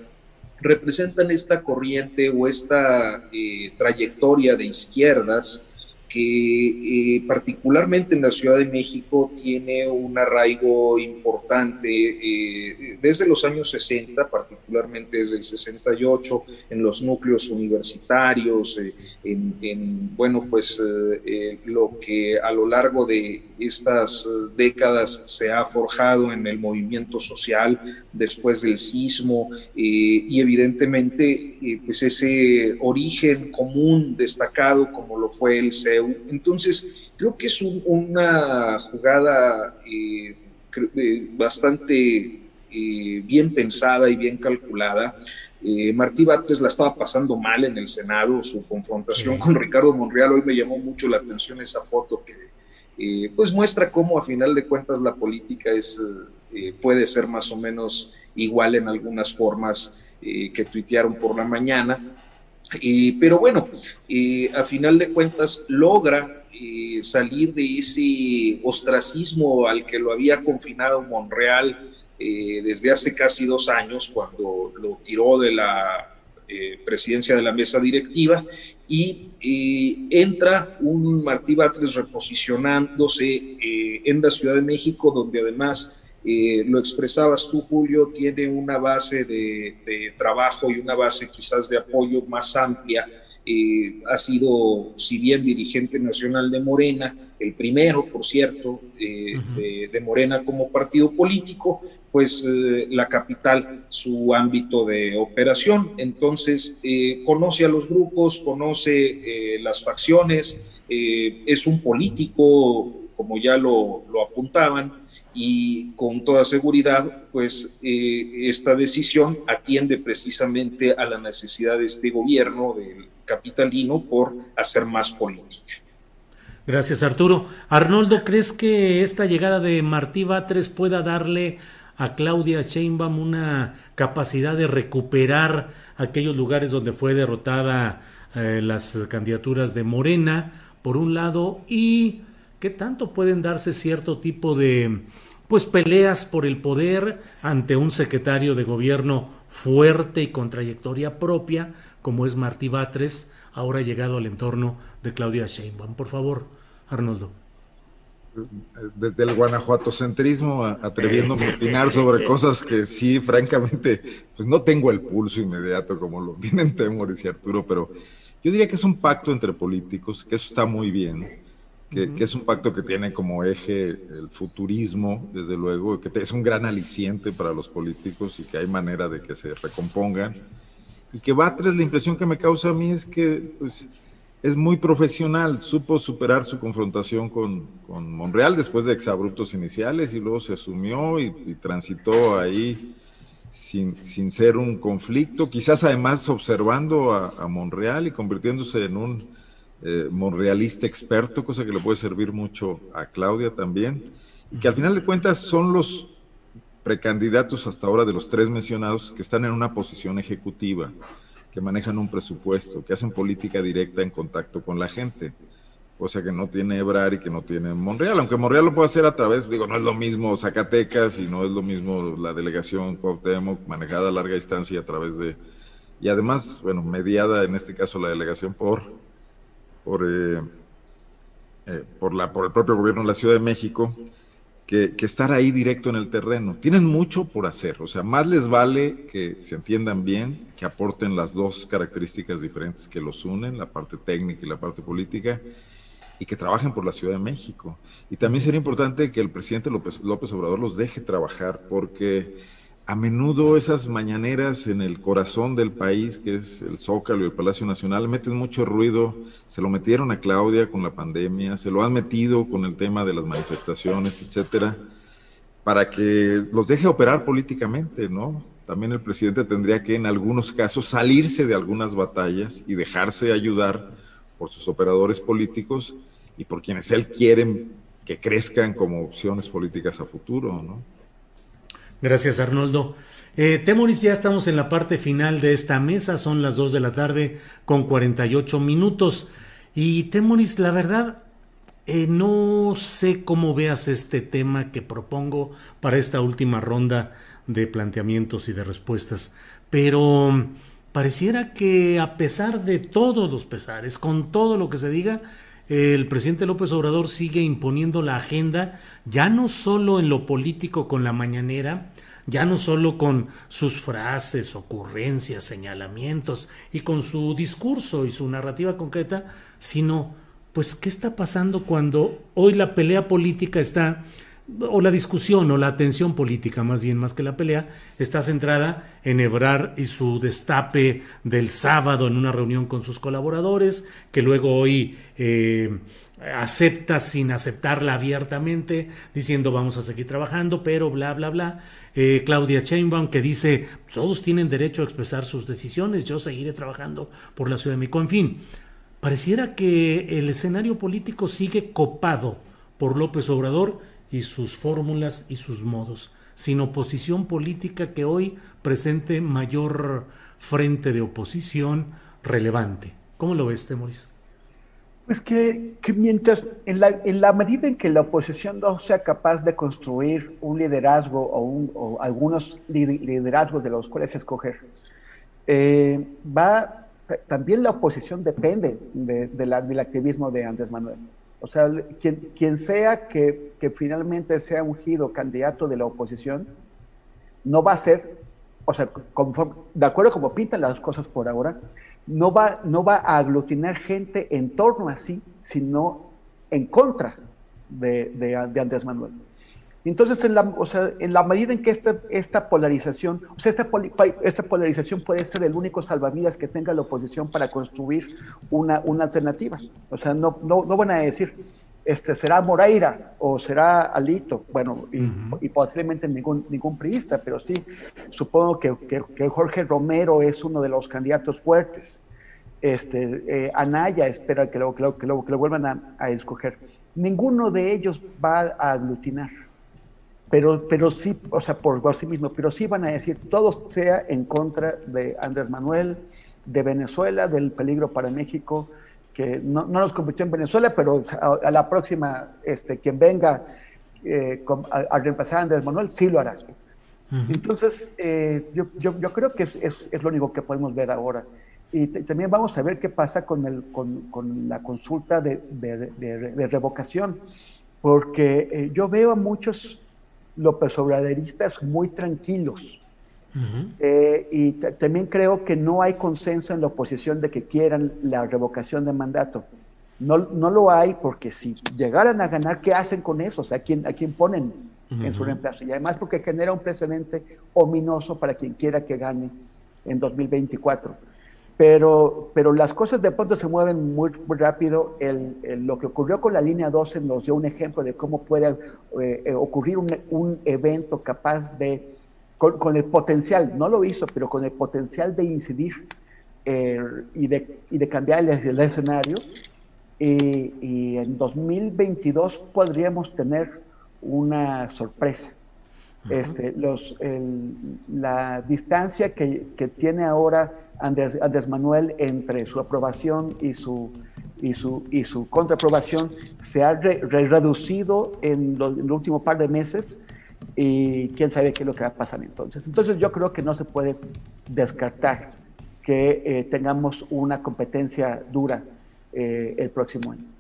representan esta corriente o esta eh, trayectoria de izquierdas que eh, particularmente en la Ciudad de México tiene un arraigo importante eh, desde los años 60, particularmente desde el 68, en los núcleos universitarios, eh, en, bueno, pues lo que a lo largo de estas décadas se ha forjado en el movimiento social después del sismo y evidentemente pues ese origen común destacado como lo fue el CEO entonces, creo que es una jugada eh, eh, bastante eh, bien pensada y bien calculada. Martí Batres la estaba pasando mal en el Senado, su confrontación con Ricardo Monreal. Hoy me llamó mucho la atención esa foto que pues muestra cómo a final de cuentas la política es, puede ser más o menos igual en algunas formas que tuitearon por la mañana pero bueno, a final de cuentas logra eh, salir de ese ostracismo al que lo había confinado Monreal eh, desde hace casi dos años, cuando lo tiró de la eh, presidencia de la mesa directiva, y entra un Martí Batres reposicionándose en la Ciudad de México, donde además eh, lo expresabas tú, Julio, tiene una base de, trabajo y una base quizás de apoyo más amplia. Eh, ha sido, si bien dirigente nacional de Morena, el primero, por cierto, eh, de, Morena como partido político, pues la capital, su ámbito de operación. Entonces, conoce a los grupos, conoce las facciones, es un político, como ya lo, apuntaban, y con toda seguridad, pues eh, esta decisión atiende precisamente a la necesidad de este gobierno, del capitalino, por hacer más política. Gracias, Arturo. Arnoldo, ¿crees que esta llegada de Martí Batres pueda darle a Claudia Sheinbaum una capacidad de recuperar aquellos lugares donde fue derrotada eh, las candidaturas de Morena, por un lado, y qué tanto pueden darse cierto tipo de pues peleas por el poder ante un secretario de gobierno fuerte y con trayectoria propia, como es Martí Batres, ahora llegado al entorno de Claudia Sheinbaum. Por favor, Arnoldo. Desde el guanajuatocentrismo, atreviéndome a opinar sobre cosas que sí, francamente, pues no tengo el pulso inmediato como lo tienen Temores y Arturo, pero yo diría que es un pacto entre políticos, que eso está muy bien que, es un pacto que tiene como eje el futurismo, desde luego, que es un gran aliciente para los políticos y que hay manera de que se recompongan. Y que Batres, la impresión que me causa a mí es que pues, es muy profesional, supo superar su confrontación con, con Monreal después de exabruptos iniciales y luego se asumió y, transitó ahí sin, sin, ser un conflicto, quizás además observando a, a Monreal y convirtiéndose en un eh, monrealista experto, cosa que le puede servir mucho a Claudia también, y que al final de cuentas son los precandidatos hasta ahora de los tres mencionados que están en una posición ejecutiva, que manejan un presupuesto, que hacen política directa en contacto con la gente, cosa que no tiene Ebrar y que no tiene Monreal, aunque Monreal lo puede hacer a través, digo, no es lo mismo Zacatecas y no es lo mismo la delegación Cuauhtémoc manejada a larga distancia a través de, y además, bueno, mediada en este caso la delegación por por, eh, eh, por, la, por el propio gobierno de la Ciudad de México, que, estar ahí directo en el terreno. Tienen mucho por hacer, o sea, más les vale que se entiendan bien, que aporten las dos características diferentes que los unen, la parte técnica y la parte política, y que trabajen por la Ciudad de México. Y también sería importante que el presidente López, López Obrador los deje trabajar, porque a menudo esas mañaneras en el corazón del país, que es el Zócalo y el Palacio Nacional, meten mucho ruido. Se lo metieron a Claudia con la pandemia, se lo han metido con el tema de las manifestaciones, etcétera, para que los deje operar políticamente, ¿no? También el presidente tendría que, en algunos casos, salirse de algunas batallas y dejarse ayudar por sus operadores políticos y por quienes él quiere que crezcan como opciones políticas a futuro, ¿no? Gracias, Arnoldo. Eh, Temoris, ya estamos en la parte final de esta mesa, son las 2 de la tarde con 48 minutos. Y Temoris, la verdad, eh, no sé cómo veas este tema que propongo para esta última ronda de planteamientos y de respuestas, pero pareciera que a pesar de todos los pesares, con todo lo que se diga, el presidente López Obrador sigue imponiendo la agenda, ya no solo en lo político con la mañanera, ya no solo con sus frases, ocurrencias, señalamientos y con su discurso y su narrativa concreta, sino pues qué está pasando cuando hoy la pelea política está o la discusión o la atención política, más bien más que la pelea, está centrada en Ebrar y su destape del sábado en una reunión con sus colaboradores, que luego hoy eh, acepta sin aceptarla abiertamente, diciendo vamos a seguir trabajando, pero bla, bla, bla. Eh, Claudia Sheinbaum que dice todos tienen derecho a expresar sus decisiones, yo seguiré trabajando por la Ciudad de México. En fin, pareciera que el escenario político sigue copado por López Obrador y sus fórmulas y sus modos, sin oposición política que hoy presente mayor frente de oposición relevante. ¿Cómo lo ves, Temoris? Pues que, mientras, en la, en la, medida en que la oposición no sea capaz de construir un liderazgo o, un, algunos liderazgos de los cuales escoger, eh, va, también la oposición depende de, del activismo de Andrés Manuel. O sea, quien, quien sea que, finalmente sea ungido candidato de la oposición, no va a ser, o sea, de acuerdo como pintan las cosas por ahora, no va, no va a aglutinar gente en torno a sí, sino en contra de, de, Andrés Manuel. Entonces, en la, o sea, en la medida en que esta, esta polarización, o sea, esta, esta, polarización puede ser el único salvavidas que tenga la oposición para construir una, una alternativa. O sea, no, no, no van a decir, este, será Moreira o será Alito, bueno, y, posiblemente ningún, ningún priista, pero sí, supongo que, que, Jorge Romero es uno de los candidatos fuertes. Este, eh, Anaya espera que lo, que lo, que lo, vuelvan a, a, escoger. Ninguno de ellos va a aglutinar pero, pero sí, o sea, por, sí mismo, pero sí van a decir, todo sea en contra de Andrés Manuel, de Venezuela, del peligro para México, que no, no nos convirtió en Venezuela, pero a, la próxima, este, quien venga eh, a, reemplazar a Andrés Manuel, sí lo hará. Entonces, eh, yo, yo, yo, creo que es, es, es, lo único que podemos ver ahora. Y también vamos a ver qué pasa con, el, con, con la consulta de, de, de, revocación, porque eh, yo veo a muchos López Obraderistas muy tranquilos. Eh, y también creo que no hay consenso en la oposición de que quieran la revocación de mandato. No, no lo hay porque si llegaran a ganar, ¿qué hacen con eso? O sea, ¿a quién, a quién ponen en su reemplazo? Y además porque genera un precedente ominoso para quien quiera que gane en 2024 pero, pero las cosas de pronto se mueven muy, muy rápido. El, lo que ocurrió con la línea 12 nos dio un ejemplo de cómo puede eh, eh, ocurrir un, un, evento capaz de, con, el potencial, no lo hizo, pero con el potencial de incidir eh, y, de, y, de, cambiar el, escenario. Y, y, en 2022 podríamos tener una sorpresa. Este, los, la distancia que, tiene ahora Andrés, Manuel entre su aprobación y su, y su, y su contraaprobación se ha reducido en, el último par de meses y quién sabe qué es lo que va a pasar entonces. Entonces yo creo que no se puede descartar que eh, tengamos una competencia dura eh, el próximo año.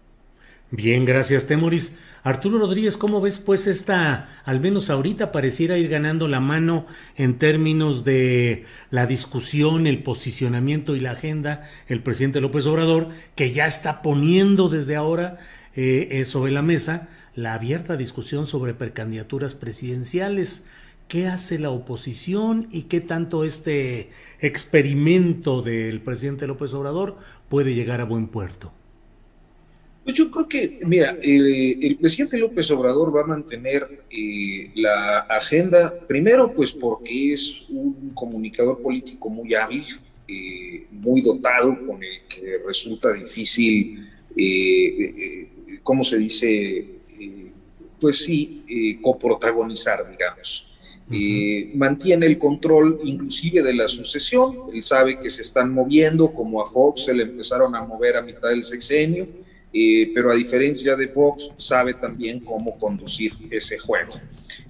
Bien, gracias, Temoris. Arturo Rodríguez, ¿cómo ves pues esta, al menos ahorita pareciera ir ganando la mano en términos de la discusión, el posicionamiento y la agenda el presidente López Obrador, que ya está poniendo desde ahora eh, eh, sobre la mesa la abierta discusión sobre precandidaturas presidenciales? ¿Qué hace la oposición y qué tanto este experimento del presidente López Obrador puede llegar a buen puerto? Pues yo creo que, mira, el, presidente López Obrador va a mantener eh, la agenda, primero pues porque es un comunicador político muy hábil, eh, muy dotado, con el que resulta difícil, eh, ¿cómo se dice? pues sí, coprotagonizar, digamos. mantiene el control inclusive de la sucesión, él sabe que se están moviendo, como a Fox se le empezaron a mover a mitad del sexenio, eh, pero a diferencia de Fox, sabe también cómo conducir ese juego.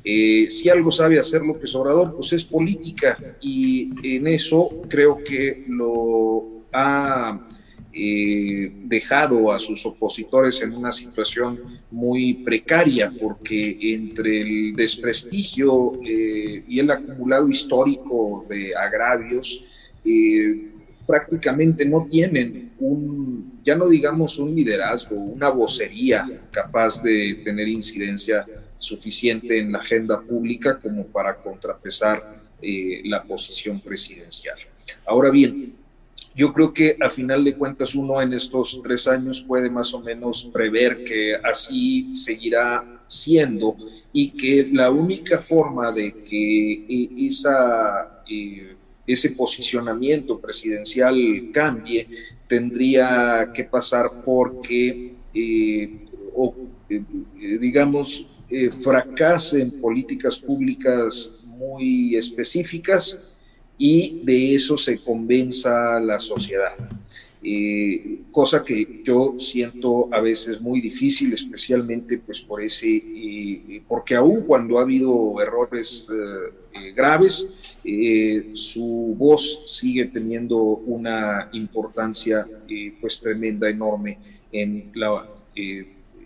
Eh, si algo sabe hacer López Obrador, pues es política y en eso creo que lo ha eh, dejado a sus opositores en una situación muy precaria, porque entre el desprestigio y el acumulado histórico de agravios, prácticamente no tienen un, ya no digamos un liderazgo, una vocería capaz de tener incidencia suficiente en la agenda pública como para contrapesar eh, la posición presidencial. Ahora bien, yo creo que a final de cuentas uno en estos tres años puede más o menos prever que así seguirá siendo y que la única forma de que eh, esa... Eh, ese posicionamiento presidencial cambie, tendría que pasar porque, eh, eh, digamos, eh, fracasen políticas públicas muy específicas y de eso se convenza la sociedad. Eh, cosa que yo siento a veces muy difícil, especialmente pues por ese, porque aún cuando ha habido errores graves, eh, su voz sigue teniendo una importancia pues tremenda, enorme en la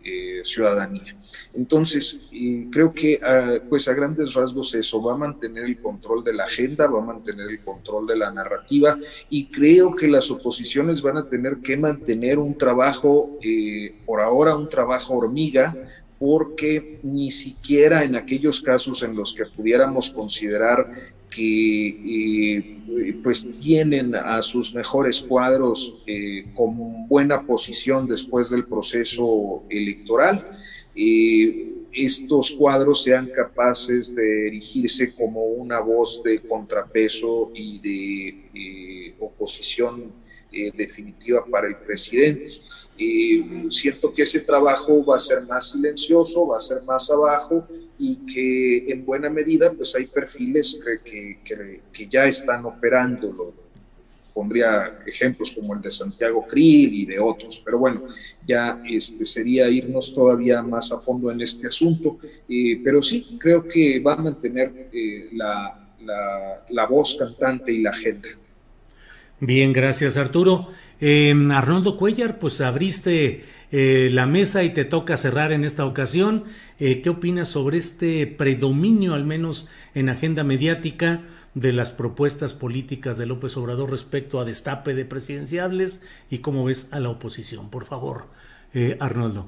eh, ciudadanía. Entonces, creo que ah, pues a grandes rasgos eso va a mantener el control de la agenda, va a mantener el control de la narrativa y creo que las oposiciones van a tener que mantener un trabajo, eh, por ahora un trabajo hormiga, porque ni siquiera en aquellos casos en los que pudiéramos considerar que eh, pues tienen a sus mejores cuadros eh, con buena posición después del proceso electoral. Eh, estos cuadros sean capaces de erigirse como una voz de contrapeso y de oposición definitiva para el presidente. Siento que ese trabajo va a ser más silencioso, va a ser más abajo, y que en buena medida pues hay perfiles que, que, que ya están operando. pondría ejemplos como el de Santiago Krill y de otros, pero bueno, ya este, sería irnos todavía más a fondo en este asunto, eh, pero sí, creo que va a mantener eh, la, la, la, voz cantante y la agenda. Bien, gracias Arturo. Eh, Arnoldo Cuellar, pues abriste eh, la mesa y te toca cerrar en esta ocasión. Eh, ¿Qué opinas sobre este predominio, al menos en agenda mediática, de las propuestas políticas de López Obrador respecto a destape de presidenciables y cómo ves a la oposición? Por favor, eh, Arnoldo.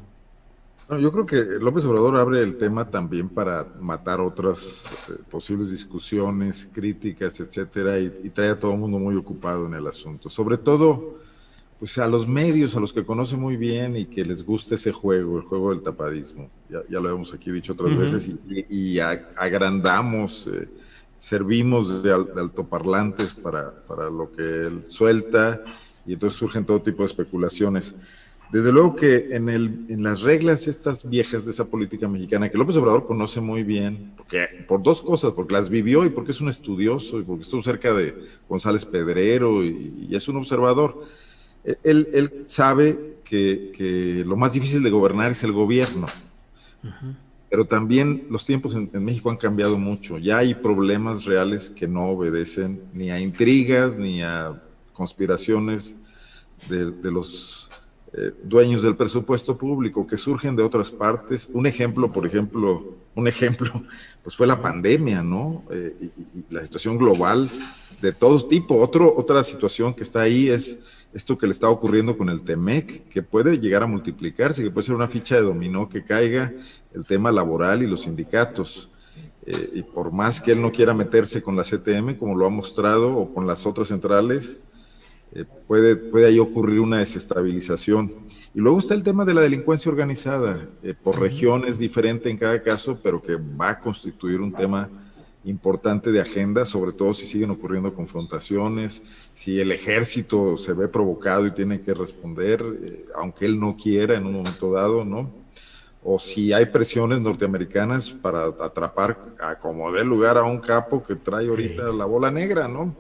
yo creo que López Obrador abre el tema también para matar otras posibles discusiones, críticas, etcétera, y, y, trae a todo el mundo muy ocupado en el asunto. Sobre todo, pues a los medios, a los que conoce muy bien y que les gusta ese juego, el juego del tapadismo. Ya, ya lo hemos aquí dicho otras veces y, agrandamos, eh, servimos de, altoparlantes para, para, lo que él suelta y entonces surgen todo tipo de especulaciones. Desde luego que en, el, en las reglas estas viejas de esa política mexicana, que López Obrador conoce muy bien, porque, por dos cosas, porque las vivió y porque es un estudioso y porque estuvo cerca de González Pedrero y, y es un observador él, sabe que, lo más difícil de gobernar es el gobierno. Pero también los tiempos en, México han cambiado mucho. Ya hay problemas reales que no obedecen ni a intrigas ni a conspiraciones de, los eh, dueños del presupuesto público que surgen de otras partes. Un ejemplo, por ejemplo, un ejemplo, pues fue la pandemia, ¿no? Eh, y, la situación global de todo tipo. Otro, otra situación que está ahí es esto que le está ocurriendo con el TEMEC, que puede llegar a multiplicarse, que puede ser una ficha de dominó que caiga el tema laboral y los sindicatos. Eh, y por más que él no quiera meterse con la CTM, como lo ha mostrado, o con las otras centrales, eh, puede, puede ahí ocurrir una desestabilización. Y luego está el tema de la delincuencia organizada, eh, por regiones diferente en cada caso, pero que va a constituir un tema importante de agenda, sobre todo si siguen ocurriendo confrontaciones, si el ejército se ve provocado y tiene que responder, eh, aunque él no quiera en un momento dado, ¿no? O si hay presiones norteamericanas para atrapar a como dé lugar a un capo que trae ahorita la bola negra, ¿no?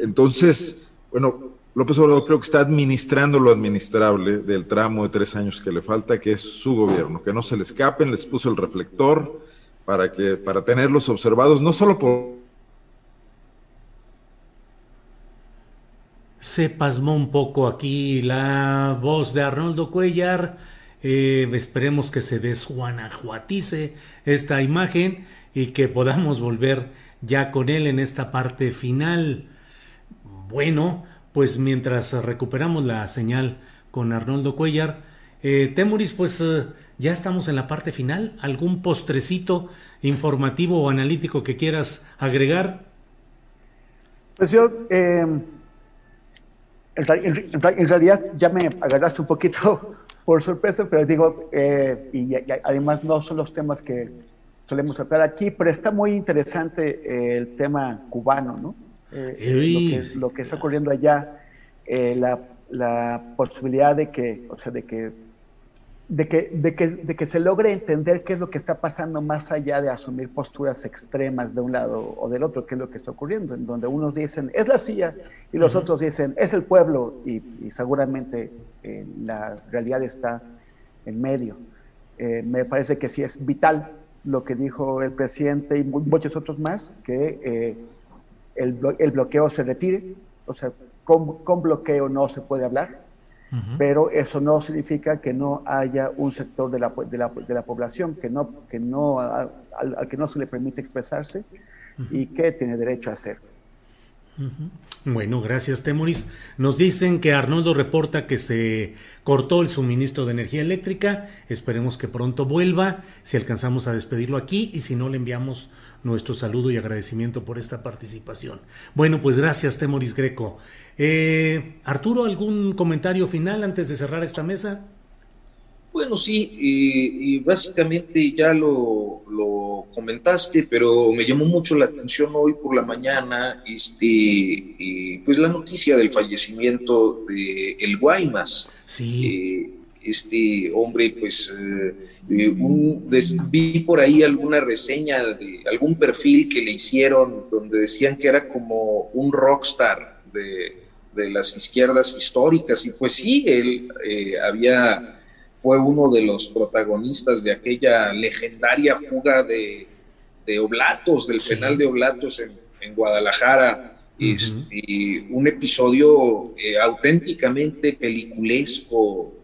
entonces, bueno, López Obrador creo que está administrando lo administrable del tramo de tres años que le falta, que es su gobierno, que no se le escapen, les puso el reflector para que para tenerlos observados, no solo por se pasmó un poco aquí la voz de Arnoldo Cuellar. Eh, esperemos que se desjuanajuatice esta imagen y que podamos volver ya con él en esta parte final. Bueno, pues mientras recuperamos la señal con Arnoldo Cuellar, eh, Temuris, pues eh, ya estamos en la parte final. ¿Algún postrecito informativo o analítico que quieras agregar? Pues yo, eh, en, realidad ya me agarraste un poquito por sorpresa, pero digo, eh, y, además no son los temas que solemos tratar aquí, pero está muy interesante el tema cubano, ¿no? Eh, lo, que, está ocurriendo allá, eh, la, la, posibilidad de que, o sea, de que, de que, de, que, de que se logre entender qué es lo que está pasando más allá de asumir posturas extremas de un lado o del otro, qué es lo que está ocurriendo, en donde unos dicen es la CIA y los otros dicen es el pueblo y, seguramente eh, la realidad está en medio. me parece que sí es vital lo que dijo el presidente y muchos otros más, que el, bloqueo se retire, o sea, con, bloqueo no se puede hablar, pero eso no significa que no haya un sector de la, de la, de la población que no, que no, al, que no se le permite expresarse y que tiene derecho a hacerlo. Bueno, gracias Temoris. Nos dicen que Arnoldo reporta que se cortó el suministro de energía eléctrica. Esperemos que pronto vuelva, si alcanzamos a despedirlo aquí y si no le enviamos nuestro saludo y agradecimiento por esta participación. Bueno, pues gracias, Temoris Greco. Eh, Arturo, ¿algún comentario final antes de cerrar esta mesa? Bueno, sí, y, básicamente ya lo, lo, comentaste, pero me llamó mucho la atención hoy por la mañana, este, pues la noticia del fallecimiento de el Guaymas. Sí. Eh, este hombre, pues eh, eh, vi por ahí alguna reseña de algún perfil que le hicieron donde decían que era como un rockstar de, de las izquierdas históricas. Y pues sí, él eh, había, fue uno de los protagonistas de aquella legendaria fuga de, de Oblatos, del penal de Oblatos en, en Guadalajara. Este, un episodio auténticamente peliculesco,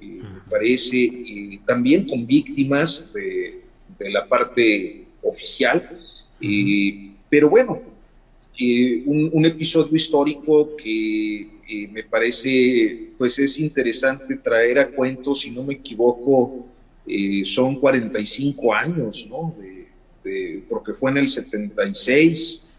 parece, y también con víctimas de, la parte oficial. pero bueno, un, episodio histórico que me parece pues es interesante traer a cuento, si no me equivoco, eh, son 45 años, ¿no? porque fue en el 76.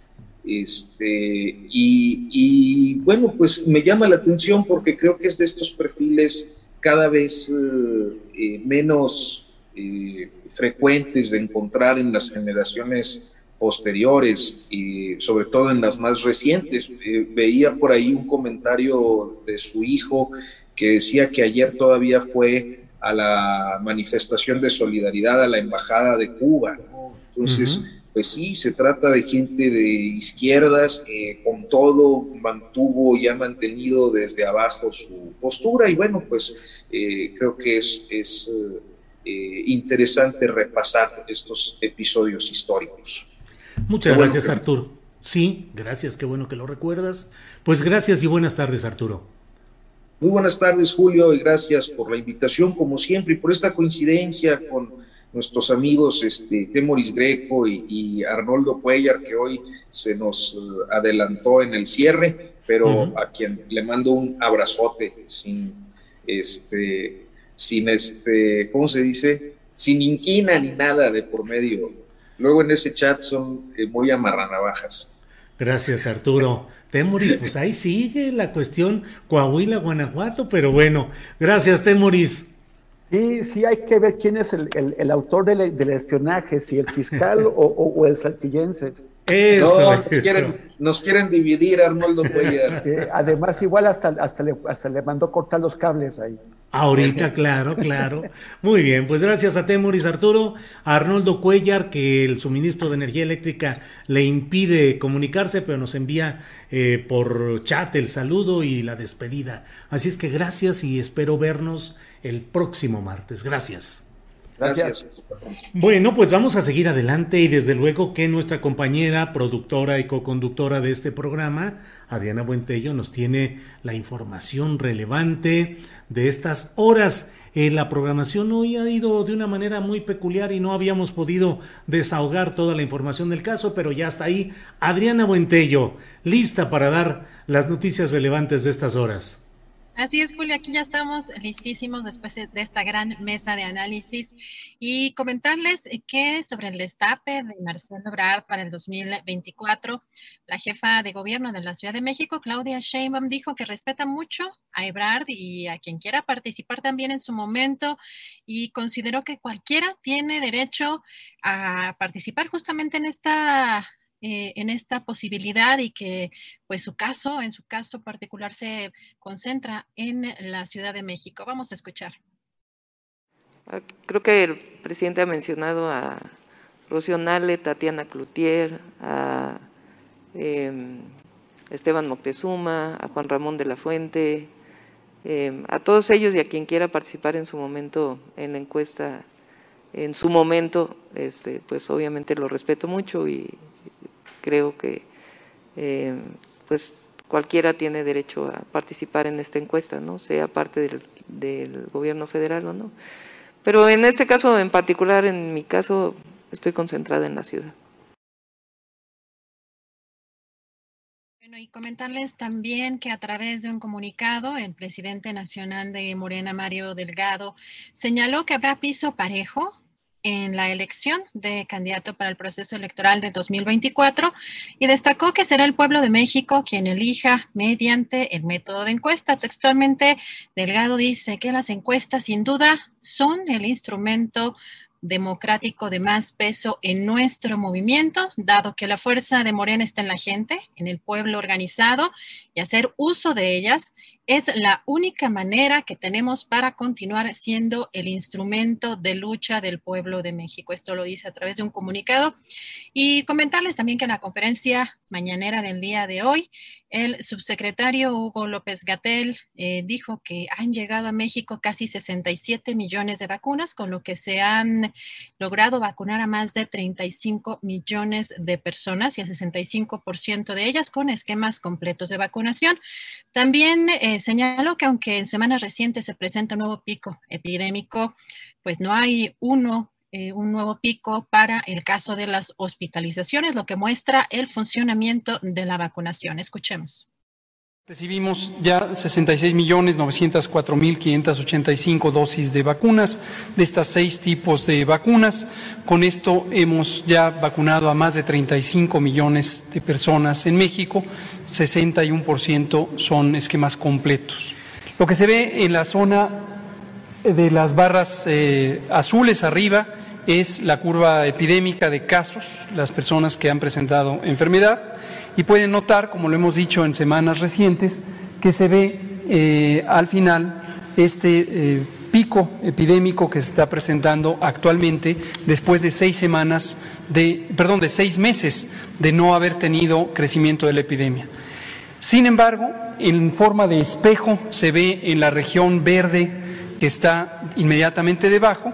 Este, y, bueno, pues me llama la atención porque creo que es de estos perfiles cada vez eh, eh, menos eh, frecuentes de encontrar en las generaciones posteriores y sobre todo en las más recientes. veía por ahí un comentario de su hijo que decía que ayer todavía fue a la manifestación de solidaridad a la Embajada de Cuba. Entonces, pues sí, se trata de gente de izquierdas que con todo mantuvo y ha mantenido desde abajo su postura y bueno, pues eh, creo que es, es eh, interesante repasar estos episodios históricos. Muchas gracias, Arturo. Sí, gracias, qué bueno que lo recuerdas. Pues gracias y buenas tardes, Arturo. Muy buenas tardes, Julio, y gracias por la invitación, como siempre, y por esta coincidencia con nuestros amigos este, Temoris Greco y, Arnoldo Cuellar, que hoy se nos eh, adelantó en el cierre, pero a quien le mando un abrazote sin, este, sin este, ¿cómo se dice? Sin inquina ni nada de por medio. Luego en ese chat son eh, muy amarranavajas. Gracias, Arturo. Temoris, pues ahí sigue la cuestión Coahuila, Guanajuato, pero bueno, gracias, Temoris. Sí, sí, hay que ver quién es el, autor del, espionaje, si el fiscal o, el saltillense. Eso. nos, quieren, dividir, Arnoldo Cuellar. además, igual hasta, hasta, le, hasta le mandó cortar los cables ahí. Ahorita, claro, claro. Muy bien, pues gracias a Temoris Arturo, a Arnoldo Cuellar, que el suministro de energía eléctrica le impide comunicarse, pero nos envía eh, por chat el saludo y la despedida. Así es que gracias y espero vernos el próximo martes. Gracias. Gracias. Bueno, pues vamos a seguir adelante y desde luego que nuestra compañera, productora y co-conductora de este programa, Adriana Buentello, nos tiene la información relevante de estas horas. Eh, la programación hoy ha ido de una manera muy peculiar y no habíamos podido desahogar toda la información del caso, pero ya está ahí Adriana Buentello, lista para dar las noticias relevantes de estas horas. Así es, Julio, aquí ya estamos listísimos después de esta gran mesa de análisis y comentarles que sobre el destape de Marcelo Ebrard para el 2024, la jefa de gobierno de la Ciudad de México, Claudia Sheinbaum, dijo que respeta mucho a Ebrard y a quien quiera participar también en su momento y consideró que cualquiera tiene derecho a participar justamente en esta eh, en esta posibilidad y que pues su caso, en su caso particular, se concentra en la Ciudad de México. Vamos a escuchar. Ah, creo que el presidente ha mencionado a Rocío Nale, Tatiana Cloutier, a em, Esteban Moctezuma, a Juan Ramón de la Fuente, em, a todos ellos y a quien quiera participar en su momento en la encuesta, en su momento, este, pues obviamente lo respeto mucho y, creo que eh, pues cualquiera tiene derecho a participar en esta encuesta, ¿no? sea parte del, del, gobierno federal o no. Pero en este caso en particular, en mi caso, estoy concentrada en la ciudad. Bueno, y comentarles también que a través de un comunicado, el presidente nacional de Morena, Mario Delgado, señaló que habrá piso parejo en la elección de candidato para el proceso electoral de 2024 y destacó que será el pueblo de México quien elija mediante el método de encuesta. Textualmente, Delgado dice que las encuestas sin duda son el instrumento democrático de más peso en nuestro movimiento, dado que la fuerza de Morena está en la gente, en el pueblo organizado, y hacer uso de ellas es la única manera que tenemos para continuar siendo el instrumento de lucha del pueblo de México. Esto lo dice a través de un comunicado. Y comentarles también que en la conferencia mañanera del día de hoy, el subsecretario Hugo López Gatel eh, dijo que han llegado a México casi 67 millones de vacunas, con lo que se han logrado vacunar a más de 35 millones de personas y a 65% de ellas con esquemas completos de vacunación. También eh, señaló que aunque en semanas recientes se presenta un nuevo pico epidémico, pues no hay uno, eh, un nuevo pico para el caso de las hospitalizaciones, lo que muestra el funcionamiento de la vacunación. Escuchemos. Recibimos ya 66.904.585 dosis de vacunas, de estas seis tipos de vacunas. Con esto hemos ya vacunado a más de 35 millones de personas en México, 61% son esquemas completos. Lo que se ve en la zona de las barras eh, azules arriba es la curva epidémica de casos, las personas que han presentado enfermedad y pueden notar, como lo hemos dicho en semanas recientes, que se ve eh, al final este eh, pico epidémico que se está presentando actualmente después de seis semanas de, perdón, de seis meses de no haber tenido crecimiento de la epidemia. Sin embargo, en forma de espejo se ve en la región verde que está inmediatamente debajo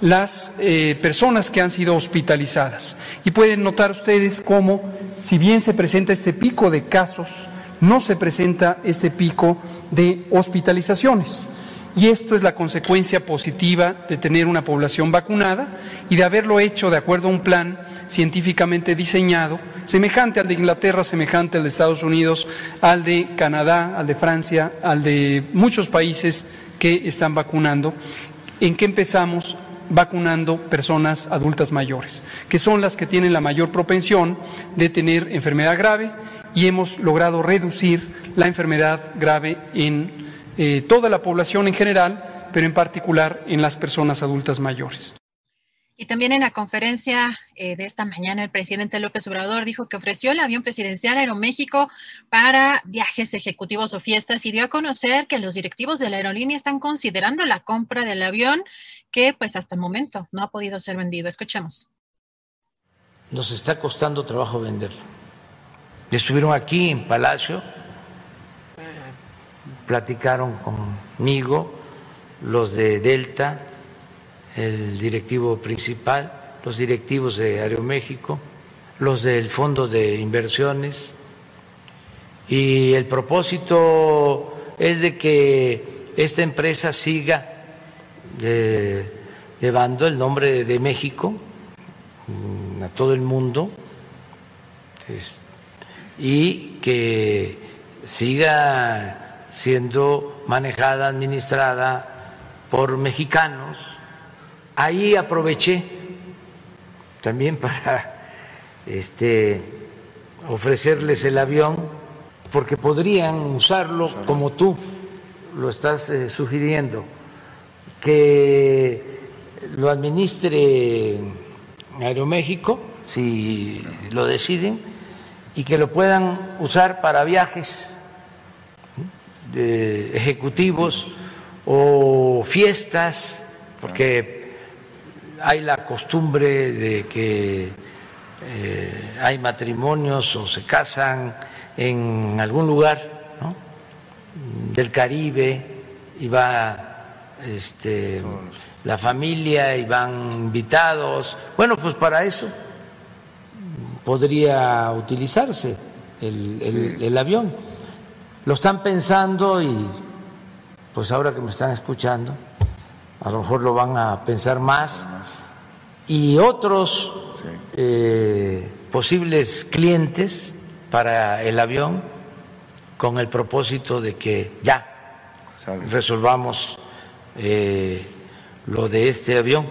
las eh, personas que han sido hospitalizadas. Y pueden notar ustedes cómo, si bien se presenta este pico de casos, no se presenta este pico de hospitalizaciones. Y esto es la consecuencia positiva de tener una población vacunada y de haberlo hecho de acuerdo a un plan científicamente diseñado, semejante al de Inglaterra, semejante al de Estados Unidos, al de Canadá, al de Francia, al de muchos países que están vacunando, en que empezamos vacunando personas adultas mayores, que son las que tienen la mayor propensión de tener enfermedad grave y hemos logrado reducir la enfermedad grave en eh, toda la población en general, pero en particular en las personas adultas mayores. Y también en la conferencia eh, de esta mañana, el presidente López Obrador dijo que ofreció el avión presidencial Aeroméxico para viajes ejecutivos o fiestas y dio a conocer que los directivos de la aerolínea están considerando la compra del avión que pues hasta el momento no ha podido ser vendido. Escuchemos. Nos está costando trabajo venderlo. Estuvieron aquí en Palacio platicaron conmigo los de Delta, el directivo principal, los directivos de Aeroméxico, los del Fondo de Inversiones, y el propósito es de que esta empresa siga llevando el nombre de México mm, a todo el mundo y que siga siendo manejada, administrada por mexicanos. Ahí aproveché también para este, ofrecerles el avión, porque podrían usarlo como tú lo estás eh, sugiriendo, que lo administre Aeroméxico, si lo deciden, y que lo puedan usar para viajes ejecutivos o fiestas, porque hay la costumbre de que eh, hay matrimonios o se casan en algún lugar del Caribe y va este, la familia y van invitados. Bueno, pues para eso podría utilizarse el avión lo están pensando y pues ahora que me están escuchando, a lo mejor lo van a pensar más. Y otros eh, posibles clientes para el avión con el propósito de que ya resolvamos eh, lo de este avión.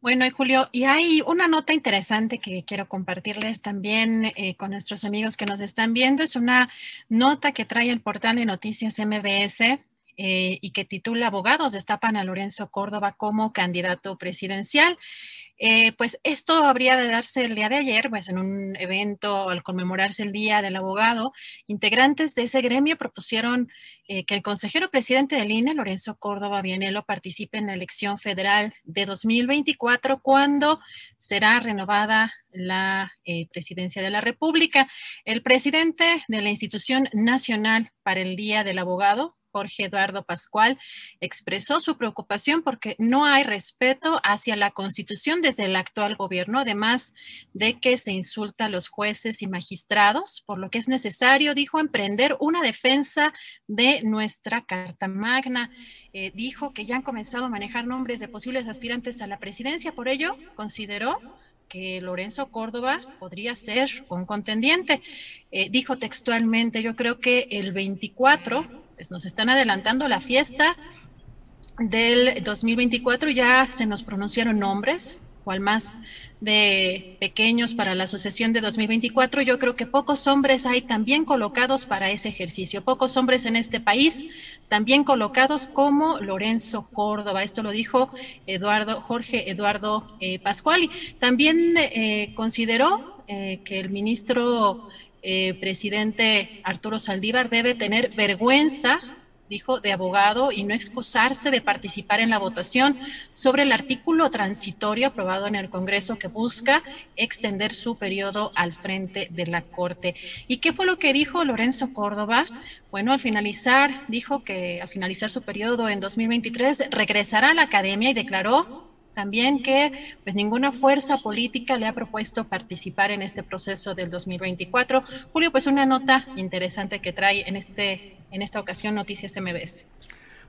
Bueno, Julio, y hay una nota interesante que quiero compartirles también eh, con nuestros amigos que nos están viendo. Es una nota que trae el portal de noticias MBS eh, y que titula Abogados destapan a Lorenzo Córdoba como candidato presidencial. Eh, pues esto habría de darse el día de ayer, pues en un evento al conmemorarse el Día del Abogado, integrantes de ese gremio propusieron eh, que el consejero presidente del INE, Lorenzo Córdoba Vianelo, participe en la elección federal de 2024, cuando será renovada la eh, presidencia de la República. El presidente de la Institución Nacional para el Día del Abogado, Jorge Eduardo Pascual, expresó su preocupación porque no hay respeto hacia la Constitución desde el actual gobierno, además de que se insulta a los jueces y magistrados, por lo que es necesario, dijo, emprender una defensa de nuestra Carta Magna. Eh, dijo que ya han comenzado a manejar nombres de posibles aspirantes a la presidencia, por ello consideró que Lorenzo Córdoba podría ser un contendiente. Eh, dijo textualmente, yo creo que el 24 pues, nos están adelantando la fiesta del 2024, ya se nos pronunciaron nombres, cual más de pequeños para la asociación de 2024. Yo creo que pocos hombres hay también colocados para ese ejercicio, pocos hombres en este país también colocados como Lorenzo Córdoba. Esto lo dijo Eduardo Jorge Eduardo eh, Pascuali. También eh, consideró eh, que el ministro eh, presidente Arturo Saldívar debe tener vergüenza, dijo, de abogado y no excusarse de participar en la votación sobre el artículo transitorio aprobado en el Congreso que busca extender su periodo al frente de la Corte. ¿Y qué fue lo que dijo Lorenzo Córdoba? Bueno, al finalizar, dijo que al finalizar su periodo en 2023 regresará a la academia y declaró también que pues ninguna fuerza política le ha propuesto participar en este proceso del 2024. Julio, pues una nota interesante que trae en este en esta ocasión Noticias MBS.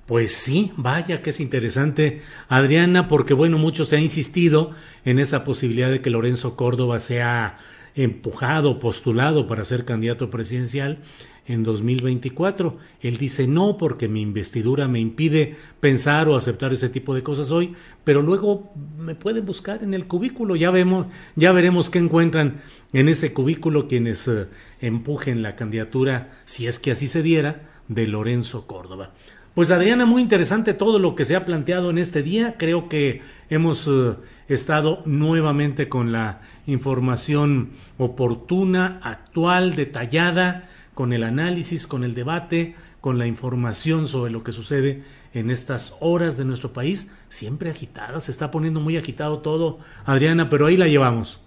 Pues sí, vaya que es interesante, Adriana, porque bueno, mucho se ha insistido en esa posibilidad de que Lorenzo Córdoba sea empujado, postulado para ser candidato presidencial en 2024. Él dice no porque mi investidura me impide pensar o aceptar ese tipo de cosas hoy, pero luego me pueden buscar en el cubículo, ya vemos, ya veremos qué encuentran en ese cubículo quienes eh, empujen la candidatura, si es que así se diera, de Lorenzo Córdoba. Pues Adriana, muy interesante todo lo que se ha planteado en este día. Creo que hemos eh, estado nuevamente con la información oportuna, actual, detallada, con el análisis, con el debate, con la información sobre lo que sucede en estas horas de nuestro país, siempre agitada, se está poniendo muy agitado todo, Adriana, pero ahí la llevamos.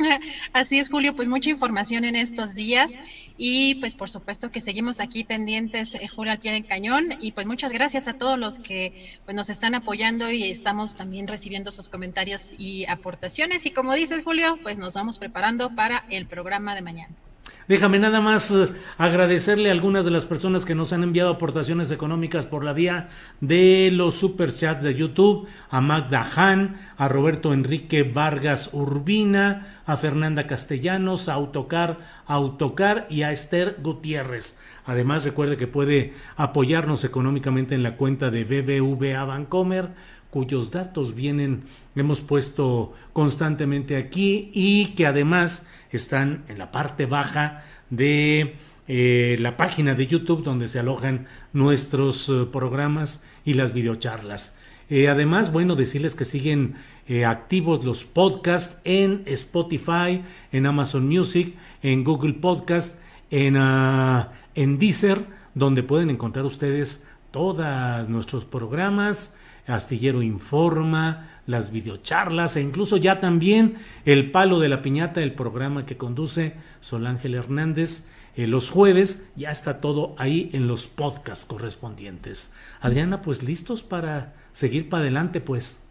Así es, Julio, pues mucha información en estos días y pues por supuesto que seguimos aquí pendientes, eh, Julio, al pie del cañón y pues muchas gracias a todos los que pues, nos están apoyando y estamos también recibiendo sus comentarios y aportaciones y como dices, Julio, pues nos vamos preparando para el programa de mañana. Déjame nada más eh, agradecerle a algunas de las personas que nos han enviado aportaciones económicas por la vía de los superchats de YouTube, a Magda Han, a Roberto Enrique Vargas Urbina, a Fernanda Castellanos, a Autocar, a Autocar y a Esther Gutiérrez. Además, recuerde que puede apoyarnos económicamente en la cuenta de BBVA Bancomer, cuyos datos vienen, hemos puesto constantemente aquí y que además están en la parte baja de eh, la página de YouTube donde se alojan nuestros eh, programas y las videocharlas. Eh, además, bueno, decirles que siguen activos los podcasts en Spotify, en Amazon Music, en Google Podcast, en, uh, en Deezer, donde pueden encontrar ustedes todos nuestros programas, Astillero Informa, las videocharlas e incluso ya también el palo de la piñata, el programa que conduce Sol Ángel Hernández. Eh, los jueves ya está todo ahí en los podcasts correspondientes. Adriana, pues listos para seguir para adelante, pues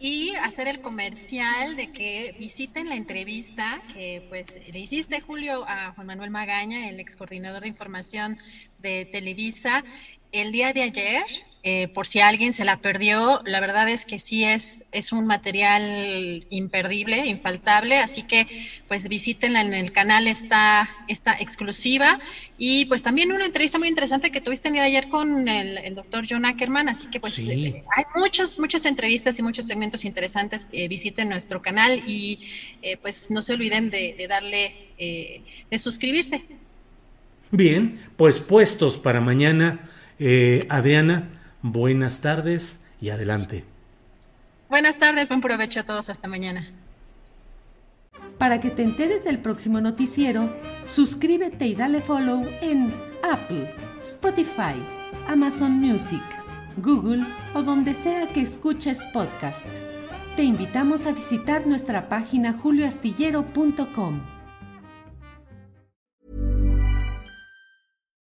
y hacer el comercial de que visiten la entrevista que pues le hiciste Julio a Juan Manuel Magaña, el ex coordinador de información de Televisa, el día de ayer, eh, por si alguien se la perdió, la verdad es que sí es, es un material imperdible, infaltable, así que pues visítenla en el canal, está, está exclusiva y pues también una entrevista muy interesante que tuviste el día de ayer con el, doctor John Ackerman, así que pues eh, hay muchos, muchas entrevistas y muchos segmentos interesantes, eh, visiten nuestro canal y pues no se olviden de, de darle, de suscribirse. Bien, pues puestos para mañana eh, Adriana, buenas tardes y adelante. Buenas tardes, buen provecho a todos, hasta mañana. Para que te enteres del próximo noticiero, suscríbete y dale follow en Apple, Spotify, Amazon Music, Google o donde sea que escuches podcast. Te invitamos a visitar nuestra página julioastillero.com.